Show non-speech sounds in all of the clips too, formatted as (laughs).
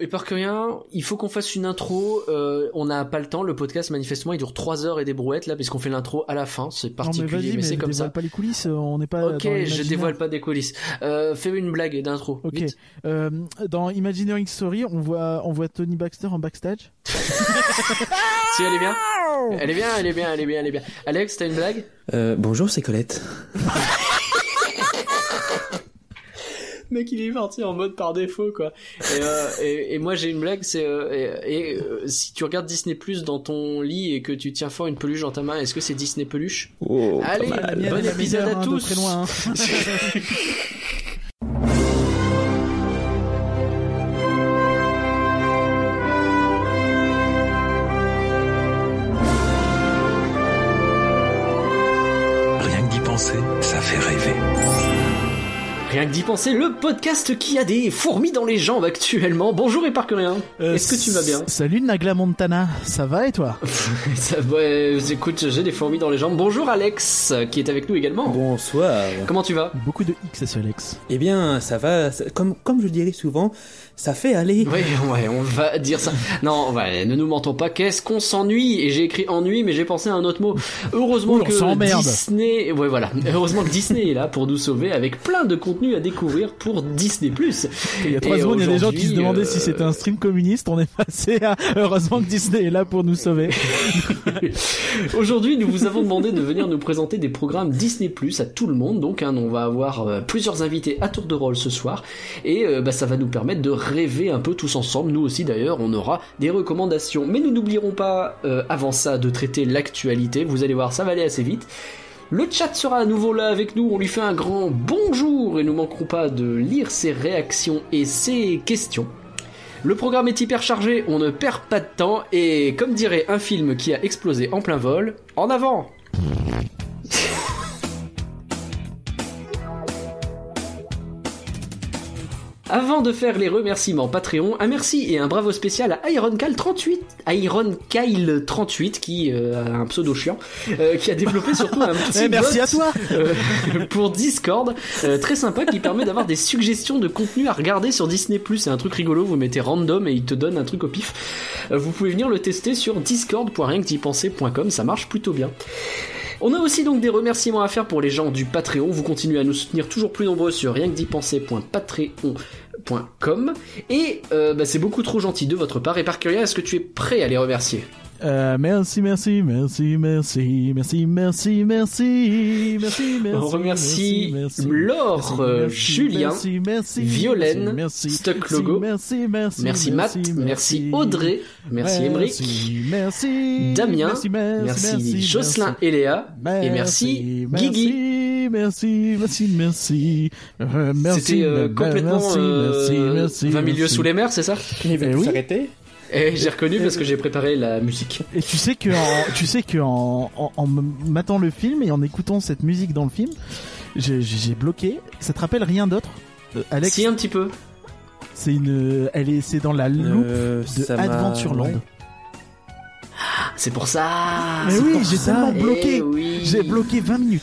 Et par rien, il faut qu'on fasse une intro. Euh, on n'a pas le temps. Le podcast, manifestement, il dure 3 heures et des brouettes là, puisqu'on fait l'intro à la fin. C'est particulier, mais, c'est comme ça. pas les coulisses. Euh, on n'est pas. Ok, je dévoile pas des coulisses. Euh, fais une blague d'intro. Ok. Euh, dans Imagineering Story, on voit, on voit Tony Baxter en backstage. (laughs) si elle est bien. Elle est bien, elle est bien, elle est bien, elle est bien. Alex, t'as une blague? Euh, Bonjour, c'est Colette. (laughs) (laughs) mec il est parti en mode par défaut quoi. Et, euh, et, et moi j'ai une blague, c'est euh, et, euh, si tu regardes Disney Plus dans ton lit et que tu tiens fort une peluche dans ta main, est-ce que c'est Disney peluche? Oh, Allez, bon épisode à tous. Très loin, hein. (laughs) D'y penser, le podcast qui a des fourmis dans les jambes actuellement. Bonjour et rien. Euh, Est-ce que tu vas bien Salut Nagla Montana, ça va et toi (laughs) Ça va, écoute, j'ai des fourmis dans les jambes. Bonjour Alex, qui est avec nous également. Bonsoir. Comment tu vas? Beaucoup de X Alex. Eh bien, ça va, comme, comme je dirais souvent, ça fait aller. Oui, ouais, on va dire ça. Non, ouais, ne nous mentons pas. Qu'est-ce qu'on s'ennuie? Et j'ai écrit ennui, mais j'ai pensé à un autre mot. Heureusement Ouh, que. Disney, ouais, voilà. Heureusement que Disney est là pour nous sauver avec plein de contenu à découvrir pour Disney+. Il y a trois Et secondes, il y a des gens qui se demandaient euh, si c'était un stream communiste. On est passé à heureusement que Disney est là pour nous sauver. (laughs) Aujourd'hui, nous vous avons demandé de venir nous présenter des programmes Disney Plus à tout le monde. Donc, hein, on va avoir euh, plusieurs invités à tour de rôle ce soir, et euh, bah, ça va nous permettre de rêver un peu tous ensemble. Nous aussi, d'ailleurs, on aura des recommandations. Mais nous n'oublierons pas, euh, avant ça, de traiter l'actualité. Vous allez voir, ça va aller assez vite. Le chat sera à nouveau là avec nous, on lui fait un grand bonjour et nous manquerons pas de lire ses réactions et ses questions. Le programme est hyper chargé, on ne perd pas de temps et comme dirait un film qui a explosé en plein vol, en avant Avant de faire les remerciements Patreon, un merci et un bravo spécial à IronKyle38, IronKyle38 qui euh, a un pseudo chiant, euh, qui a développé surtout un (laughs) petit Eh, merci bot, à toi. euh, pour Discord, euh, très sympa qui permet d'avoir des suggestions de contenu à regarder sur Disney+. C'est un truc rigolo, vous mettez random et il te donne un truc au pif. Euh, vous pouvez venir le tester sur discord.rienquedipenser.com, ça marche plutôt bien. On a aussi donc des remerciements à faire pour les gens du Patreon. Vous continuez à nous soutenir toujours plus nombreux sur rienquedipenser.patreon.com et euh, bah, c'est beaucoup trop gentil de votre part. Et par curieux, est-ce que tu es prêt à les remercier? Euh, merci, merci, merci, merci, merci, merci, merci, merci, merci. On remercie merci, Laure, merci, euh, merci, Julien, merci, merci, Violaine, merci, Stuck merci, Logo, merci, merci, Merci Matt, merci Audrey, merci Emeric, merci, merci, Damien, merci, merci, merci Jocelyn et Léa, et merci Guigui. Merci, merci, merci, euh, merci. C'était euh, merci, complètement merci, euh, merci, merci, 20 milieux merci. sous les mers, c'est ça Il Eh plus oui. s'arrêter Et j'ai reconnu parce que j'ai préparé la musique. Et tu sais que, en, (laughs) tu sais que en, en, en matant le film et en écoutant cette musique dans le film, j'ai bloqué. Ça te rappelle rien d'autre Euh, Alex, Si un petit peu. c'est une, elle est, c'est dans la loupe Euh, de ça m'a- Adventureland. ouais. C'est pour ça. Mais c'est oui, j'ai ça. tellement Eh bloqué. oui. J'ai bloqué 20 minutes.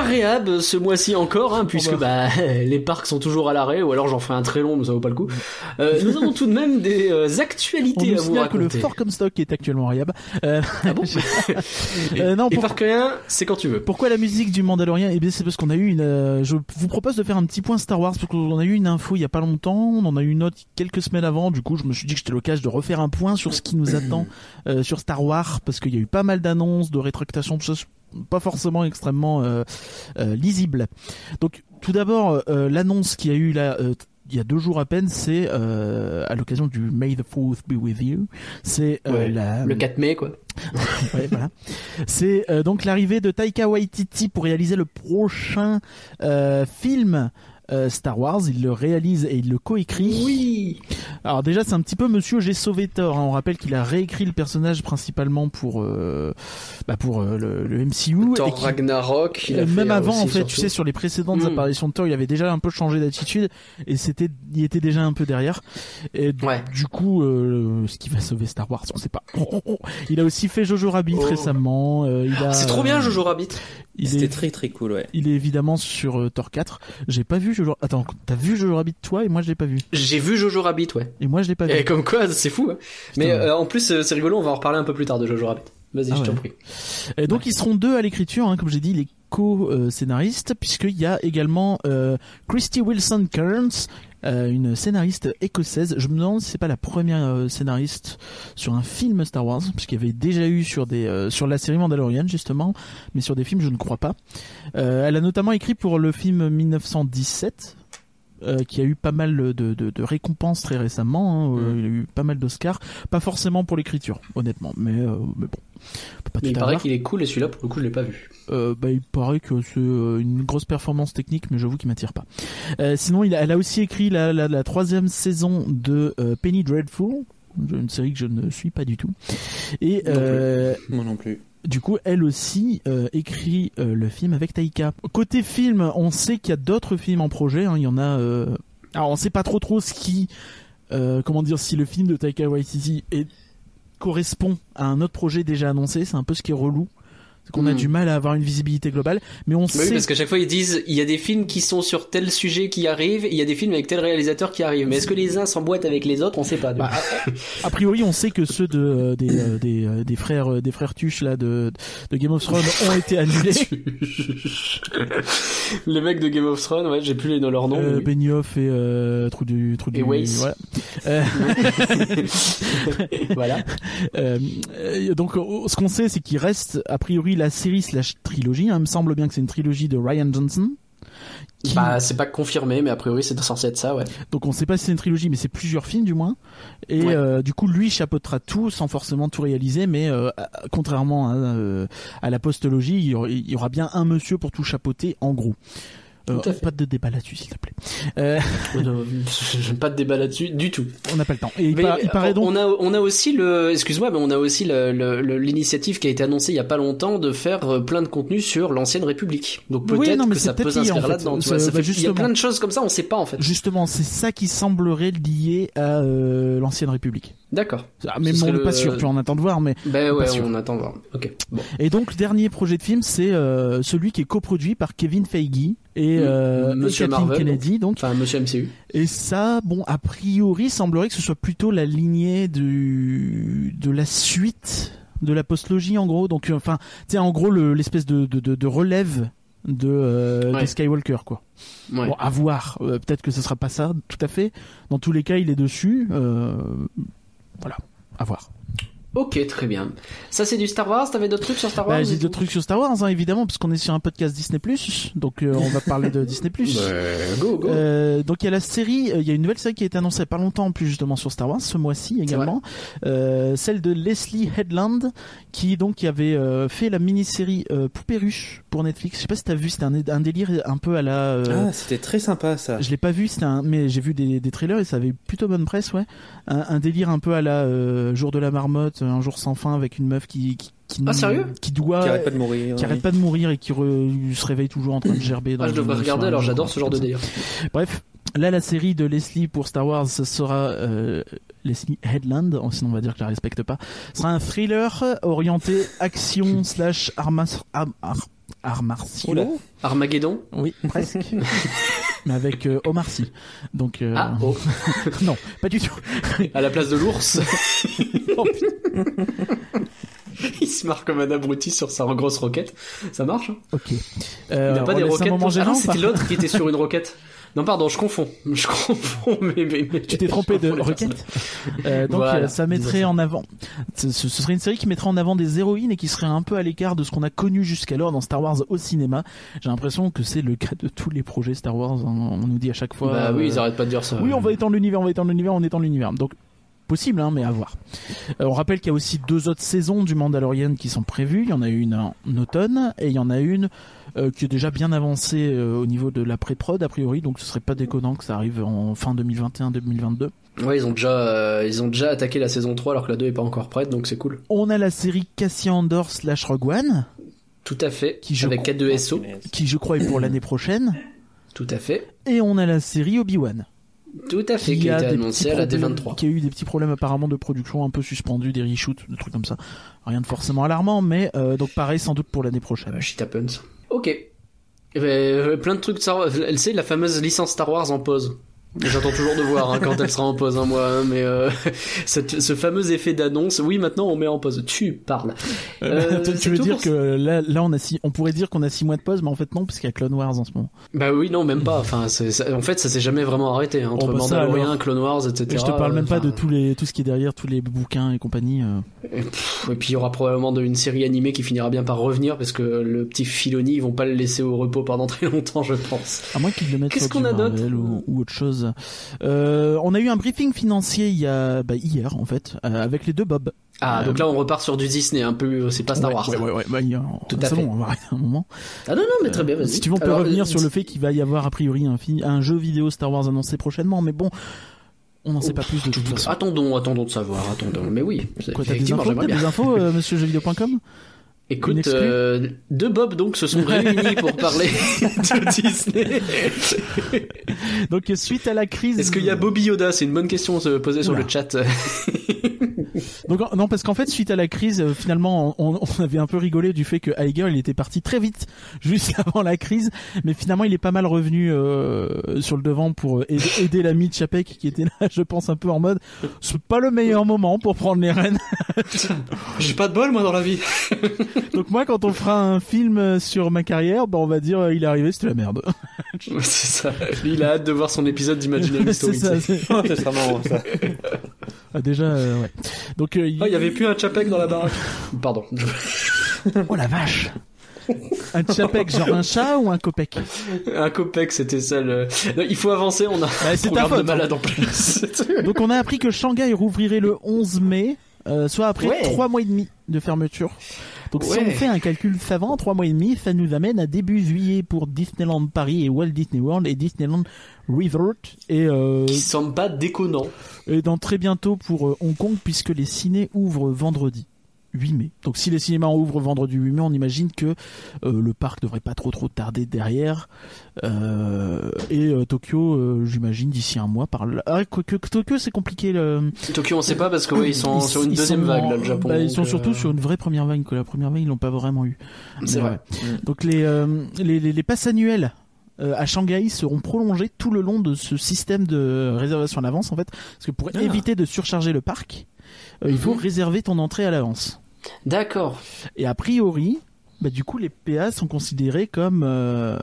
Pas réhab ce mois-ci encore, hein, puisque bah, (laughs) les parcs sont toujours à l'arrêt, ou alors j'en ferai un très long, mais ça vaut pas le coup. Euh, nous avons tout de même des euh, On actualités nous à vous signale que le raconter. Fort Comstock est actuellement variable. Euh, Ah bon (laughs) (laughs) euh, non, Et pour- c'est quand tu veux. Pourquoi la musique du Mandalorian? Eh bien, c'est parce qu'on a eu une. je vous propose de faire un petit point Star Wars parce qu'on a eu une info il y a pas longtemps. On en a eu une autre quelques semaines avant. Du coup, je me suis dit que c'était l'occasion de refaire un point sur ce qui nous attend sur Star Wars parce qu'il y a eu pas mal d'annonces, de rétractations, tout ça. Pas forcément extrêmement euh, euh, lisible. Donc, tout d'abord, euh, l'annonce qu'il y a eu là. il y a deux jours à peine, c'est euh, à l'occasion du May the Fourth be with you. C'est euh, Ouais, la Le 4 mai, quoi. (laughs) Ouais, voilà. C'est euh, donc l'arrivée de Taika Waititi pour réaliser le prochain film euh, Star Wars. Il le réalise et il le coécrit. Oui. Alors déjà, c'est un petit peu Monsieur J'ai sauvé Thor. hein. On rappelle qu'il a réécrit le personnage principalement pour euh, bah, pour euh, le, le MCU. et Thor Ragnarok. il a fait, même avant, aussi, en fait, tu sais, sur les précédentes Mm. apparitions de Thor, il avait déjà un peu changé d'attitude et c'était, il était déjà un peu derrière. Et du- Ouais. du coup, euh, ce qui va sauver Star Wars, on sait pas. Il a aussi fait Jojo Rabbit Oh. récemment. euh, il a, C'est trop bien, Jojo Rabbit. Il C'était est, très très cool, ouais. il est évidemment sur euh, Thor 4. J'ai pas vu Jojo. Attends, t'as vu Jojo Rabbit toi et moi je l'ai pas vu. J'ai vu Jojo Rabbit, ouais. Et moi je l'ai pas vu. Et comme quoi, c'est fou. hein. Mais euh, en plus, euh, c'est rigolo, on va en reparler un peu plus tard de Jojo Rabbit. Vas-y, Ah je ouais. t'en prie. Et donc ils seront deux à l'écriture, hein, comme j'ai dit, les co-scénaristes, puisqu'il y a également euh, Christy Wilson Kearns, euh, une scénariste écossaise. Je me demande si c'est pas la première euh, scénariste sur un film Star Wars, puisqu'il y avait déjà eu sur des euh, sur la série Mandalorian justement, mais sur des films je ne crois pas. Elle a notamment écrit pour le film 1917. Euh, qui a eu pas mal de, de, de récompenses très récemment. hein, euh, Mm. Il a eu pas mal d'Oscars. Pas forcément pour l'écriture, honnêtement, mais, euh, mais bon. pas Mais il paraît qu'il est cool et celui-là, pour le coup, je l'ai pas vu. Euh, bah, il paraît que c'est une grosse performance technique, mais j'avoue qu'il m'attire pas. Euh, sinon, il a, elle a aussi écrit la, la, la troisième saison de euh, Penny Dreadful, une série que je ne suis pas du tout. Et Non plus. Moi non plus. Du coup, elle aussi euh, écrit euh, le film avec Taika. Côté film, on sait qu'il y a d'autres films en projet. hein, il y en a. euh, Alors, on sait pas trop trop ce qui, comment dire, si le film de Taika Waititi correspond à un autre projet déjà annoncé. C'est un peu ce qui est relou. Qu'on a Hmm. du mal à avoir une visibilité globale, mais on Bah oui, sait parce qu'à chaque fois, ils disent, il y a des films qui sont sur tel sujet qui arrivent, il y a des films avec tel réalisateur qui arrivent. Mais est-ce que les uns s'emboîtent avec les autres? On sait pas. Bah, a, a priori, on sait que ceux de euh, des euh, des, euh, des frères des frères Tuche là de de Game of Thrones ont été annulés. (laughs) les mecs de Game of Thrones, ouais, j'ai plus les leurs noms. Euh, mais oui. Benioff et euh, trou du trou du Et Weiss. voilà. (laughs) Euh, voilà. donc euh, ce qu'on sait c'est qu'il reste a priori la série slash trilogie. hein. Il me semble bien que c'est une trilogie de Ryan Johnson. Qui- Bah, c'est pas confirmé, mais a priori, c'est censé être ça, ouais. Donc on sait pas si c'est une trilogie, mais c'est plusieurs films du moins. Et Ouais. euh, du coup, lui chapeautera tout sans forcément tout réaliser, mais euh, contrairement à, euh, à la postologie, il y, aura, il y aura bien un monsieur pour tout chapeauter en gros. Euh, Tout à fait. pas de débat là-dessus, s'il te plaît. Euh, Euh, J'aime pas de débat là-dessus du tout. on n'a pas le temps. Et il, Mais, par- il paraît donc. on a on a aussi le excuse-moi mais on a aussi l'initiative qui a été annoncée il y a pas longtemps de faire euh, plein de contenu sur l'ancienne République. Donc Oui, peut-être mais que ça peut s'inscrire fait. là-dedans. bah, fait- Il y a plein de choses comme ça, on sait pas en fait. Justement, c'est ça qui semblerait lié à euh, l'ancienne République. D'accord. Ah, mais on n'est le- pas sûr, tu en attends de voir, mais Ben ouais, on attend voir. Ok. Bon. Et donc le dernier projet de film, c'est euh, celui qui est coproduit par Kevin Feige et, Mm. euh, et Monsieur Marvel, Kennedy. Donc Enfin, Monsieur MCU. et ça, bon, a priori, semblerait que ce soit plutôt la lignée du de la suite de la postlogie en gros. Donc euh, enfin, tu sais, en gros le- l'espèce de, de, de, de relève de euh, Ouais. Skywalker quoi. Ouais. Bon, à voir. Euh, Peut-être que ce sera pas ça, tout à fait. Dans tous les cas, il est dessus. Euh, voilà, à voir. Ok, très bien. Ça c'est du Star Wars. T'avais d'autres trucs sur Star Wars Bah, j'ai d'autres trucs sur Star Wars, hein, évidemment, parce qu'on est sur un podcast Disney+, donc euh, on va parler de Disney+. (laughs) Go go. Euh, donc il y a la série, euh, il y a une nouvelle série qui a été annoncée pas longtemps en plus justement sur Star Wars ce mois-ci également, euh, celle de Leslie Headland qui donc qui avait euh, fait la mini-série euh, Poupée ruche pour Netflix. Je sais pas si t'as vu, c'était un, un délire un peu à la. euh, Ah, c'était très sympa ça. je l'ai pas vu, c'était un, mais j'ai vu des, des trailers et ça avait plutôt bonne presse, ouais. Un, un délire un peu à la euh, jour de la marmotte, un jour sans fin avec une meuf qui qui, qui Ah, sérieux? qui doit Qui arrête pas de mourir. qui arrête pas de mourir et qui re- se réveille toujours en train de gerber. Dans Ah, je devrais regarder. Alors j'adore ce genre de délire. Bref, là la série de Leslie pour Star Wars sera euh, Leslie Headland, oh, sinon on va dire que je la respecte pas. Ce sera un thriller orienté action (laughs) slash armas arm, ar- arts martiaux. Oula. Armageddon. Oui, presque. (laughs) Mais avec euh, Omar Sy. Donc euh, Ah oh. (laughs) non, pas du tout. À la place de l'ours. (laughs) Oh, putain. Il se marre comme un abruti sur sa grosse roquette. Ça marche. hein ok. Euh, Il n'a pas des roquettes. pour- Ah c'était l'autre qui était sur une roquette. Non, pardon, je confonds. (laughs) Je confonds, mais, mais, mais- Tu t'es trompé de (laughs) requête. Euh, donc Voilà, euh, ça mettrait en avant. Ce, ce serait une série qui mettrait en avant des héroïnes et qui serait un peu à l'écart de ce qu'on a connu jusqu'alors dans Star Wars au cinéma. J'ai l'impression que c'est le cas de tous les projets Star Wars. hein. On nous dit à chaque fois. Bah oui, euh, ils arrêtent pas de dire ça. Oui, on va étendre l'univers, on va étendre l'univers, on étend l'univers. Donc possible, hein, mais à voir. Euh, on rappelle qu'il y a aussi deux autres saisons du Mandalorian qui sont prévues. Il y en a une en automne et il y en a une euh, qui est déjà bien avancée euh, au niveau de la pré-prod a priori. Donc ce serait pas déconnant que ça arrive en fin 2021-2022. Ouais, ils ont déjà, euh, ils ont déjà attaqué la saison 3 alors que la 2 est pas encore prête, donc c'est cool. On a la série Cassian Andor slash Rogue One Tout à fait. Qui, je Avec crois- K2SO. qui je crois est pour l'année prochaine. Tout à fait. Et on a la série Obi-Wan. Tout à fait. Qui a été annoncé à la D23. qui a eu des petits problèmes apparemment de production un peu suspendus, des reshoots, des trucs comme ça. Rien de forcément alarmant, mais euh, donc pareil sans doute pour l'année prochaine. Shit happens. Ok. Eh ben, euh, plein de trucs Star Wars. Elle sait la fameuse licence Star Wars en pause. J'attends toujours de voir hein, quand elle sera en pause, hein, moi. hein, mais euh, (laughs) cette- ce fameux effet d'annonce. Oui, maintenant on met en pause. Tu parles. Euh, tu c'est veux dire pour- que là, là on a six, on pourrait dire qu'on a six mois de pause, mais en fait non, parce qu'il y a Clone Wars en ce moment. Bah oui, non, même pas. Enfin, c'est- ça- en fait, ça s'est jamais vraiment arrêté hein, entre Oh, bah Mandalorian, alors. Clone Wars, etc. Et je te parle même pas de tous les, tout ce qui est derrière, tous les bouquins et compagnie. euh. Et, pff, et puis il y aura probablement une série animée qui finira bien par revenir parce que le petit Filoni, ils vont pas le laisser au repos pendant (laughs) très longtemps, je pense. À moins qu'ils le mettent Qu'est-ce sur qu'on a d'autre Marvel ou, ou autre chose. Euh, on a eu un briefing financier il y a, bah, hier en fait, euh, avec les deux Bob. Ah, Euh, donc là on repart sur du Disney, un peu, c'est pas Star Ouais, Wars. Ouais, ouais, ouais, bah, a- Tout à fait. bon, on va arrêter un moment. Ah non, non, mais très bien, vas-y. Si tu veux, on peut Alors, revenir euh, sur le fait qu'il va y avoir a priori un, fi- un jeu vidéo Star Wars annoncé prochainement, mais bon, on n'en sait pas plus de toute façon. Attendons, attendons de savoir, attendons. Mais oui, Quoi, t'as des infos, des infos, euh, monsieur jeuxvideo.com Écoute, euh, deux Bob donc se sont (laughs) réunis pour parler de (laughs) Disney. Donc suite à la crise. Est-ce qu'il y a Bobby Yoda? C'est une bonne question à se poser sur le chat. Donc non parce qu'en fait suite à la crise euh, finalement on, on avait un peu rigolé du fait que Iger il était parti très vite (laughs) juste avant la crise mais finalement il est pas mal revenu euh, sur le devant pour euh, aider, aider l'ami de Chapek qui était là je pense un peu en mode c'est pas le meilleur moment pour prendre les rênes (laughs) J'ai pas de bol moi dans la vie. (laughs) donc moi quand on fera un film sur ma carrière ben on va dire il est arrivé c'était la merde c'est ça. Lui, il a hâte de voir son épisode d'Imaginary c'est Story. ça c'est- Ce sera marrant, ça. Ah, déjà euh, ouais donc euh, Ah, il y avait plus un Chapek dans la baraque. (laughs) Pardon. oh la vache (laughs) un Chapek genre un chat ou un copec? Un copec, c'était ça le. Non, il faut avancer, on a Bah, un de hein. malade en plus. (laughs) Donc on a appris que Shanghai rouvrirait le 11 mai, euh, soit après trois mois et demi de fermeture. Donc si on fait un calcul savant, trois mois et demi, ça nous amène à début juillet pour Disneyland Paris et Walt Disney World et Disneyland Resort et, euh, qui semble pas déconnant. et dans très bientôt pour euh, Hong Kong puisque les ciné ouvrent vendredi. 8 mai. Donc si les cinémas ouvrent vendredi 8 mai, on imagine que euh, le parc devrait pas trop trop tarder derrière. Euh, et euh, Tokyo, j'imagine d'ici un mois par là. Ah, quoique Tokyo c'est compliqué. Le... Tokyo, on sait pas parce que ouais, ils sont Ils- sur une deuxième sont vague là, le Japon. bah, ils sont surtout sur une vraie première vague, que la première vague ils l'ont pas vraiment eu. C'est vrai. ouais. Donc les, les, les, les passes annuelles à Shanghai seront prolongées tout le long de ce système de réservation à l'avance en fait, parce que pour Ah. éviter de surcharger le parc, il faut Mhm. réserver ton entrée à l'avance. D'accord. Et a priori, bah, du coup, les PA sont considérés comme euh,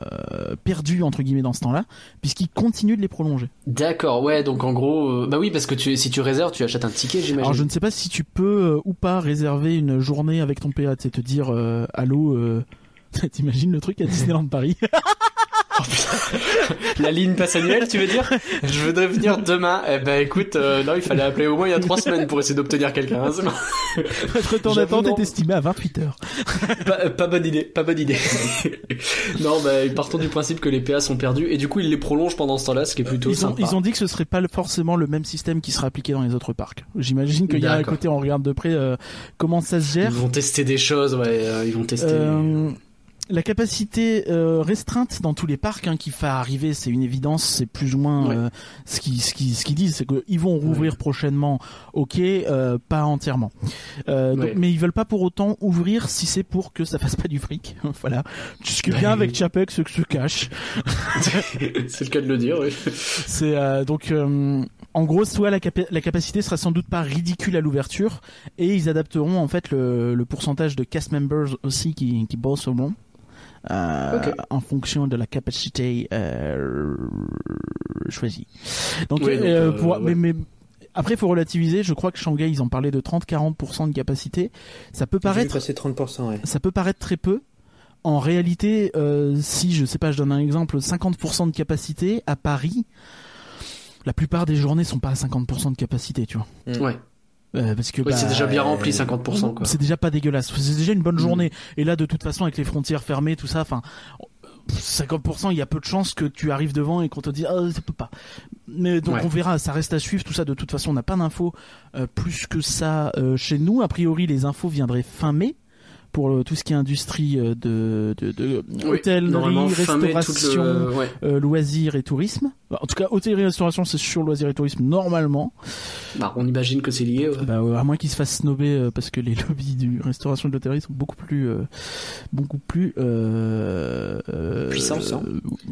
perdus entre guillemets dans ce temps-là, puisqu'ils continuent de les prolonger. D'accord, ouais, donc en gros, euh, bah oui, parce que tu, si tu réserves, tu achètes un ticket, j'imagine. Alors je ne sais pas si tu peux euh, ou pas réserver une journée avec ton PA, tu sais, te dire euh, allô. Euh... (laughs) T'imagines le truc à Disneyland Paris? (laughs) (laughs) La ligne passe annuelle, tu veux dire (laughs) Je voudrais venir demain. Eh ben écoute, euh, non, il fallait appeler au moins il y a trois semaines pour essayer d'obtenir quelqu'un. hein. (laughs) Votre temps d'attente est estimé à 28 heures. pas, euh, pas bonne idée, pas bonne idée. non, bah partons du principe que les PA sont perdus et du coup ils les prolongent pendant ce temps-là, ce qui est plutôt Ils ont, sympa. ils ont dit que ce serait pas forcément le même système qui sera appliqué dans les autres parcs. J'imagine qu'il y a un côté, on regarde de près euh, comment ça se Ils gère. vont tester des choses, ouais, euh, ils vont tester. La capacité euh, restreinte dans tous les parcs hein, qui va arriver, c'est une évidence, c'est plus ou moins Ouais. euh, ce qu'ils ce qui, ce qu'ils disent, c'est qu'ils vont rouvrir prochainement, ok, euh, pas entièrement. Euh, donc- Ouais. mais ils veulent pas pour autant ouvrir si c'est pour que ça fasse pas du fric. (laughs) voilà. Ce qui est bien avec Chapek, ce que se cache. (laughs) c'est le cas de le dire, oui. C'est euh, donc euh, en gros soit la, capa- la capacité sera sans doute pas ridicule à l'ouverture et ils adapteront en fait le, le pourcentage de cast members aussi qui, qui bossent au long. Euh, en fonction de la capacité euh, choisie. Donc, Oui, donc, euh, euh, pour- ouais. mais, mais après, il faut relativiser. Je crois que Shanghai, ils ont parlé de 30-40% de capacité. Ça peut paraître passer 30%, ouais. ça peut paraître très peu. En réalité, euh, si je sais pas, je donne un exemple, 50% de capacité à Paris, la plupart des journées sont pas à 50% de capacité, tu vois. Ouais. Euh, parce que Oui, bah, c'est déjà bien euh, rempli 50%, quoi. c'est déjà pas dégueulasse. C'est déjà une bonne Mm. journée. Et là, de toute façon, avec les frontières fermées, tout ça, enfin, 50%, il y a peu de chances que tu arrives devant et qu'on te dise, ah, ça peut pas. Mais donc Ouais. on verra, ça reste à suivre. Tout ça, de toute façon, on n'a pas d'infos euh, plus que ça euh, chez nous. A priori, les infos viendraient fin mai pour tout ce qui est industrie euh, de, de, de Oui, hôtellerie, restauration, le- ouais. euh, loisirs et tourisme. En tout cas, hôtellerie et restauration, c'est sur loisirs et tourisme normalement. Bah, on imagine que c'est lié. ouais. Bah, à moins qu'ils se fassent snobber euh, parce que les (laughs) lobbies du restauration et de l'hôtellerie sont beaucoup plus, euh, beaucoup plus euh, Puissants,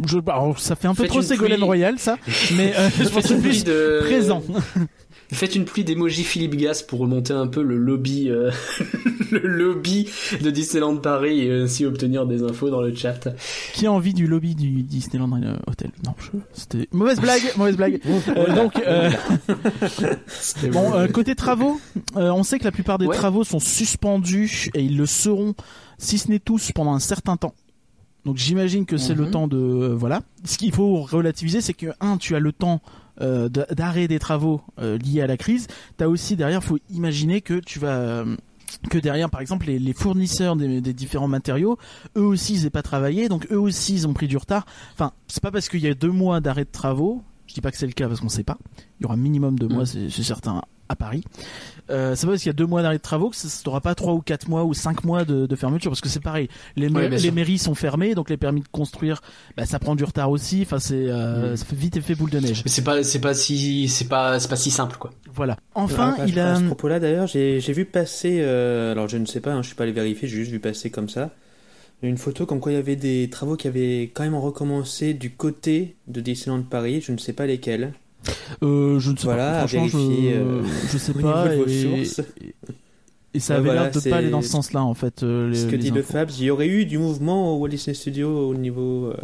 je, bah, alors, ça fait un peu trop Ségolène. Royal, ça. (laughs) Mais je pense plus de présent. (laughs) Faites une pluie d'emoji Philippe Gas pour remonter un peu le lobby, euh, (laughs) le lobby de Disneyland Paris et ainsi obtenir des infos dans le chat. Qui a envie du lobby du Disneyland euh, Hotel Non, je... c'était mauvaise blague, mauvaise blague. (laughs) Euh, donc, euh, (laughs) bon, euh, côté travaux, euh, on sait que la plupart des Ouais. travaux sont suspendus et ils le seront, si ce n'est tous, pendant un certain temps. Donc j'imagine que c'est le Mhm. temps de euh, voilà. Ce qu'il faut relativiser, c'est que un, tu as le temps euh, de- d'arrêt des travaux euh, liés à la crise. T'as aussi derrière, faut imaginer que tu vas euh, que derrière, par exemple, les, les fournisseurs des, des différents matériaux, eux aussi, ils n'aient pas travaillé, donc eux aussi, ils ont pris du retard. Enfin, c'est pas parce qu'il y a deux mois d'arrêt de travaux, je dis pas que c'est le cas parce qu'on sait pas. Il y aura minimum deux Mm. mois, c'est c'est certain, à Paris. Euh, c'est pas parce qu'il y a deux mois d'arrêt de travaux que ça n'aura pas trois ou quatre mois ou cinq mois de, de fermeture parce que c'est pareil. Les, ma- mairies sont fermées, donc les permis de construire, bah, ça prend du retard aussi. Enfin, c'est euh, Mm. ça fait vite effet boule de neige. Mais c'est pas, c'est pas si, c'est pas, c'est pas si simple, quoi. Voilà. Enfin, Ah, il à a. ce propos-là, d'ailleurs, j'ai j'ai vu passer, euh, alors je ne sais pas, hein, je suis pas allé vérifier, j'ai juste vu passer comme ça, une photo comme quoi il y avait des travaux qui avaient quand même recommencé du côté de Disneyland Paris, je ne sais pas lesquels. Euh, je ne sais Voilà, pas. Franchement, vérifier, je, euh, (laughs) je sais pas. et, ça Ouais, avait voilà, l'air de pas aller dans ce sens-là, en fait. euh, les, Ce que dit le. Fabs, il y aurait eu du mouvement au Walt Disney Studio au niveau. euh,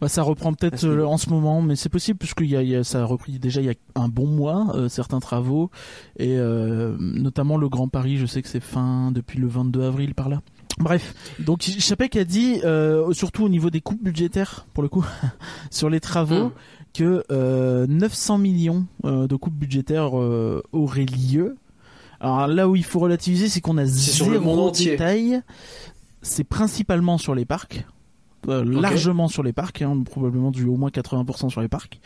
Bah, ça reprend peut-être euh, en ce moment, mais c'est possible puisque y a, y a- ça a repris déjà il y a un bon mois euh, certains travaux et euh, notamment le Grand Paris. Je sais que c'est fin depuis le 22 avril par là. Bref, donc Chapek a dit, surtout au niveau des coupes budgétaires, pour le coup, (laughs) sur les travaux, Mm. Que euh, 900 millions euh, de coupes budgétaires euh, auraient lieu. Alors là où il faut relativiser, c'est qu'on a C'est sur le zéro monde détail. C'est principalement sur les parcs. euh, largement sur les parcs, hein, probablement du au moins 80% sur les parcs.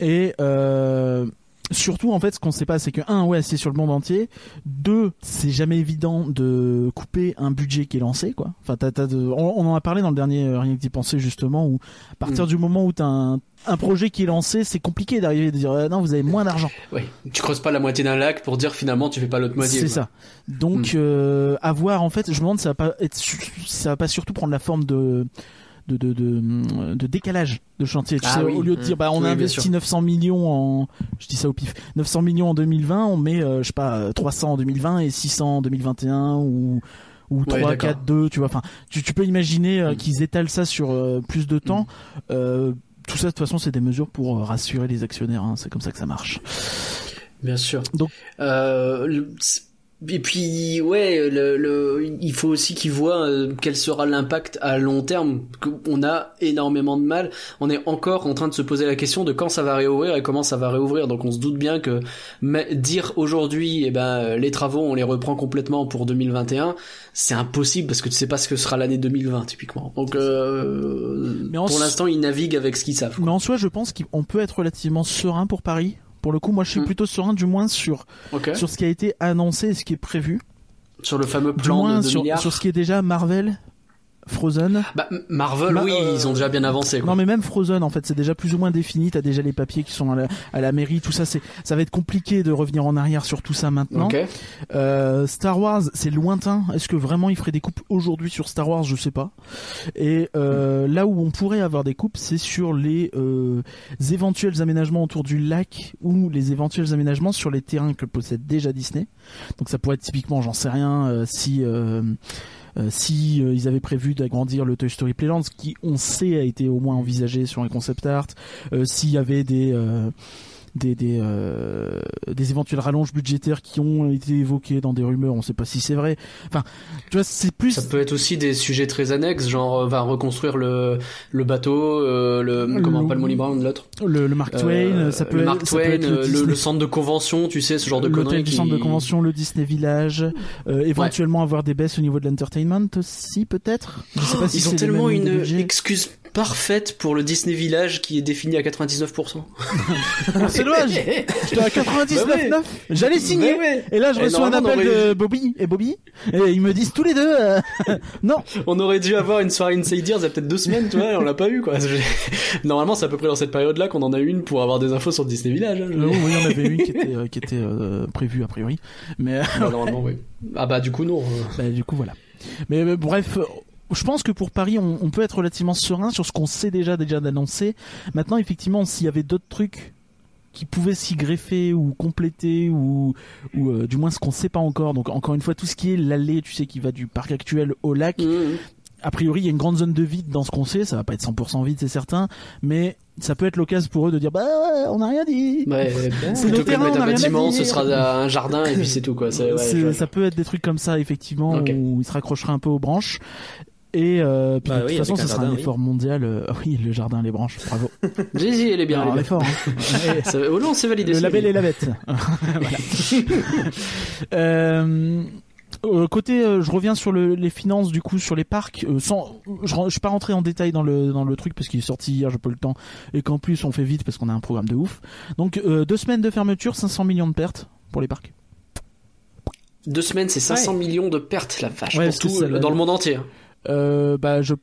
Et euh, surtout, en fait, ce qu'on sait pas, c'est que un, ouais, c'est sur le monde entier. Deux, c'est jamais évident de couper un budget qui est lancé, quoi. Enfin, t'as, t'as de, on, on en a parlé dans le dernier euh, rien que d'y penser justement, où à partir Mm. du moment où t'as un, un projet qui est lancé, c'est compliqué d'arriver et de dire euh, non, vous avez moins d'argent. Ouais. Tu creuses pas la moitié d'un lac pour dire finalement tu fais pas l'autre moitié. C'est ça. Donc, euh, à voir, en fait, je me demande, ça va pas être, ça va pas surtout prendre la forme de, de, de, de, de décalage de chantier. Tu Ah sais, oui. au lieu de dire, bah, on Oui, a investi sûr. 900 millions en, je dis ça au pif, 900 millions en 2020, on met, euh, je sais pas, euh, 300 en 2020 et 600 en 2021 ou, ou 3, d'accord. 4, 2, tu vois. Enfin, tu, tu peux imaginer euh, Mm. qu'ils étalent ça sur euh, plus de temps. Euh, tout ça, de toute façon, c'est des mesures pour euh, rassurer les actionnaires. hein. C'est comme ça que ça marche. Bien sûr. Donc- Euh, et puis ouais, le, le- il faut aussi qu'ils voient euh, quel sera l'impact à long terme. On a énormément de mal. On est encore en train de se poser la question de quand ça va réouvrir et comment ça va réouvrir. Donc on se doute bien que mais dire aujourd'hui, eh ben euh, les travaux on les reprend complètement pour 2021, c'est impossible parce que tu sais pas ce que sera l'année 2020 typiquement. Donc euh, pour l'instant ils naviguent avec ce qu'ils savent. quoi. Mais en soi, je pense qu'on peut être relativement serein pour Paris. Pour le coup, moi, je suis Mm. plutôt serein, du moins sur sur ce qui a été annoncé et ce qui est prévu. Sur le fameux Du plan moins de 2 sur, milliards. sur ce qui est déjà Marvel, Frozen. Bah, Marvel, Ma- oui, euh, ils ont déjà bien avancé. Quoi. Non, mais même Frozen, en fait, c'est déjà plus ou moins défini. T'as déjà les papiers qui sont à la, à la mairie. Tout ça, c'est ça va être compliqué de revenir en arrière sur tout ça maintenant. Euh, Star Wars, c'est lointain. Est-ce que vraiment il ferait des coupes aujourd'hui sur Star Wars? Je sais pas. Et euh, là où on pourrait avoir des coupes, c'est sur les éventuels aménagements autour du lac ou les éventuels aménagements sur les terrains que possède déjà Disney. Donc ça pourrait être typiquement, j'en sais rien, si euh, si euh, ils avaient prévu d'agrandir le Toy Story Playland, ce qui on sait a été au moins envisagé sur un concept art, euh, s'il y avait des des des, euh, des éventuelles rallonges budgétaires qui ont été évoquées dans des rumeurs, on sait pas si c'est vrai. Enfin, tu vois, c'est plus Ça peut être aussi des sujets très annexes, genre euh, va reconstruire le le bateau, euh, le comment pas le Molly Brown l'autre. le, le Mark Twain, Euh, ça peut le être, Mark Twain, être le, euh, le, Disney- le centre de convention, tu sais, ce genre de conneries du qui... centre de convention, le Disney Village, euh, éventuellement avoir des baisses au niveau de l'entertainment aussi peut-être? Je sais pas si Ils ont tellement une excuse parfaite pour le Disney Village qui est défini à 99%. (laughs) C'est dommage. J'étais à 99,9. Bah ouais. J'allais signer. Ouais. Et là, je reçois un appel on aurait de Bobby et Bobby. Et ils me disent tous les deux, euh, (laughs) non. On aurait dû avoir une soirée Insiders il y a peut-être deux semaines, tu vois, et on l'a pas eu, quoi. (laughs) Normalement, c'est à peu près dans cette période-là qu'on en a une pour avoir des infos sur Disney Village. hein, Euh, oui, en avait une qui était, euh, qui était euh, prévue a priori. Mais Bah, normalement, oui. Ah bah, du coup, non. euh. bah, du coup, voilà. Mais bref. Je pense que pour Paris, on, on peut être relativement serein sur ce qu'on sait déjà déjà d'annoncer. Maintenant, effectivement, s'il y avait d'autres trucs qui pouvaient s'y greffer ou compléter ou, ou euh, du moins ce qu'on sait pas encore. Donc encore une fois, tout ce qui est l'allée, tu sais, qui va du parc actuel au lac, Mhm. a priori, il y a une grande zone de vide dans ce qu'on sait. Ça va pas être 100% vide, c'est certain, mais ça peut être l'occasion pour eux de dire bah on n'a rien dit. Ouais, C'est que de terrains, mettre on un a rien à bâtiment, ce sera un jardin et puis c'est tout, quoi. C'est, ouais, C'est- ça peut être des trucs comme ça effectivement Ok. où il se raccrochera un peu aux branches. Et euh, puis Bah de oui, toute façon, ce sera un oui. effort mondial. euh, (laughs) oui, le jardin, les branches, bravo. (laughs) Jay-Z, elle est bien, elle est Alors, l'effort. hein. (laughs) Ça- Oh non, c'est validé. Le c'est label et la bête. Voilà. Euh, euh, côté, euh, je reviens sur le, les finances du coup sur les parcs. euh, sans, je, je suis pas rentré en détail dans le dans le truc parce qu'il est sorti hier, j'ai pas eu le temps et qu'en plus on fait vite parce qu'on a un programme de ouf. Donc euh, deux semaines de fermeture, 500 millions de pertes pour les parcs. Deux semaines, c'est 500 millions de pertes, la vache, Ouais, pour c'est tout, ça, dans le monde entier. Euh, bah je,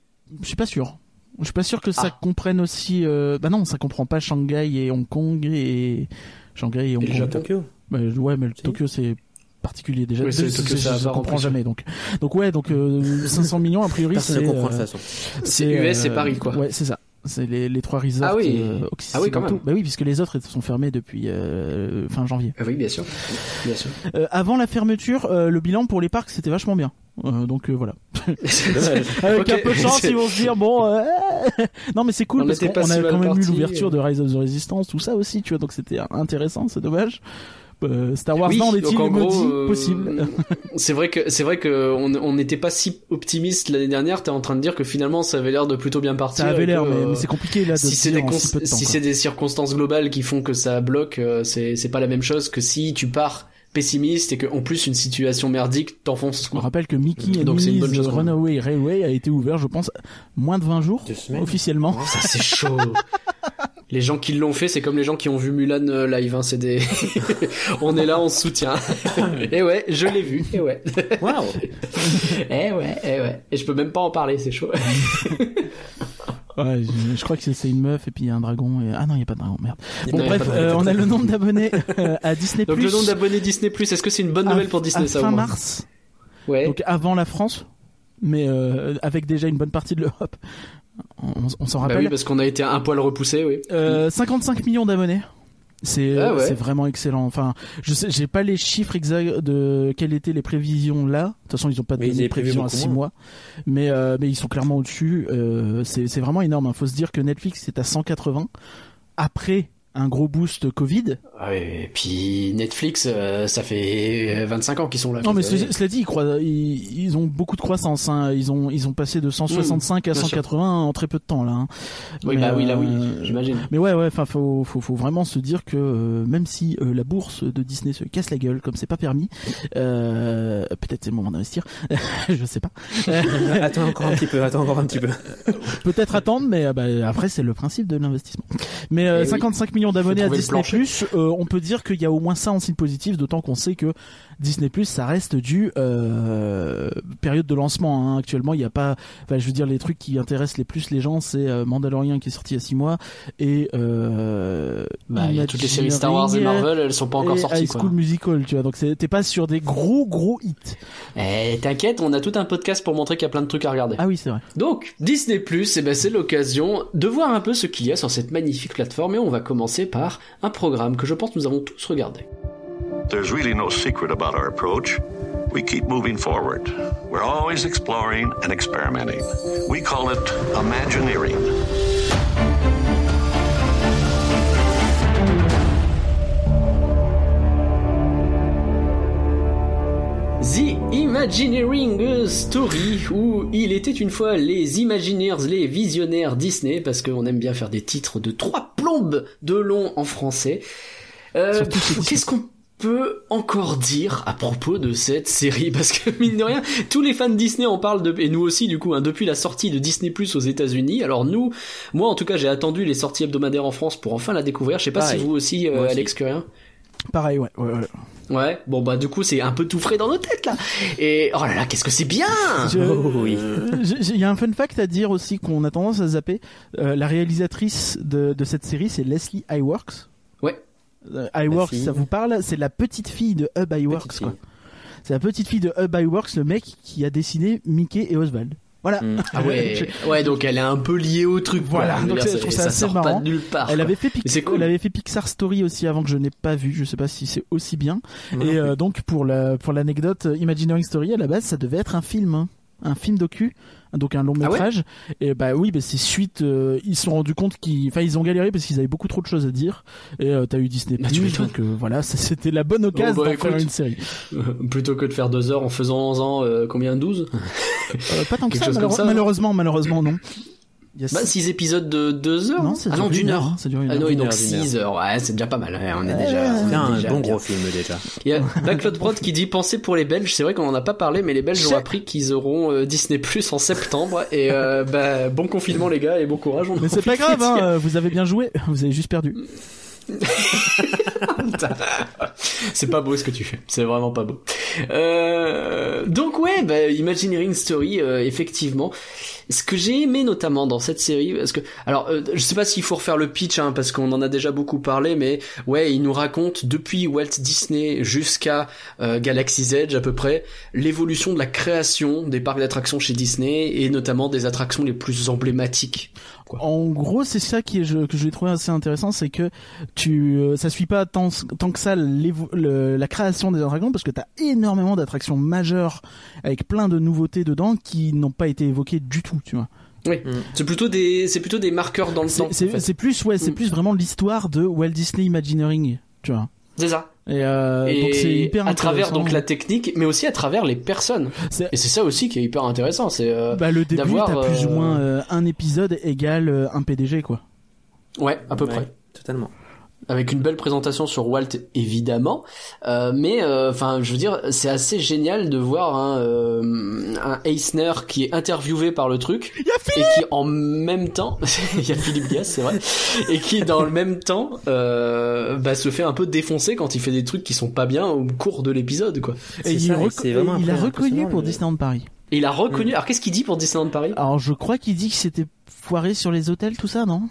je suis pas sûr. Je suis pas sûr que ça Ah. comprenne aussi. Euh, bah non, ça comprend pas Shanghai et Hong Kong et Shanghai et Hong Et Kong. Japon. Tokyo. Bah, ouais, mais le Si. Tokyo c'est particulier déjà. Oui, c'est Tokyo, ça je comprends jamais donc. Donc ouais, donc euh, (laughs) 500 millions a priori Personne c'est. ne comprend de euh, toute façon. C'est US et euh, Paris, quoi. Ouais, c'est ça. C'est les, les trois resorts Ah oui. euh, Ah oui, quand occidentaux. même. Bah oui, puisque les autres sont fermés depuis euh, fin janvier. Ah oui, bien sûr. Bien sûr. Euh, avant la fermeture, euh, le bilan pour les parcs c'était vachement bien. Euh, donc euh, voilà. (laughs) (laughs) Avec un peu de chance, ils vont se dire bon. euh, (laughs) non, mais c'est cool On parce qu'on a quand même eu l'ouverture de Rise of the Resistance, tout ça aussi, tu vois. Donc c'était intéressant, c'est dommage. Euh, Star Wars Oui, donc est-il euh, possible (laughs) C'est vrai que c'est vrai que on n'était pas si optimiste l'année dernière. T'es en train de dire que finalement ça avait l'air de plutôt bien partir. Ça avait l'air, mais, euh, mais c'est compliqué là de si c'est des si de si circonstances globales qui font que ça bloque, euh, c'est c'est pas la même chose que si tu pars pessimiste et que en plus une situation merdique t'enfonce. On rappelle que Mickey and Donc c'est une bonne Minnie's chose. Runaway Railway a été ouvert, je pense, moins de 20 jours officiellement. Ça c'est chaud. (laughs) Les gens qui l'ont fait, c'est comme les gens qui ont vu Mulan euh, live. Hein, c'est des. (laughs) on est là, on se soutient. (laughs) et ouais, je l'ai vu. Et ouais. Waouh. (laughs) Eh ouais, eh ouais. Et je peux même pas en parler, c'est chaud. Ouais, je, je crois que c'est- une meuf et puis il y a un dragon. Et... Ah non, il y a pas de dragon, merde. Bon Non, y a bref, euh, on a le nombre d'abonnés euh, à Disney+. Donc le nombre d'abonnés Disney est-ce que c'est une bonne à- nouvelle pour Disney à ça fin mars, Ouais. donc avant la France, mais euh, avec déjà une bonne partie de l'Europe. On, on s'en bah rappelle. oui, parce qu'on a été un poil repoussé, oui. Euh, 55 millions d'abonnés. C'est Ah ouais. c'est vraiment excellent. Enfin, je sais, j'ai pas les chiffres exacts de quelles étaient les prévisions là. De toute façon, ils ont pas donné prévu prévisions à beaucoup 6 moins. mois, mais euh, mais ils sont clairement au-dessus. Euh, c'est c'est vraiment énorme. Il faut se dire que Netflix est à 180 après un gros boost Covid. Ah oui, et puis Netflix, euh, ça fait 25 ans qu'ils sont là. Non, mais ce- cela dit, ils, croient, ils, ils ont beaucoup de croissance. Hein. Ils ont ils ont passé de 165 à bien sûr. 180 en très peu de temps là. hein. Oui, Mais, bah oui, là oui, euh, j'imagine. Mais ouais, ouais, enfin, faut, faut, faut vraiment se dire que euh, même si euh, la bourse de Disney se casse la gueule, comme c'est pas permis, euh, peut-être c'est le moment d'investir. (laughs) je sais pas. (laughs) attends encore un petit peu, attends encore un petit peu. peut-être attendre, mais bah, après c'est le principe de l'investissement. Mais euh, Eh oui. 55 millions d'abonnés à Disney euh, on peut dire qu'il y a au moins ça en signe positif, d'autant qu'on sait que Disney ça reste du euh, période de lancement. Hein. Actuellement, il n'y a pas, enfin, je veux dire, les trucs qui intéressent les plus les gens, c'est euh, Mandalorian qui est sorti il y a 6 mois et euh, Bah, il y a toutes les séries Star Wars et Marvel, elles sont pas encore sorties, High quoi. School Musical, tu vois. Donc t'es pas sur des gros gros hits. Eh, t'inquiète, on a tout un podcast pour montrer qu'il y a plein de trucs à regarder. Ah oui, c'est vrai. Donc, Disney+, eh ben, c'est l'occasion de voir un peu ce qu'il y a sur cette magnifique plateforme et on va commencer par un programme que je pense nous avons tous regardé. There's really no secret about our approach. we keep moving forward. We're always exploring and experimenting. We call it Imagineering. The Imagineering Story, où il était une fois les Imagineers, les visionnaires Disney, parce qu'on aime bien faire des titres de trois plombes de long en français. Euh. Qu'est-ce qu'on peut encore dire à propos de cette série (laughs) Parce que mine de rien, tous les fans de Disney en parlent, de, et nous aussi du coup, hein, depuis la sortie de Disney Plus aux États-Unis. Alors nous, moi en tout cas, j'ai attendu les sorties hebdomadaires en France pour enfin la découvrir. Je sais pas Pareil. si vous aussi, euh, aussi. Alex Curien. Pareil, ouais, ouais, ouais. Ouais, bon bah du coup c'est un peu tout frais dans nos têtes là. Et oh là là, qu'est-ce que c'est bien Oh, oui. euh, Il y a un fun fact à dire aussi qu'on a tendance à zapper. Euh, la réalisatrice de, de cette série, c'est Leslie Iwerks. Euh, fille. ça vous parle? C'est la petite fille de Hub. Petite quoi. C'est la petite fille de Hub Iwerks, le mec qui a dessiné Mickey et Oswald. Voilà. Mm. Ah ouais, (laughs) ouais donc elle est un peu liée au truc. Voilà, donc dire, je trouve ça assez sort pas marrant. de nulle part. Elle avait fait Pix- Mais c'est cool. elle avait fait Pixar Story aussi avant que je n'ai pas vu. Je sais pas si c'est aussi bien. Moi Et euh, donc pour la pour l'anecdote, Imagineering Story à la base ça devait être un film, hein. Un film docu, donc un long Ah ouais métrage. et bah oui, bah c'est suite. euh, ils se sont rendus compte qu'ils, enfin ils ont galéré parce qu'ils avaient beaucoup trop de choses à dire. Et euh, t'as eu Disney Bah, Plus, donc euh, voilà, c'était la bonne occasion Oh, bah, d'en faire une série. Plutôt que de faire deux heures en faisant en euh, combien 12 Euh, pas tant que ça, malheure- malheureusement, malheureusement non. Il y a Bah six- 6 épisodes de 2 heures non, hein ça Ah non, d'une heure. hein, Ça dure une Ah heure. non, et Une donc heure, d'une 6 heures. Ouais, c'est déjà pas mal. ouais, on est Ouais, déjà. C'est un déjà bon bien. gros film déjà. Il y a Backlot Prod qui dit penser pour les Belges. C'est vrai qu'on en a pas parlé, mais les Belges ont appris qu'ils auront euh, Disney Plus en septembre. Et euh, (laughs) bah, bon confinement les gars et bon courage. on Mais c'est pas grave, hein, euh, vous avez bien joué, (laughs) vous avez juste perdu. (laughs) c'est pas beau ce que tu fais. C'est vraiment pas beau. Euh, donc ouais, bah, Imagineering Story, euh, effectivement. Ce que j'ai aimé notamment dans cette série, parce que, alors, euh, je sais pas s'il faut refaire le pitch, hein, parce qu'on en a déjà beaucoup parlé, mais ouais, il nous raconte depuis Walt Disney jusqu'à euh, Galaxy's Edge à peu près l'évolution de la création des parcs d'attractions chez Disney et notamment des attractions les plus emblématiques. En gros, c'est ça qui est, je- que je vais trouver assez intéressant, c'est que tu, euh, ça suit pas tant, tant que ça le- la création des attractions, parce que t'as énormément d'attractions majeures avec plein de nouveautés dedans qui n'ont pas été évoquées du tout, tu vois. Oui, c'est plutôt des, c'est plutôt des marqueurs dans le C'est temps. en c'est- fait. c'est plus, ouais, c'est Mm. plus vraiment l'histoire de Walt Disney Imagineering, tu vois. C'est ça. Et, euh, et donc c'est hyper à travers donc la technique, mais aussi à travers les personnes. C'est- Et c'est ça aussi qui est hyper intéressant. C'est euh, bah, le début, d'avoir, t'as plus euh, ou moins euh, un épisode égale euh, un PDG, quoi. ouais, à peu Ouais, près. Totalement. Avec une belle présentation sur Walt évidemment, euh, mais enfin, je veux dire, c'est assez génial de voir un, euh, un Eisner qui est interviewé par le truc et qui en même temps, (laughs) il y a Philippe Gas, c'est vrai, et qui dans le même temps euh, bah, se fait un peu défoncer quand il fait des trucs qui sont pas bien au cours de l'épisode, quoi. Et C'est il, ça, et il a reconnu pour Disneyland Paris. Et il a reconnu. Alors qu'est-ce qu'il dit pour Disneyland Paris? Alors je crois qu'il dit que c'était foiré sur les hôtels, tout ça, non?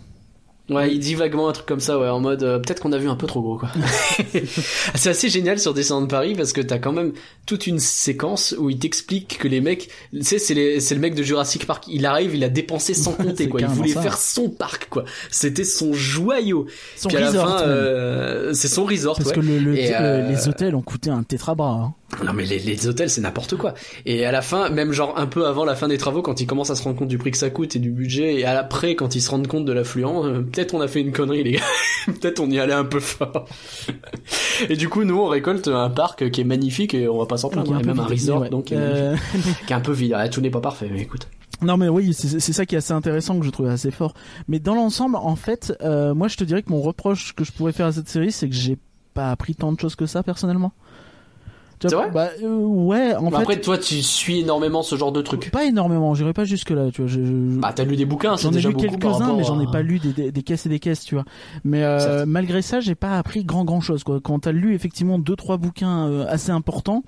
Ouais, il dit vaguement un truc comme ça, ouais, en mode euh, peut-être qu'on a vu un peu trop gros, quoi. (laughs) c'est assez génial sur Disneyland Paris parce que t'as quand même toute une séquence où il t'explique que les mecs, tu sais, c'est le mec de Jurassic Park. Il arrive, il a dépensé sans (laughs) compter, quoi. Il voulait ça. faire son parc, quoi. C'était son joyau. Son Puis resort. euh, c'est son resort, Parce ouais. que le, le- euh, les hôtels ont coûté un tétrabras. Hein. Non mais les, les hôtels c'est n'importe quoi. Et à la fin, même genre un peu avant la fin des travaux, quand ils commencent à se rendre compte du prix que ça coûte et du budget, et après quand ils se rendent compte de l'affluent, euh, peut-être on a fait une connerie les gars. (laughs) peut-être on y allait un peu fort. et du coup nous on récolte un parc qui est magnifique et on va pas s'en plaindre. Il y a même un resort ouais. donc qui est, magnifique. Euh, qui est un peu vide. Ouais, tout n'est pas parfait mais écoute. Non mais oui, c'est c'est ça qui est assez intéressant que je trouve assez fort. Mais dans l'ensemble, en fait, euh, moi je te dirais que mon reproche que je pourrais faire à cette série, c'est que j'ai pas appris tant de choses que ça personnellement. Tu vois, bah, euh, Ouais, en Mais fait. après toi tu suis énormément ce genre de trucs. Pas énormément, j'irai pas jusque là, tu vois. je- je- Bah t'as lu des bouquins, c'est J'en ai déjà lu quelques-uns, mais j'en ai pas lu des, des, des caisses et des caisses, tu vois. Mais euh, malgré ça, j'ai pas appris grand grand chose. Quoi. Quand t'as lu effectivement deux trois bouquins euh, assez importants,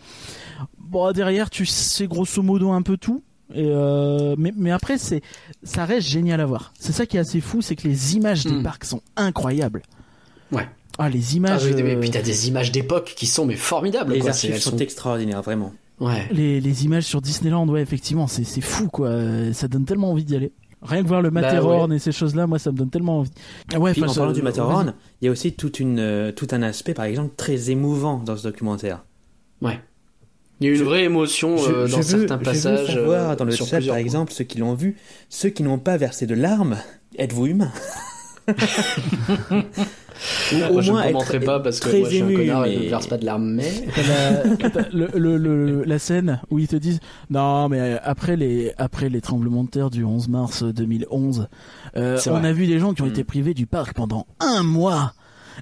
bon derrière tu sais grosso modo un peu tout. Et euh, mais, mais après c'est ça reste génial à voir. C'est ça qui est assez fou, c'est que les images des Hmm. parcs sont incroyables. Ouais. Ah les Ah, images, oui, mais euh, puis t'as des images d'époque qui sont mais formidables Les quoi. archives elles sont extraordinaires, vraiment. Ouais. les, les images sur Disneyland, ouais effectivement c'est c'est fou quoi. Ça donne tellement envie d'y aller. Rien que voir le Bah, Matterhorn et ces choses-là, moi ça me donne tellement envie. Ah ouais, Puis en parlant du. Matterhorn, il y a aussi toute une, euh, tout un aspect, par exemple, très émouvant dans ce documentaire. Ouais. Il y a eu une vraie émotion Je, euh, je dans veux, certains je passages. veux savoir euh, dans le sur chat, plusieurs par points. exemple, ceux qui l'ont vu, ceux qui n'ont pas versé de larmes, êtes-vous humain? Ou au Moi, je ne être commenterai pas parce que très moi je suis un connard et je ne verse pas de larmes, mais. (laughs) La, t'as le, le, le- la scène où ils te disent non mais après les après les tremblements de terre du 11 mars 2011 euh, on vrai. a vu des gens qui ont été privés du parc pendant un mois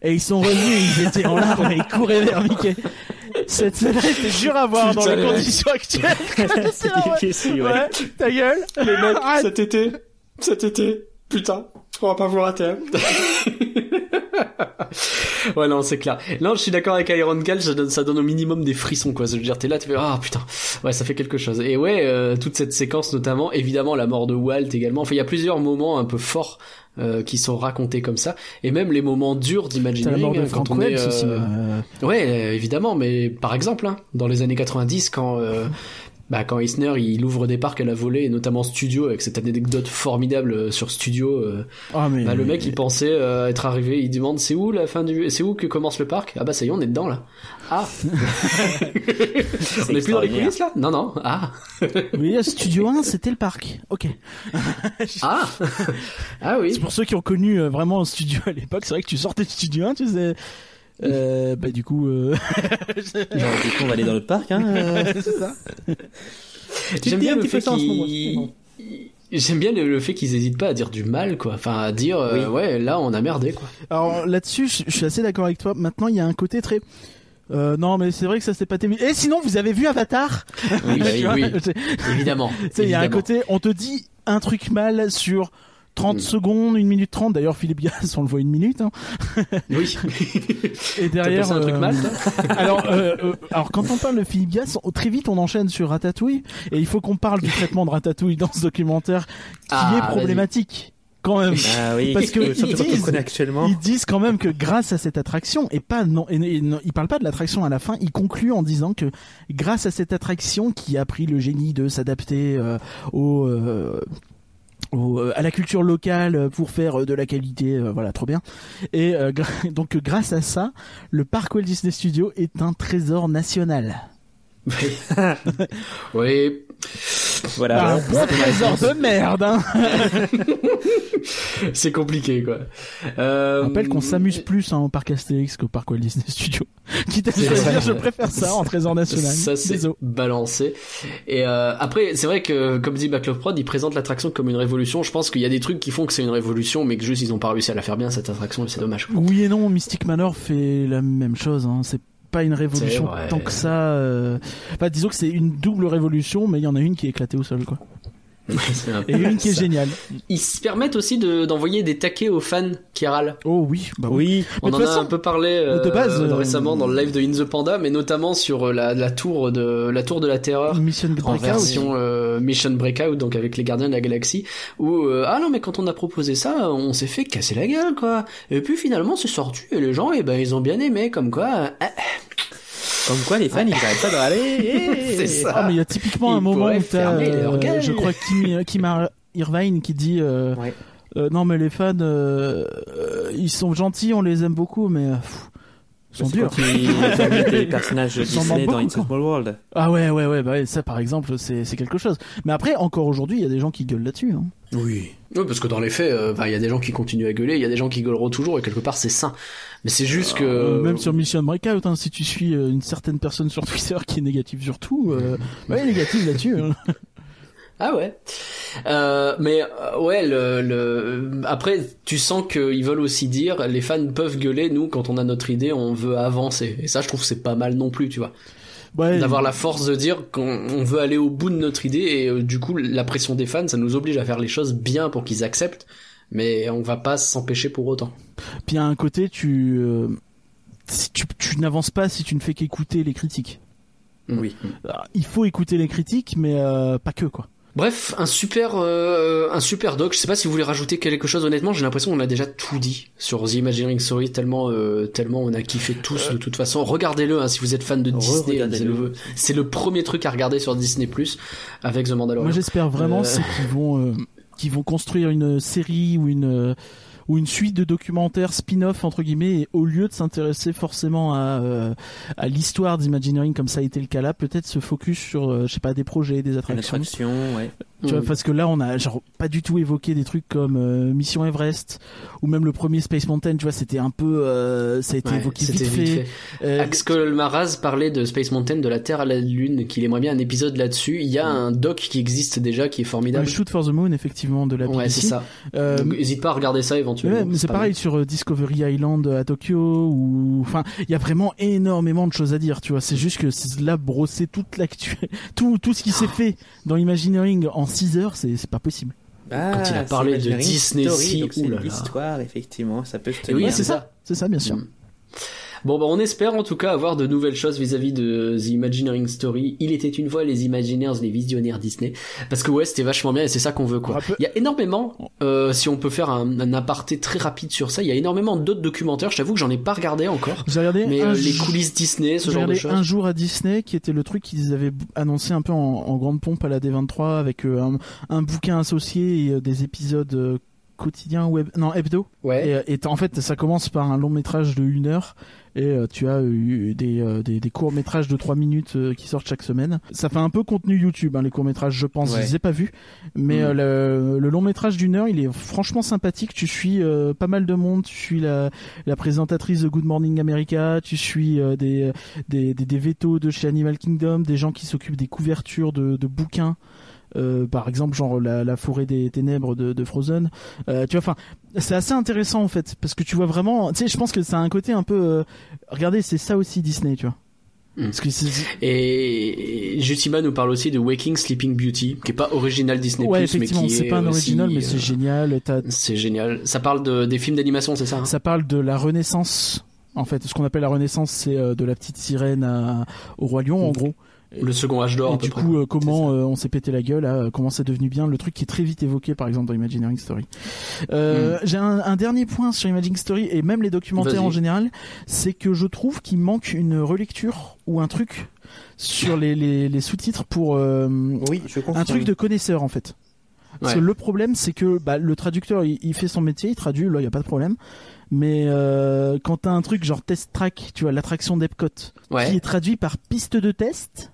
et ils sont revenus ils étaient en larmes et ils couraient vers Mickey cette scène était dure à voir dans Putain, les conditions actuelles (laughs) ouais. Ouais, ta gueule Les mecs, Arrête. cet été, cet été, putain, on va pas vous rater. hein. ouais, non, c'est clair. Non, je suis d'accord avec Iron Gal, ça donne, ça donne au minimum des frissons, quoi. Je veux dire, t'es là, tu fais, ah, putain. Ouais, ça fait quelque chose. Et ouais, euh, toute cette séquence, notamment, évidemment, la mort de Walt également. Enfin, il y a plusieurs moments un peu forts, euh, qui sont racontés comme ça. Et même les moments durs T'as la mort d'imagineering, hein, Frank quand on est, aussi euh, euh, Ouais, euh, évidemment, mais par exemple, hein, dans les années 90, quand euh, bah, quand Eisner il ouvre des parcs à la volée, et notamment Studio, avec cette anecdote formidable euh, sur Studio, euh, ah mais bah, le mec il pensait euh, être arrivé, il demande c'est où la fin du, c'est où que commence le parc? Ah bah ça y est, on est dedans là. Ah, (laughs) (laughs) on est plus dans les coulisses là? Non non. Ah. Oui Studio 1 c'était le parc. Ok. (laughs) Ah. Ah oui. C'est pour ceux qui ont connu euh, vraiment un studio à l'époque, c'est vrai que tu sortais de studio 1, tu sais. Euh, bah du coup, euh... (laughs) Genre, du coup, on va aller dans le parc, hein euh, c'est ça. (laughs) J'aime bien un le petit peu fait ça en ce moment, qu'ils J'aime bien le, le fait qu'ils hésitent pas à dire du mal, quoi. Enfin, à dire, euh, Oui. ouais, là, on a merdé, quoi. Alors là-dessus, je, je suis assez d'accord avec toi. Maintenant, il y a un côté très. Euh, non, mais c'est vrai que ça s'est pas terminé. Et sinon, vous avez vu Avatar? Oui, (laughs) bah oui, évidemment. Il y a un côté, on te dit un truc mal sur 30 Mm. secondes, 1 minute 30. D'ailleurs, Philippe Gas, (laughs) on le voit une minute. Hein. (laughs) Oui. Et derrière. pensé à un truc euh, mal, (laughs) alors, euh, euh, alors quand on parle de Philippe Gas, très vite on enchaîne sur Ratatouille et il faut qu'on parle du traitement de Ratatouille dans ce documentaire qui Ah, est problématique quand même. Ah oui, Parce que ils disent- connaît actuellement. Ils disent quand même que grâce à cette attraction et pas non, et, et non, ils parlent pas de l'attraction à la fin, ils concluent en disant que grâce à cette attraction qui a pris le génie de s'adapter euh, au euh, au- à la culture locale pour faire euh, de la qualité, euh, voilà, trop bien. Et euh, (laughs) donc euh, grâce à ça, le parc Walt Disney Studios est un trésor national. Oui. (laughs) Voilà. un bon trésor de merde. Hein. (laughs) C'est compliqué, quoi. Euh... Je rappelle qu'on s'amuse plus hein, au parc Astérix qu'au parc Walt Disney Studios. (laughs) Quitte à vrai. je préfère ça en trésor national. Ça c'est balancé. Et euh, après, c'est vrai que comme dit Backlog Prod, il présente l'attraction comme une révolution. Je pense qu'il y a des trucs qui font que c'est une révolution, mais que juste ils ont pas réussi à la faire bien cette attraction et c'est dommage. quoi. Oui et non, Mystic Manor fait la même chose. Hein. C'est pas une révolution tant que ça. Euh... Enfin, disons que c'est une double révolution, mais il y en a une qui est éclatée au sol, quoi. C'est un peu Et une qui est ça. géniale. Ils se permettent aussi de- d'envoyer des taquets aux fans qui râlent. Oh oui, bah oui. Oui, On en a façon, un peu parlé euh, de base, dans- euh, récemment dans le live de In the Panda, mais notamment sur euh, la, la tour de la tour de la terreur. Mission en Breakout. version euh, Mission Breakout, donc avec les Gardiens de la Galaxie, où euh, ah non mais quand on a proposé ça, on s'est fait casser la gueule quoi. Et puis finalement c'est sorti et les gens eh ben ils ont bien aimé comme quoi. euh, ah, comme quoi les fans ils arrêtent pas de râler. (laughs) C'est ça. Ah mais il y a typiquement Ils un moment où t'as, euh, je crois Kim, Kim Irvine qui dit euh, Ouais. euh, non mais les fans euh, euh, ils sont gentils, on les aime beaucoup, mais euh, pff, ils sont durs. quand des personnages Ils s'en Disney dans beaucoup, It's a. Small World. Ah ouais ouais ouais bah ouais, ça par exemple c'est c'est quelque chose. Mais après encore aujourd'hui il y a des gens qui gueulent là-dessus. Hein. Oui. Oui, parce que dans les faits, euh, bah, il y a des gens qui continuent à gueuler, il y a des gens qui gueuleront toujours, et quelque part c'est sain. Mais c'est juste que Euh, même sur Mission Breakout, hein, si tu suis euh, une certaine personne sur Twitter qui est négative sur tout, euh, (laughs) ouais négative là-dessus. hein. (laughs) Ah ouais. Euh, mais euh, ouais, le, le... après, tu sens qu'ils veulent aussi dire, les fans peuvent gueuler, nous, quand on a notre idée, on veut avancer. Et ça, je trouve c'est pas mal non plus, tu vois. Ouais, D'avoir la force de dire qu'on on veut aller au bout de notre idée, et euh, du coup, la pression des fans, ça nous oblige à faire les choses bien pour qu'ils acceptent, mais on va pas s'empêcher pour autant. Puis à un côté, tu, euh, si tu, tu n'avances pas si tu ne fais qu'écouter les critiques. Oui. Alors, il faut écouter les critiques, mais euh, pas que quoi. Bref, un super, euh, un super doc. Je sais pas si vous voulez rajouter quelque chose. Honnêtement, j'ai l'impression qu'on a déjà tout dit sur The Imagineering Story tellement, euh, tellement on a kiffé tous de toute façon. Regardez-le hein, si vous êtes fan de Disney. C'est le, c'est le premier truc à regarder sur Disney Plus avec The Mandalorian. Moi j'espère vraiment Euh. c'est qu'ils vont, euh, qu'ils vont construire une série ou une euh, ou une suite de documentaires spin-off entre guillemets, et au lieu de s'intéresser forcément à euh, à l'histoire d'Imagineering comme ça a été le cas là, peut-être se focus sur euh, je sais pas des projets, des attractions. attraction, ouais. Tu vois, Mm. parce que là, on a genre pas du tout évoqué des trucs comme euh, Mission Everest ou même le premier Space Mountain. Tu vois, c'était un peu, euh, ça a été Ouais, évoqué vite fait. vite fait. Euh, Axel Maraz parlait de Space Mountain, de la Terre à la Lune, qu'il aimerait bien un épisode là-dessus. Il y a un doc qui existe déjà, qui est le formidable. Shoot for the Moon, effectivement, de la BBC. Ouais, c'est ça. N'hésite pas à regarder ça éventuellement. ouais, mais c'est pareil sur Discovery Island à Tokyo ou enfin il y a vraiment énormément de choses à dire tu vois c'est juste que là brosser toute l'actu (laughs) tout tout ce qui s'est fait dans Imagineering en 6 heures c'est c'est pas possible Ah, Quand il a parlé de Disney, c'est l'histoire, effectivement, ça peut se Et tenir. oui, c'est ça. c'est ça bien sûr Mm. Bon, bah, on espère en tout cas avoir de nouvelles choses vis-à-vis de The Imagineering Story. Il était une fois les Imagineers, les visionnaires Disney. Parce que ouais, c'était vachement bien et c'est ça qu'on veut, quoi. Il y a énormément, euh, si on peut faire un, un aparté très rapide sur ça, il y a énormément d'autres documentaires. Je t'avoue que j'en ai pas regardé encore. j'ai regardé Mais euh, les coulisses Disney, ce genre de choses. un jour à Disney qui était le truc qu'ils avaient annoncé un peu en, en grande pompe à la D23 avec euh, un, un bouquin associé et des épisodes quotidiens web non hebdo Ouais. et, et en fait ça commence par un long métrage de une heure et euh, tu as eu des, euh, des, des courts métrages de 3 minutes euh, qui sortent chaque semaine. Ça fait un peu contenu YouTube hein, les courts métrages je pense Ouais. je les ai pas vus. Mais Mm. euh, le, le long métrage d'une heure il est franchement sympathique. Tu suis euh, pas mal de monde. Tu suis la, la présentatrice de Good Morning America. Tu suis euh, des, des, des, des vétos de chez Animal Kingdom des gens qui s'occupent des couvertures de, de bouquins euh, par exemple genre la, la forêt des ténèbres de, de Frozen. Euh, tu vois enfin c'est assez intéressant en fait parce que tu vois vraiment tu sais je pense que ça a un côté un peu euh, regardez c'est ça aussi Disney tu vois. Mm. Et Jutima nous parle aussi de Waking Sleeping Beauty, qui est pas original Disney+, ouais mais effectivement qui c'est est pas un aussi, original mais c'est génial C'est génial. Ça parle de, des films d'animation, c'est ça hein? Ça parle de la renaissance en fait. Ce qu'on appelle la renaissance c'est de la petite sirène à- au roi lion en gros Le second âge d'or, Et du près. coup, euh, comment euh, on s'est pété la gueule, euh, comment c'est devenu bien, le truc qui est très vite évoqué, par exemple, dans Imagineering Story. Euh, J'ai un, un dernier point sur Imagineering Story et même les documentaires en général, c'est que je trouve qu'il manque une relecture ou un truc sur les, les, les sous-titres pour euh, Oui, je comprends. un truc de connaisseur en fait. Parce Ouais. que le problème, c'est que bah, le traducteur, il, il fait son métier, il traduit, là, il y a pas de problème. Mais euh, quand t'as un truc genre test track, tu vois, l'attraction d'Epcot, qui est traduit par piste de test,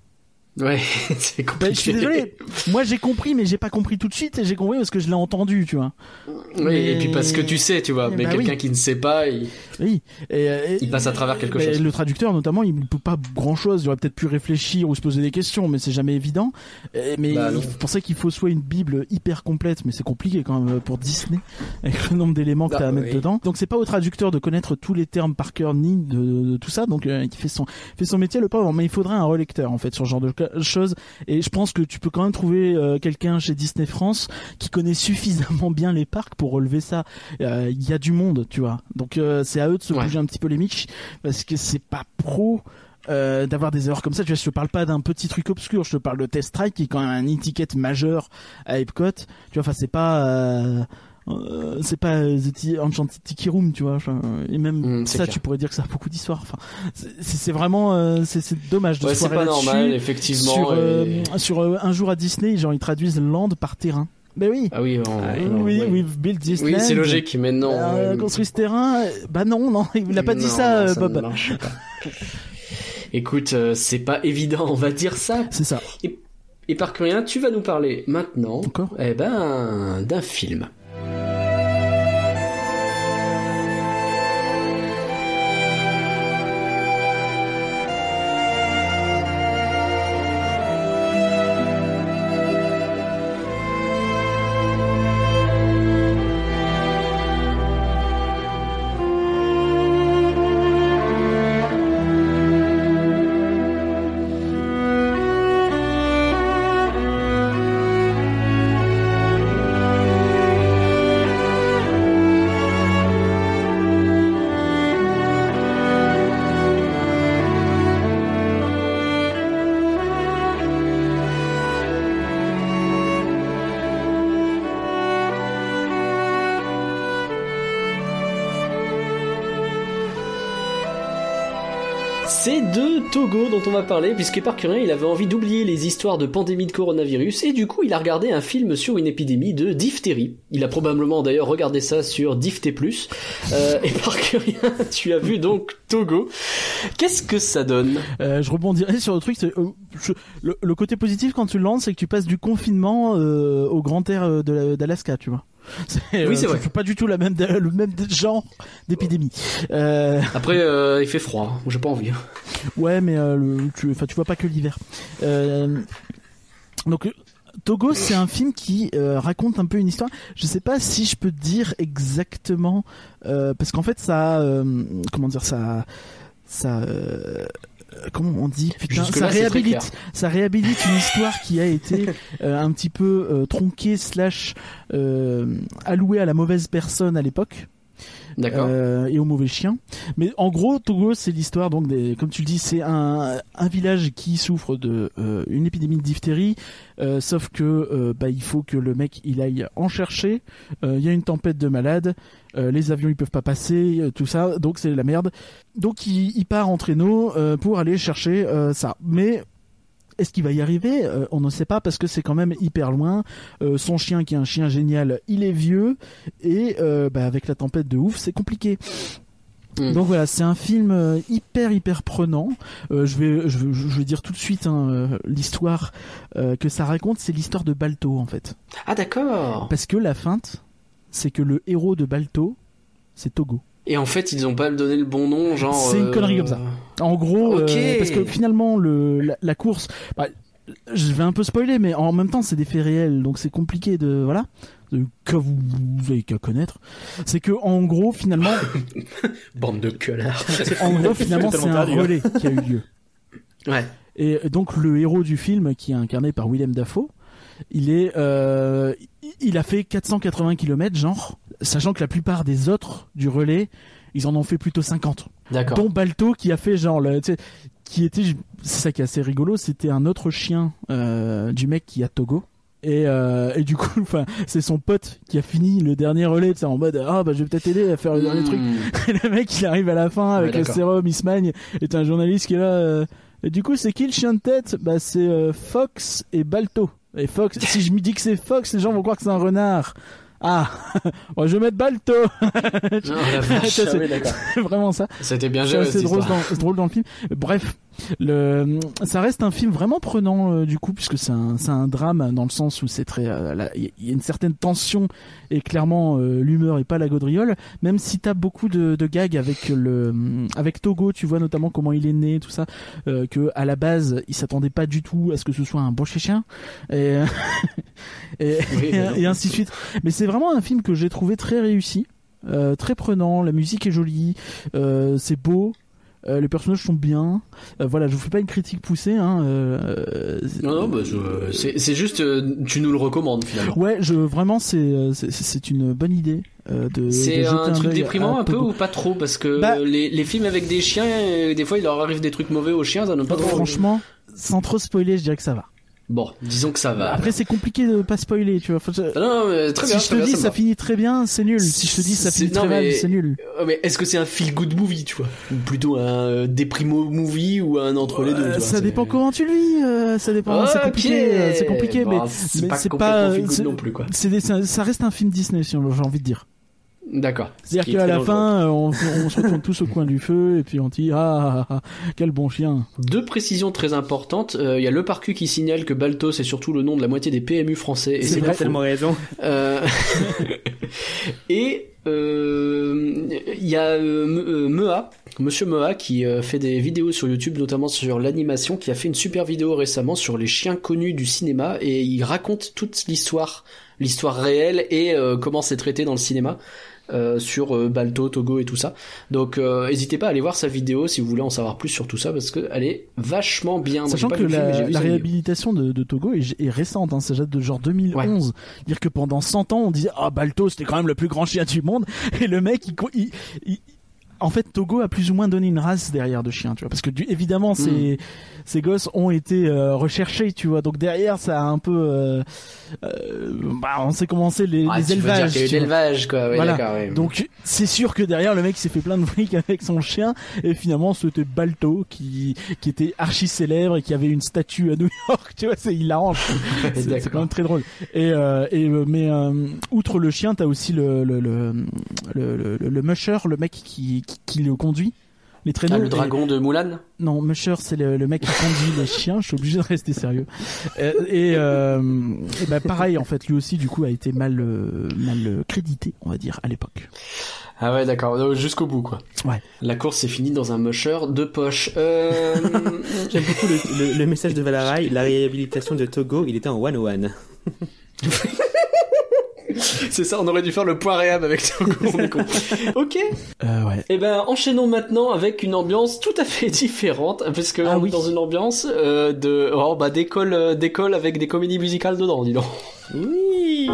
ouais, (laughs) c'est bah, compliqué. je suis désolé. Moi, j'ai compris, mais j'ai pas compris tout de suite. Et j'ai compris parce que je l'ai entendu, tu vois. Oui, Mais- et puis parce que tu sais, tu vois, mais Bah quelqu'un oui. qui ne sait pas, il... Oui. Et, euh, Il passe à travers quelque chose. Le traducteur, notamment, il ne peut pas grand chose. Il aurait peut-être pu réfléchir ou se poser des questions, mais c'est jamais évident. Euh, Mais Bah, il pensait qu'il faut soit une bible hyper complète, mais c'est compliqué quand même pour Disney (laughs) avec le nombre d'éléments que Bah, t'as à mettre dedans. Donc c'est pas au traducteur de connaître tous les termes par cœur ni de, de tout ça. Donc euh, il fait son fait son métier le pauvre, mais il faudrait un relecteur en fait sur ce genre de ca- choses. Et je pense que tu peux quand même trouver euh, quelqu'un chez Disney France qui connaît suffisamment bien les parcs pour relever ça. Euh, Il y a du monde, tu vois. Donc euh, c'est à eux de se Ouais. bouger un petit peu les miches parce que c'est pas pro. euh, d'avoir des erreurs comme ça, tu vois, je te parle pas d'un petit truc obscur, je te parle de Test Strike qui est quand même un étiquette majeur à Epcot, tu vois, enfin c'est pas euh, euh, c'est pas The Enchanted Tiki Room, tu vois, et même Mm, ça clair. tu pourrais dire que ça a beaucoup d'histoire, enfin c'est- vraiment euh, c'est dommage de Ouais, se c'est pas normal, effectivement. Sur, euh, et- sur euh, un jour à Disney, genre ils traduisent land par terrain. Ben oui. Ah oui, on- Ah, on- oui, we've built this Oui, c'est logique, mais non. Euh, construit ce terrain. Bah non, non, (laughs) il n'a pas dit ça, non, Bob. pas. (laughs) Écoute, euh, c'est pas évident, on va dire ça. C'est ça. Et par rien, tu vas nous parler maintenant, Encore eh ben, d'un film. Parler, puisque Parcurien il avait envie d'oublier les histoires de pandémie de coronavirus, et du coup il a regardé un film sur une épidémie de diphtérie. Il a probablement d'ailleurs regardé ça sur Diphté+. Euh, et Parcurien, (laughs) tu as vu donc Togo. Qu'est-ce que ça donne Euh, je rebondirai sur le truc. euh, le, côté positif quand tu le lances, c'est que tu passes du confinement euh, au grand air d'Alaska, tu vois. (laughs) Oui, c'est euh, vrai. c'est pas du tout la même, (laughs) le même genre d'épidémie. Euh, Après, euh, il fait froid, hein. j'ai pas envie. ouais, mais euh, le- tu, tu vois pas que l'hiver. Donc. Togo, c'est un film qui raconte un peu une histoire. Je sais pas si je peux dire exactement parce qu'en fait, ça, comment dire, ça, ça, comment on dit, putain, ça réhabilite, ça réhabilite une histoire qui a été (laughs) euh, un petit peu euh, tronquée slash euh, allouée à la mauvaise personne à l'époque D'accord. euh, et au mauvais chien. Mais en gros, Togo, c'est l'histoire donc comme tu le dis, c'est un, village qui souffre de euh, une épidémie de diphtérie. euh, sauf que bah il faut que le mec il aille en chercher. Il y a une tempête de malades. les avions ils peuvent pas passer, tout ça. Donc c'est la merde. Donc il, il part en traîneau pour aller chercher ça. Mais est-ce qu'il va y arriver? Euh, On ne sait pas parce que c'est quand même hyper loin. Euh, son chien, qui est un chien génial, il est vieux et euh, bah, avec la tempête de ouf, c'est compliqué. Mm. Donc voilà, c'est un film hyper hyper prenant. Euh, je vais je, vais- je vais dire tout de suite hein, euh, l'histoire euh, que ça raconte, c'est l'histoire de Balto en fait. Ah d'accord. Parce que la feinte, c'est que le héros de Balto, c'est Togo. Et en fait, ils ont pas donné le bon nom, genre. C'est une euh, connerie comme ça. En gros, euh, parce que finalement le la, la course, bah, je vais un peu spoiler, mais en même temps c'est des faits réels, donc c'est compliqué de voilà. de- Que vous, vous avez qu'à connaître, c'est que en gros finalement, (laughs) Bande de connards. en gros finalement c'est un relais qui a eu lieu. (laughs) ouais. Et donc le héros du film, qui est incarné par Willem Dafoe, il est, euh, il a fait 480 km genre, sachant que la plupart des autres du relais, ils en ont fait plutôt 50. D'accord. Dont Balto qui a fait genre, le, qui était, c'est ça qui est assez rigolo, c'était un autre chien euh, du mec qui a Togo. Et, euh, et du coup, (laughs) enfin, c'est son pote qui a fini le dernier relais, tu sais, en mode ah bah je vais peut-être aider à faire le dernier truc. Hmm. (laughs) Et le mec, il arrive à la fin avec Ouais, le sérum, il se magne, et t'as un journaliste qui est là. euh, et du coup, c'est qui le chien de tête? Bah, c'est Fox et Balto. Et Fox, si je me dis que c'est Fox, les gens vont croire que c'est un renard. Ah, (laughs) bon, je vais mettre Balto. (laughs) C'est- (laughs) vraiment ça. C'était bien géré. drôle c'est drôle dans le film. Bref, le, ça reste un film vraiment prenant euh, du coup, puisque c'est un, drame dans le sens où c'est très, euh, il y a une certaine tension et clairement euh, l'humeur est pas la gaudriole. Même si t'as beaucoup de, de gags avec le, avec Togo, tu vois notamment comment il est né, tout ça, que à la base il s'attendait pas du tout à ce que ce soit un beau chien et, et, Oui, et ainsi de suite. Mais c'est vraiment un film que j'ai trouvé très réussi. Euh, très prenant, la musique est jolie, euh, c'est beau, euh, les personnages sont bien. Voilà, je vous fais pas une critique poussée. Hein, Non, non, bah, c'est c'est juste, tu nous le recommandes finalement. Ouais, je vraiment c'est c'est- c'est une bonne idée C'est un truc déprimant un peu ou pas trop? Parce que Bah- les, les films avec des chiens, des fois il leur arrive des trucs mauvais aux chiens, ça donne pas trop. Franchement, sans trop spoiler, je dirais que ça va. Bon, disons que ça va. Après, c'est compliqué de pas spoiler, tu vois. Faut- non, non, mais très si bien. je très te dis ça finit très bien, c'est nul. Si je te dis ça finit non, très mal, c'est nul. Euh, Mais est-ce que c'est un feel good movie, tu vois? Ou plutôt un euh, déprimo movie ou un entre les deux Euh, tu vois, ça dépend comment tu le vis. euh, ça dépend. c'est compliqué. C'est compliqué, Bon, mais c'est pas feel good non plus quoi. des- ça, ça reste un film Disney, si on- j'ai envie de dire. D'accord. Ce C'est-à-dire est qu'à la dangereux. fin, euh, on, on se retrouve tous au coin du feu et puis on dit ah, ah, ah, quel bon chien. Deux précisions très importantes. Euh, Il y a le parcu qui signale que Balto c'est surtout le nom de la moitié des PMU français et C'est tellement raison. Euh, (laughs) et euh, il y a Me- Mea, Monsieur Mea, qui euh, fait des vidéos sur YouTube, notamment sur l'animation, qui a fait une super vidéo récemment sur les chiens connus du cinéma et il raconte toute l'histoire, l'histoire réelle et euh, comment c'est traité dans le cinéma. Euh, sur euh, Balto, Togo et tout ça. Donc euh, n'hésitez pas à aller voir sa vidéo si vous voulez en savoir plus sur tout ça parce qu'elle est vachement bien. Sachant que film, la, réhabilitation de, de Togo est, est récente, hein, ça date de genre 2011. Dire que pendant 100 ans, on disait ah Balto c'était quand même le plus grand chien du monde (laughs) et le mec il- il- en fait, Togo a plus ou moins donné une race derrière de chiens, tu vois, parce que du, évidemment, Hmm. ces, ces gosses ont été euh, recherchés, tu vois, donc derrière, ça a un peu, euh, euh, bah, on sait comment c'est les, Ah, les tu veux dire élevages. qu'il y a eu tu vois. l'élevage, quoi. Oui, Voilà. oui. Donc c'est sûr que derrière le mec s'est fait plein de fric (laughs) avec son chien et finalement c'était Balto qui qui était archi célèbre et qui avait une statue à New (laughs) York tu vois c'est hilarant (laughs) c'est quand même très drôle et et mais outre le chien t'as aussi le le le le, le, le musher le mec qui, qui qui le conduit les traîneaux Ah, le et- dragon de Mulan non, Musher, c'est le, le mec qui conduit les chiens. Je suis obligé de rester sérieux. Euh, et euh, et bah pareil, en fait, lui aussi, du coup, a été mal euh, mal euh, crédité, on va dire, à l'époque. Ah ouais, d'accord, euh, jusqu'au bout, quoi. Ouais. La course s'est finie dans un musher de poche. Euh... (laughs) J'aime beaucoup le, le- le message de Valarai, la réhabilitation de Togo, il était en one-one. (laughs) (laughs) C'est ça, on aurait dû faire le point réhab avec (laughs) Togo, on est con. (laughs) ok. Euh, ouais. Eh ben, enchaînons maintenant avec une ambiance tout à fait différente, parce que Ah on est oui. dans une ambiance euh, de, oh, bah, d'école, euh, d'école avec des comédies musicales dedans, dis donc. Oui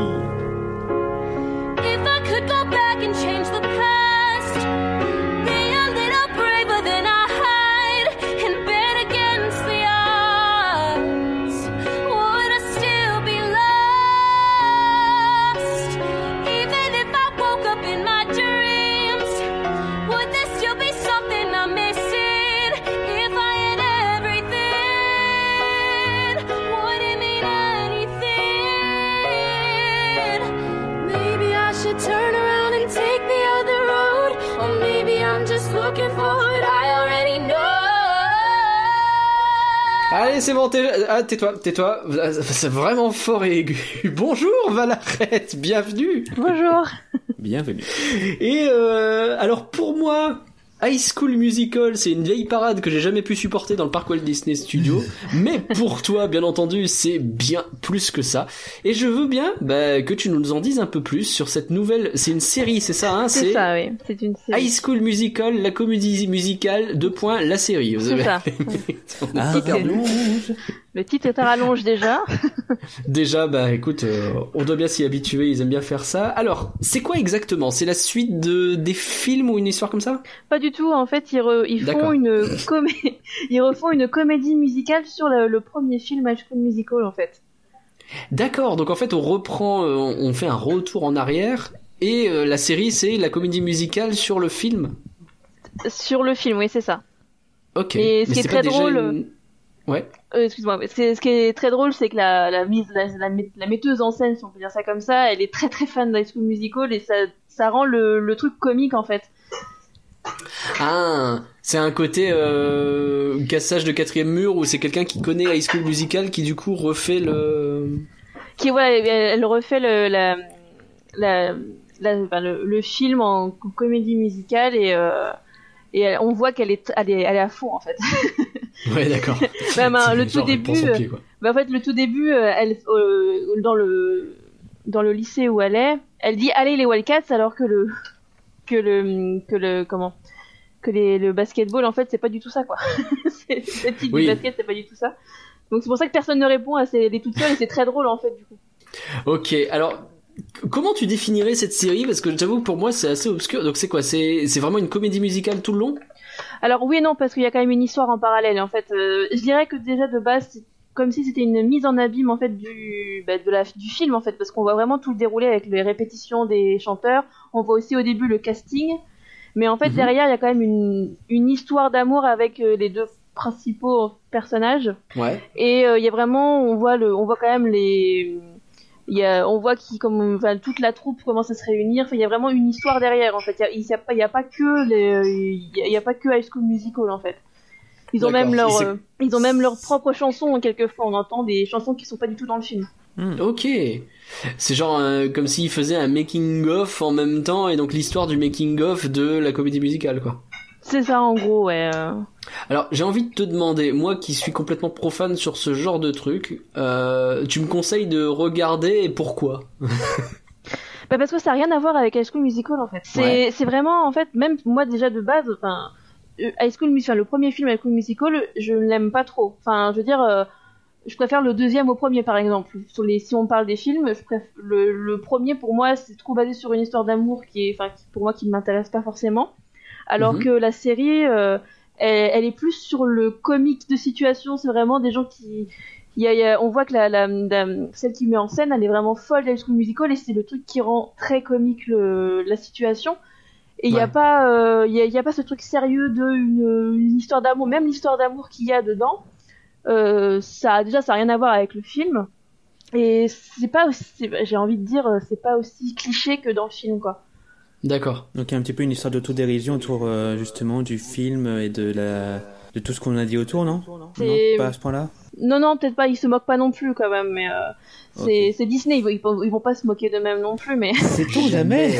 Allez, c'est bon, t'es- ah, tais-toi, tais-toi. (laughs) C'est vraiment fort et aigu. (laughs) Bonjour, Valarette, bienvenue. Bonjour. Bienvenue. Et euh, alors pour moi, High School Musical, c'est une vieille parade que j'ai jamais pu supporter dans le parc Walt Disney Studio. (laughs) mais pour toi, bien entendu, c'est bien plus que ça. Et je veux bien bah, que tu nous en dises un peu plus sur cette nouvelle. C'est une série, c'est ça, hein C'est ça, oui. C'est une série. High School Musical, la comédie musicale, deux points, la série. Vous avez ça. Ah, (laughs) titre est- rallonge. Le titre est à rallonge déjà. (laughs) Déjà, bah écoute, euh, on doit bien s'y habituer, ils aiment bien faire ça. Alors, c'est quoi exactement? C'est la suite de des films ou une histoire comme ça? Pas du tout. En fait, ils, re- ils font une (laughs) comé- ils refont une comédie musicale sur le, le premier film High School Musical, en fait. D'accord, donc en fait on reprend, euh, on fait un retour en arrière et euh, la série c'est la comédie musicale sur le film? Sur le film, oui, c'est ça. Ok. Et ce Mais qui est très drôle- une- Ouais. Euh, Excuse-moi. Ce qui est très drôle, c'est que la, la mise, la, la, la metteuse en scène, si on peut dire ça comme ça, elle est très très fan d'High School Musical et ça, ça rend le, le truc comique en fait. Ah, c'est un côté euh, cassage de quatrième mur où c'est quelqu'un qui connaît High School Musical qui du coup refait le. qui ouais, elle, refait le, la, la, la- enfin, le, le film en comédie musicale et, euh, et elle- on voit qu'elle est, elle est, elle est à fond en fait. (laughs) Ouais, d'accord. (laughs) Bah, C'est le tout début, pied, bah, en fait, le tout début, euh, elle, euh, dans le, dans le lycée où elle est, elle dit allez les Wildcats alors que le, que le, que le, comment, que les, le basketball en fait c'est pas du tout ça quoi. (laughs) c'est, cette type Oui. du basket c'est pas du tout ça. Donc c'est pour ça que personne ne répond à ces, elle est toute seule et c'est très drôle en fait du coup. Ok, alors comment tu définirais cette série? Parce que j'avoue pour moi c'est assez obscur. Donc c'est quoi? C'est c'est vraiment une comédie musicale tout le long? Alors oui et non parce qu'il y a quand même une histoire en parallèle. En fait, euh, je dirais que déjà de base, comme si c'était une mise en abîme en fait du bah, de la du film en fait parce qu'on voit vraiment tout le déroulé avec les répétitions des chanteurs. On voit aussi au début le casting, mais en fait Mhm. derrière il y a quand même une une histoire d'amour avec euh, les deux principaux personnages Ouais. et euh, il y a vraiment on voit le on voit quand même les y a, on voit qui comme enfin, toute la troupe commence à se réunir il y a vraiment une histoire derrière en fait il y a, y a pas il y a pas que il y a pas que High School Musical en fait ils ont même leur euh, ils ont même leurs propres chansons quelquefois on entend des chansons qui sont pas du tout dans le film Ok. C'est genre euh, comme s'il faisait un making of en même temps et donc l'histoire du making of de la comédie musicale quoi. c'est ça en gros ouais euh. Alors j'ai envie de te demander, moi qui suis complètement profane sur ce genre de truc, euh, tu me conseilles de regarder et pourquoi? (laughs) Bah parce que ça n'a rien à voir avec High School Musical en fait. C'est Ouais. vraiment en fait même moi déjà de base enfin High School Musical le premier film High School Musical je ne l'aime pas trop. Enfin je veux dire euh, je préfère le deuxième au premier par exemple. Sur les si on parle des films, je préfère le, le premier pour moi c'est trop basé sur une histoire d'amour qui est enfin qui- pour moi qui ne m'intéresse pas forcément. Alors Mhm. que la série, euh, elle, elle est plus sur le comique de situation. C'est vraiment des gens qui, il y a, il y a- on voit que la, la, la- celle qui met en scène, elle est vraiment folle d'High School Musical et c'est le truc qui rend très comique le, la situation. Et il n'y a pas, euh, y a, il y a pas ce truc sérieux de une, une histoire d'amour, même l'histoire d'amour qu'il y a dedans. Euh, ça déjà ça a rien à voir avec le film et c'est pas aussi j'ai envie de dire euh, c'est pas aussi cliché que dans le film quoi D'accord. Donc il y a un petit peu une histoire d'autodérision autour euh, justement du film et de la de tout ce qu'on a dit autour, non? Non, pas à ce point-là? Non non peut-être pas ils se moquent pas non plus quand même mais euh, c'est c'est Disney ils vont, ils, vont, ils vont pas se moquer d'eux-mêmes non plus mais (laughs) Sait-on jamais